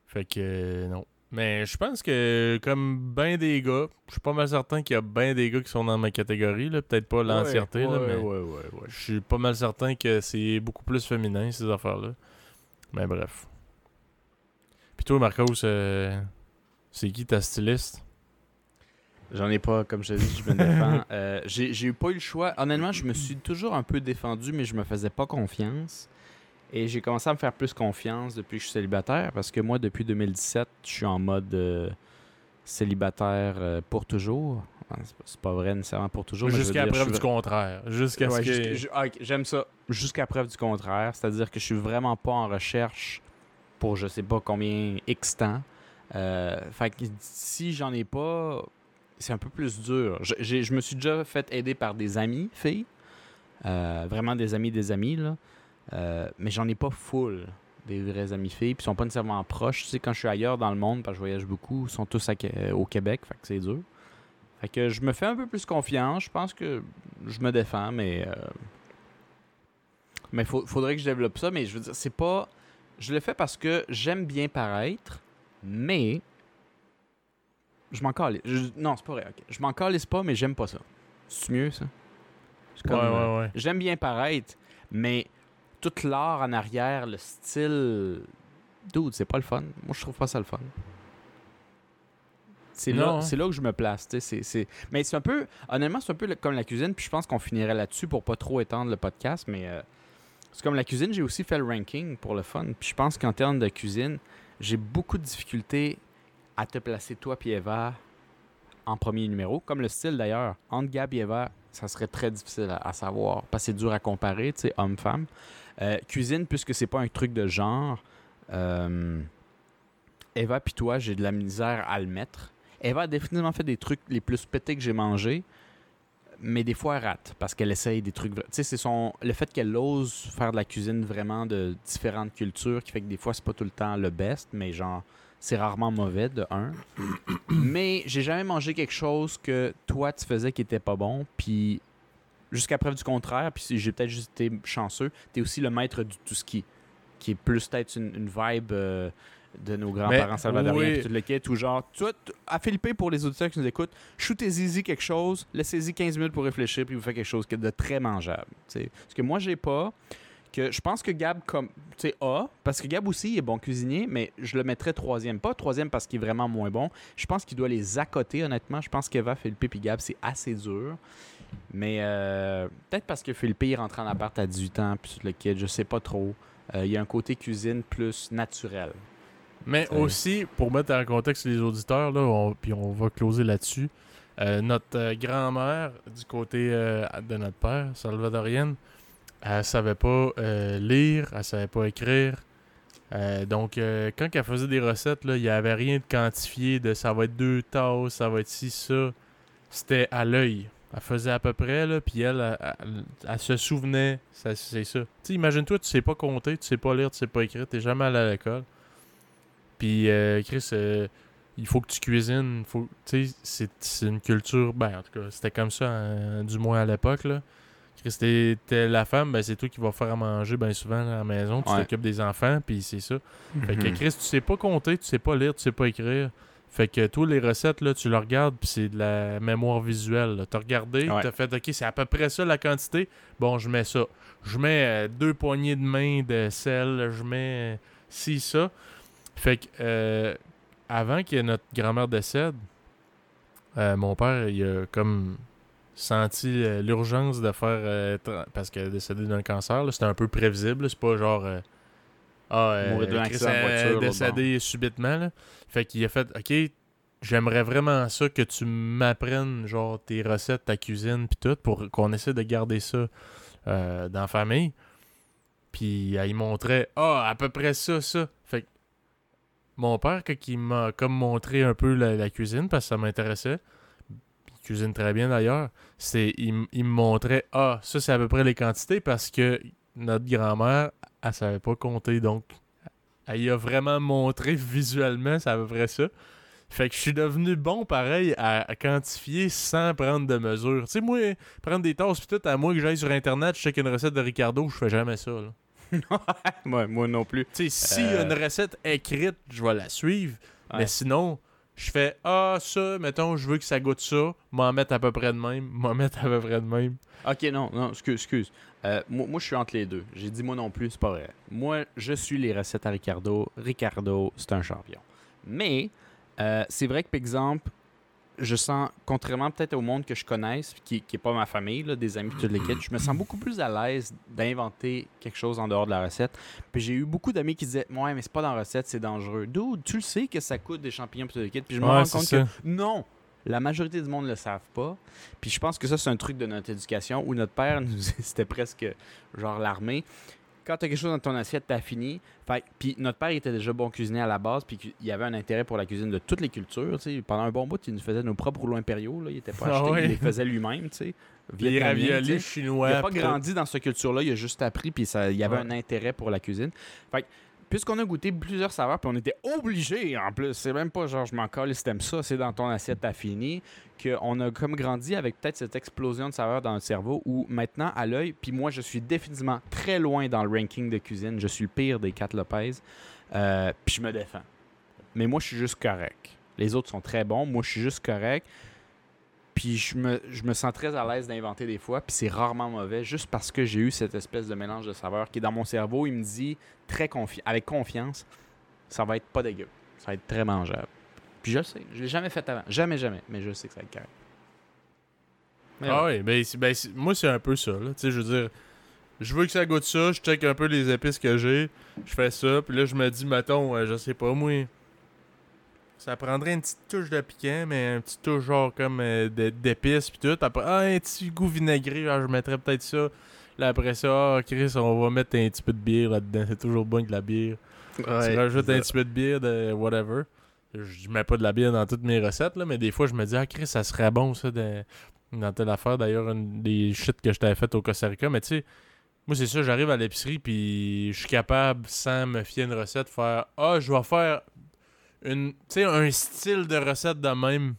[SPEAKER 1] Fait que, euh, non. Mais je pense que, comme ben des gars, je suis pas mal certain qu'il y a ben des gars qui sont dans ma catégorie, là. Peut-être pas l'entièreté, là,
[SPEAKER 2] ouais,
[SPEAKER 1] mais
[SPEAKER 2] ouais, ouais, ouais.
[SPEAKER 1] je suis pas mal certain que c'est beaucoup plus féminin, ces affaires-là. Mais bref. Puis toi, Marcos, euh, c'est qui ta styliste?
[SPEAKER 2] J'en ai pas, comme je te dis, je me défends. Euh, j'ai j'ai eu pas eu le choix. Honnêtement, je me suis toujours un peu défendu, mais je me faisais pas confiance. Et j'ai commencé à me faire plus confiance depuis que je suis célibataire, parce que moi, depuis 2017, je suis en mode euh, célibataire euh, pour toujours. C'est pas- vrai nécessairement pour toujours.
[SPEAKER 1] Jusqu'à preuve
[SPEAKER 2] suis
[SPEAKER 1] du contraire. Jusqu'à
[SPEAKER 2] Ouais,
[SPEAKER 1] ce que...
[SPEAKER 2] ah, J'aime ça. Jusqu'à preuve du contraire. C'est-à-dire que je suis vraiment pas en recherche pour je sais pas combien X temps. Euh, fait que si j'en ai pas, c'est un peu plus dur. Je, je me suis déjà fait aider par des amis filles. Vraiment des amis des amis, là. Euh, mais j'en ai pas full des vrais amis filles. Puis ils sont pas nécessairement proches. Tu sais, quand je suis ailleurs dans le monde, parce que je voyage beaucoup, ils sont tous à Qué- au Québec. Fait que c'est dur. Fait que je me fais un peu plus confiance. Je pense que je me défends, mais. euh, Mais faut, faudrait que je développe ça. Mais je veux dire, c'est pas. Je le fais parce que j'aime bien paraître, mais. Je m'en calisse. Je- Non, c'est pas vrai. ok. Je m'en calisse pas, mais j'aime pas ça. C'est mieux, ça?
[SPEAKER 1] Ouais,
[SPEAKER 2] euh,
[SPEAKER 1] ouais, ouais.
[SPEAKER 2] J'aime bien paraître, mais tout l'art en arrière, le style. Dude, c'est pas le fun. Moi, je trouve pas ça le fun. C'est là,
[SPEAKER 1] hein.
[SPEAKER 2] c'est là que je me place. Mais c'est un peu. Honnêtement, c'est un peu comme la cuisine. Puis je pense qu'on finirait là-dessus pour pas trop étendre le podcast. Mais euh, c'est comme la cuisine, j'ai aussi fait le ranking pour le fun. Puis je pense qu'en termes de cuisine, j'ai beaucoup de difficultés à te placer toi, puis Eva, en premier numéro. Comme le style d'ailleurs. Entre Gab et Eva, ça serait très difficile à, à savoir. Parce que c'est dur à comparer, tu sais, homme-femme. Euh, cuisine, puisque c'est pas un truc de genre. euh, Eva puis toi, j'ai de la misère à le mettre. Eva a définitivement fait des trucs les plus pétés que j'ai mangés, mais des fois elle rate parce qu'elle essaye des trucs. Tu sais, c'est son le fait qu'elle ose faire de la cuisine vraiment de différentes cultures qui fait que des fois c'est pas tout le temps le best, mais genre c'est rarement mauvais de un. mais j'ai jamais mangé quelque chose que toi tu faisais qui était pas bon, puis jusqu'à preuve du contraire, puis j'ai peut-être juste été chanceux, t'es aussi le maître du tout ski, qui est plus peut-être une, une vibe euh, de nos grands-parents
[SPEAKER 1] Mais,
[SPEAKER 2] salvadoriens,
[SPEAKER 1] oui.
[SPEAKER 2] tout le kit, ou genre, toi, t- à Philippe, pour les auditeurs qui nous écoutent, shootez-y quelque chose, laissez-y 15 minutes pour réfléchir, puis vous faites quelque chose de très mangeable. tu sais. Ce que moi, j'ai pas, que je pense que Gab comme tu sais a parce que Gab aussi il est bon cuisinier mais je le mettrais troisième pas troisième parce qu'il est vraiment moins bon je pense qu'il doit les accoter honnêtement je pense qu'Eva Philippe et Gab c'est assez dur mais euh, peut-être parce que Philippe il rentre en appart à 18 ans puis le kid je sais pas trop Euh, il y a un côté cuisine plus naturel
[SPEAKER 1] Mais
[SPEAKER 2] C'est-
[SPEAKER 1] aussi, pour mettre en contexte les auditeurs, là, on- puis on va closer là-dessus, euh, notre euh, grand-mère, du côté euh, de notre père, salvadorienne, elle savait pas euh, lire, elle savait pas écrire. Euh, donc, euh, quand elle faisait des recettes, il n'y avait rien de quantifié de ça va être deux tasses, ça va être ci, ça. C'était à l'œil. Elle faisait à peu près, là, puis elle, elle, elle- elle se souvenait, c'est ça. Tu imagine-toi, tu sais pas compter, tu sais pas lire, tu sais pas écrire, t'es jamais allé à l'école. Puis, euh, Chris, euh, il faut que tu cuisines. Faut, tu sais, c'est, une culture. Ben, en tout cas, c'était comme ça, euh, du moins à l'époque. Là. Chris, t'es, la femme, ben, c'est toi qui vas faire à manger bien souvent à la maison. Tu
[SPEAKER 2] Ouais.
[SPEAKER 1] t'occupes des enfants, puis c'est ça. Fait que
[SPEAKER 2] Mhm.
[SPEAKER 1] Chris, tu sais pas compter, tu sais pas lire, tu sais pas écrire. Fait que toi, les recettes, là, tu le regardes, puis c'est de la mémoire visuelle. là. T'as regardé,
[SPEAKER 2] Ouais.
[SPEAKER 1] t'as fait, OK, c'est à peu près ça la quantité. Bon, je mets ça. Je mets euh, deux poignées de main de sel, je mets euh, ci, ça. Fait que, euh, avant que notre grand-mère décède, euh, mon père, il a comme senti l'urgence de faire. parce qu'elle est décédée d'un cancer, c'était un peu prévisible. C'est pas genre. Euh, ah, euh,
[SPEAKER 2] Mourir de voiture,
[SPEAKER 1] décédée subitement. Là. Fait qu'il a fait OK, j'aimerais vraiment ça que tu m'apprennes genre tes recettes, ta cuisine, puis tout, pour qu'on essaie de garder ça euh, dans la famille. Puis elle y montrait Ah, à peu près ça, ça. Fait que mon père, il m'a comme montré un peu la, la cuisine, parce que ça m'intéressait, il cuisine très bien d'ailleurs, c'est il, il me montrait Ah, ça c'est à peu près les quantités parce que notre grand-mère, elle savait pas compter, donc elle y a vraiment montré visuellement, c'est à peu près ça. Fait que je suis devenu bon pareil à, à quantifier sans prendre de mesures. Tu sais, moi, prendre des tasses pis tout, à moi que j'aille sur internet, je check une recette de Ricardo, je fais jamais ça. Là.
[SPEAKER 2] Ouais, moi non plus
[SPEAKER 1] Tu sais, s'il y a
[SPEAKER 2] Euh.
[SPEAKER 1] une recette écrite, je vais la suivre.
[SPEAKER 2] Ouais.
[SPEAKER 1] Mais sinon, je fais Ah, ça, mettons, je veux que ça goûte ça, m'en mettre à peu près de même, m'en mettre à peu près de même.
[SPEAKER 2] Ok, non, non, excuse, excuse. Euh, moi, moi, je suis entre les deux. J'ai dit moi non plus, c'est pas vrai. Moi, je suis les recettes à Ricardo. Ricardo, c'est un champion. Mais, euh, c'est vrai que, par exemple, je sens, contrairement peut-être au monde que je connaisse, qui n'est pas ma famille, là, des amis, les kits, je me sens beaucoup plus à l'aise d'inventer quelque chose en dehors de la recette. Puis j'ai eu beaucoup d'amis qui disaient Ouais, mais c'est pas dans la recette, c'est dangereux. Dude, tu le sais que ça coûte des champignons, le kit. Puis je me
[SPEAKER 1] Ouais,
[SPEAKER 2] rends compte
[SPEAKER 1] ça.
[SPEAKER 2] que non, la majorité du monde ne le savent pas. Puis je pense que ça, c'est un truc de notre éducation où notre père, nous- c'était presque genre l'armée. quand tu as quelque chose dans ton assiette, t'as fini. Fait, puis notre père il était déjà bon cuisinier à la base, puis il avait un intérêt pour la cuisine de toutes les cultures. Pendant un bon bout, il nous faisait nos propres rouleaux impériaux. Là. Il était pas
[SPEAKER 1] Ah
[SPEAKER 2] acheté, il les faisait lui-même.
[SPEAKER 1] Les raviolis chinois.
[SPEAKER 2] Il n'a pas grandi dans cette culture-là, il a juste appris, puis ça, il y avait
[SPEAKER 1] Ouais.
[SPEAKER 2] un intérêt pour la cuisine. Fait puisqu'on a goûté plusieurs saveurs, puis on était obligés en plus, c'est même pas genre je m'en colle si t'aimes ça, c'est dans ton assiette, t'as fini, qu'on a comme grandi avec peut-être cette explosion de saveurs dans notre cerveau où maintenant, à l'œil, puis moi je suis définitivement très loin dans le ranking de cuisine, je suis le pire des quatre Lopez, euh, puis je me défends. Mais moi je suis juste correct. Les autres sont très bons, moi je suis juste correct. Puis je me, je me sens très à l'aise d'inventer des fois, puis c'est rarement mauvais, juste parce que j'ai eu cette espèce de mélange de saveurs qui est dans mon cerveau, il me dit très confi avec confiance, ça va être pas dégueu, ça va être très mangeable. Puis je le sais, je l'ai jamais fait avant, jamais, jamais, mais je sais que ça va être correct. Mais
[SPEAKER 1] Ah
[SPEAKER 2] ouais.
[SPEAKER 1] oui, ben, ben, moi c'est un peu ça. Là. Tu sais, je veux dire, je veux que ça goûte ça, je check un peu les épices que j'ai, je fais ça, puis là je me dis, mettons, euh, je sais pas, moi, ça prendrait une petite touche de piquant, mais un petit touche genre comme euh, d'épices puis tout. Après, ah, un petit goût vinaigré, je mettrais peut-être ça. Là après ça, ah, Chris, on va mettre un petit peu de bière là-dedans, c'est toujours bon avec de la bière. tu rajoutes un petit peu de bière de whatever. Je mets pas de la bière dans toutes mes recettes, là, mais des fois, je me dis, ah, Chris, ça serait bon, ça, de- dans telle affaire. D'ailleurs, une des shit que je t'avais fait au Costa Rica, mais tu sais, moi, c'est ça, j'arrive à l'épicerie, puis je suis capable, sans me fier à une recette, faire, ah, je vais faire une, tu sais, un style de recette de même.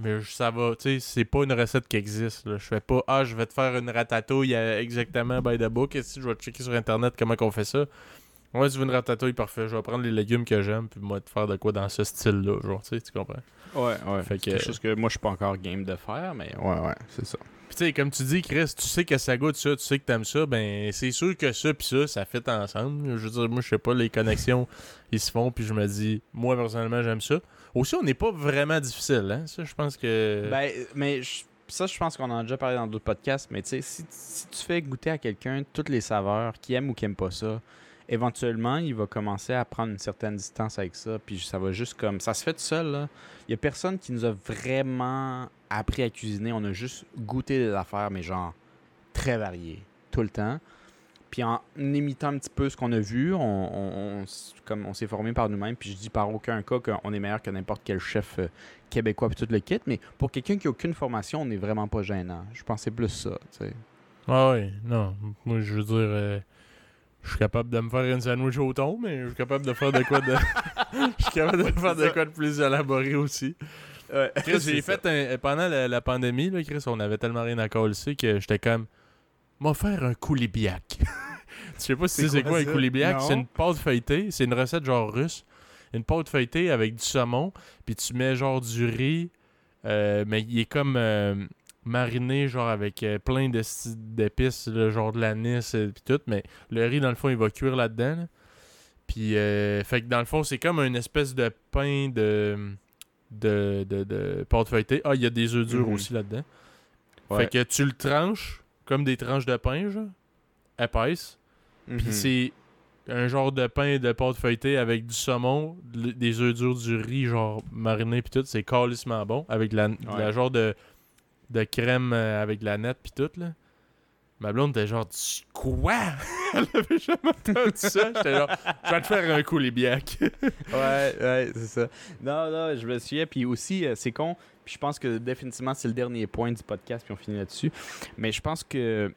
[SPEAKER 1] Mais ça va, tu sais, c'est pas une recette qui existe. Là. Je fais pas, ah, je vais te faire une ratatouille exactement by the book. Et si je vais checker sur internet comment on fait ça. Ouais, tu veux une ratatouille, parfait. Je vais prendre les légumes que j'aime, puis moi, te faire de quoi dans ce style-là. Genre, tu sais, tu comprends?
[SPEAKER 2] Ouais, ouais.
[SPEAKER 1] Fait que-
[SPEAKER 2] quelque chose que moi je suis pas encore game de faire, mais ouais, ouais, c'est ça.
[SPEAKER 1] Sais, comme tu dis, Chris, tu sais que ça goûte ça, tu sais que t'aimes ça, ben c'est sûr que ça puis ça, ça fait ensemble. Je veux dire, moi, je sais pas, les connexions, ils se font, puis je me dis, moi, personnellement, j'aime ça. Aussi, on n'est pas vraiment difficile, hein? Ça, je pense que...
[SPEAKER 2] Ben, mais ça, je pense qu'on en a déjà parlé dans d'autres podcasts, mais tu sais, si, si tu fais goûter à quelqu'un toutes les saveurs, qui aime ou qui aime pas ça, éventuellement, il va commencer à prendre une certaine distance avec ça, puis ça va juste comme... Ça se fait tout seul, là. Il y a personne qui nous a vraiment appris à cuisiner, on a juste goûté des affaires, mais genre très variées, tout le temps. Puis en imitant un petit peu ce qu'on a vu, on, comme on s'est formé par nous-mêmes. Puis je dis par aucun cas qu'on est meilleur que n'importe quel chef euh, québécois puis tout le kit. Mais pour quelqu'un qui a aucune formation, on n'est vraiment pas gênant. Je pensais plus ça. tu sais.
[SPEAKER 1] Ah ouais, non. Moi, je veux dire, euh, je suis capable de me faire une sandwich au thon, mais je suis capable de faire de quoi de... Je suis capable de faire de quoi de plus élaboré aussi. Chris, j'ai fait un- pendant la, la pandémie, là, Chris, on avait tellement rien à coller que j'étais comme, m'a faire un coulibiac. Tu sais pas si
[SPEAKER 2] C'est
[SPEAKER 1] tu sais c'est
[SPEAKER 2] quoi
[SPEAKER 1] quoi un coulibiac? C'est une pâte feuilletée, c'est une recette genre russe. Une pâte feuilletée avec du saumon, puis tu mets genre du riz, euh, mais il est comme euh, mariné genre avec euh, plein d'épices, genre de l'anis et puis tout, mais le riz dans le fond il va cuire là-dedans. là. Puis euh, fait que dans le fond c'est comme une espèce de pain de de, de, de pâte feuilletée. Ah, il y a des œufs durs
[SPEAKER 2] Mhm.
[SPEAKER 1] aussi là-dedans.
[SPEAKER 2] Ouais.
[SPEAKER 1] Fait que tu le tranches comme des tranches de pain, genre, épaisses. Puis
[SPEAKER 2] Mhm.
[SPEAKER 1] c'est un genre de pain de pâte feuilletée avec du saumon, des œufs durs, du riz, genre mariné, puis tout. C'est calissement bon. Avec la, la genre de, de crème euh, avec la nette, puis tout, là. Ma blonde était genre, Tu- quoi? Elle avait jamais entendu ça. J'étais genre, je vais te faire un coup, les biacs.
[SPEAKER 2] ouais, ouais, c'est ça. Non, non, je me souviens. Puis aussi, euh, c'est con. Puis je pense que définitivement, c'est le dernier point du podcast, puis on finit là-dessus. Mais je pense que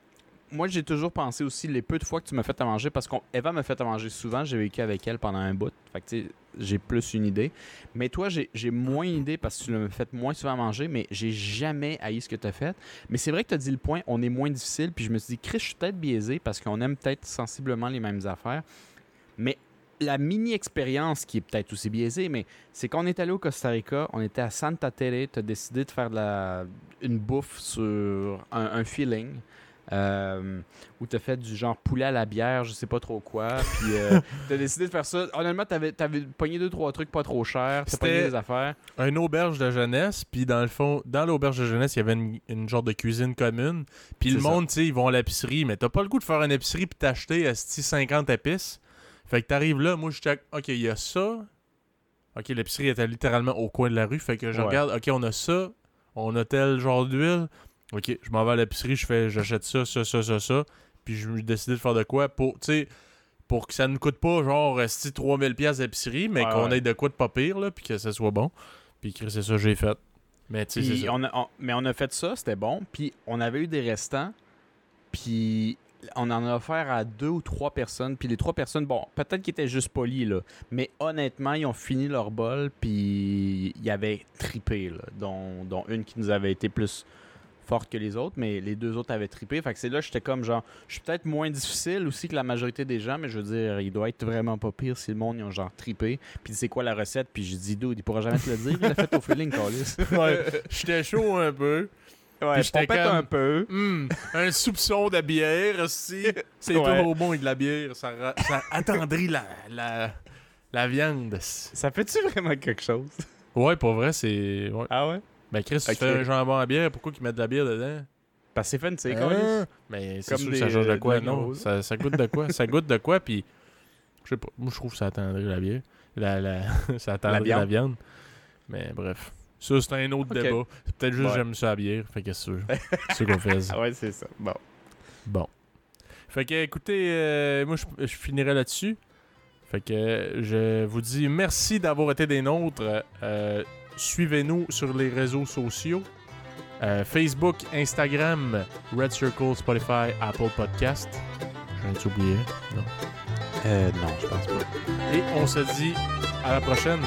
[SPEAKER 2] moi, j'ai toujours pensé aussi les peu de fois que tu m'as fait à manger, parce qu'Eva m'a fait à manger souvent, j'ai vécu avec elle pendant un bout. Fait que tu j'ai plus une idée. Mais toi, j'ai moins idée parce que tu l'as fait moins souvent manger, mais j'ai jamais haï ce que tu as fait. Mais c'est vrai que tu as dit le point, on est moins difficile. Puis je me suis dit, Chris, je suis peut-être biaisé parce qu'on aime peut-être sensiblement les mêmes affaires. Mais la mini-expérience qui est peut-être aussi biaisée, mais c'est qu'on est allé au Costa Rica, on était à Santa Tere, tu as décidé de faire une bouffe sur un feeling. Euh, où tu as fait du genre poulet à la bière, je sais pas trop quoi. Puis tu as décidé de faire ça. Honnêtement, tu avais, pogné deux, trois trucs pas trop chers. Tu
[SPEAKER 1] C'était-
[SPEAKER 2] pogné des affaires.
[SPEAKER 1] une auberge de jeunesse, puis dans le fond, dans l'auberge de jeunesse, il y avait une, une genre de cuisine commune. Puis le monde, tu sais, ils vont à l'épicerie, mais t'as pas le goût de faire une épicerie puis t'acheter esti, 50 épices. Fait que t'arrives là, moi je check, ok, il y a ça. Ok, l'épicerie était littéralement au coin de la rue, fait que je
[SPEAKER 2] Ouais.
[SPEAKER 1] regarde, ok, on a ça, on a tel genre d'huile. Ok, je m'en vais à l'épicerie, je fais, j'achète ça, ça, ça, ça, ça. Puis je me décide de faire de quoi pour, tu sais, pour que ça ne coûte pas genre esti 3000$ pièces d'épicerie, mais
[SPEAKER 2] Ouais,
[SPEAKER 1] qu'on
[SPEAKER 2] ouais.
[SPEAKER 1] ait de quoi de pas pire, là, puis que ça soit bon. Puis c'est ça que j'ai fait. Mais tu sais,
[SPEAKER 2] on- mais on a fait ça, c'était bon. Puis on avait eu des restants. Puis on en a offert à deux ou trois personnes. Puis les trois personnes, bon, peut-être qu'ils étaient juste polis, là. Mais honnêtement, ils ont fini leur bol. Puis ils avaient tripé, là. Dont, dont une qui nous avait été plus forte que les autres. Mais les deux autres avaient tripé. Fait que c'est là, j'étais comme genre, je suis peut-être moins difficile aussi que la majorité des gens. Mais je veux dire, il doit être vraiment pas pire si le monde, ils ont genre tripé. Puis c'est quoi la recette? Puis j'ai dit, dude, il pourra jamais te le dire. Il l'a fait au feeling, Carlis.
[SPEAKER 1] Ouais, j'étais chaud un peu.
[SPEAKER 2] Ouais,
[SPEAKER 1] Puis j'étais comme-
[SPEAKER 2] un peu.
[SPEAKER 1] Hum, un soupçon de bière aussi. C'est
[SPEAKER 2] Ouais.
[SPEAKER 1] toujours bon avec de la bière. Ça, ra- ça attendrit la, la, la viande.
[SPEAKER 2] Ça fait-tu vraiment quelque chose?
[SPEAKER 1] Ouais, pour vrai, c'est. Ouais.
[SPEAKER 2] Ah ouais?
[SPEAKER 1] Ben, Chris, tu
[SPEAKER 2] Ok.
[SPEAKER 1] fais un jambon à bière, pourquoi qu'ils mettent de la bière dedans?
[SPEAKER 2] Parce que c'est fancy,
[SPEAKER 1] Hein?
[SPEAKER 2] Carlis.
[SPEAKER 1] Mais c'est
[SPEAKER 2] Comme
[SPEAKER 1] sûr que ça change de
[SPEAKER 2] euh,
[SPEAKER 1] quoi, non? Ça, ça goûte de quoi? ça goûte de quoi, puis. Je sais pas. Moi, je trouve que ça attendrait la bière. La, la, ça attendrait la
[SPEAKER 2] viande.
[SPEAKER 1] viande. Mais bref. Ça, c'est un autre débat. C'est peut-être juste que
[SPEAKER 2] Ouais.
[SPEAKER 1] j'aime ça la bière. Fait que c'est sûr. c'est sûr qu'on fait ça.
[SPEAKER 2] Ah ouais, c'est ça. Bon.
[SPEAKER 1] Bon. Fait que, écoutez, euh, moi, je, je finirai là-dessus. Fait que euh, je vous dis merci d'avoir été des nôtres. Euh, Suivez-nous sur les réseaux sociaux. Euh, Facebook, Instagram, Red Circle, Spotify, Apple Podcast. J'en ai oublié. Non?
[SPEAKER 2] Euh, non, je pense pas.
[SPEAKER 1] Et on se dit à la prochaine.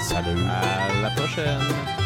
[SPEAKER 1] Salut.
[SPEAKER 2] À la prochaine.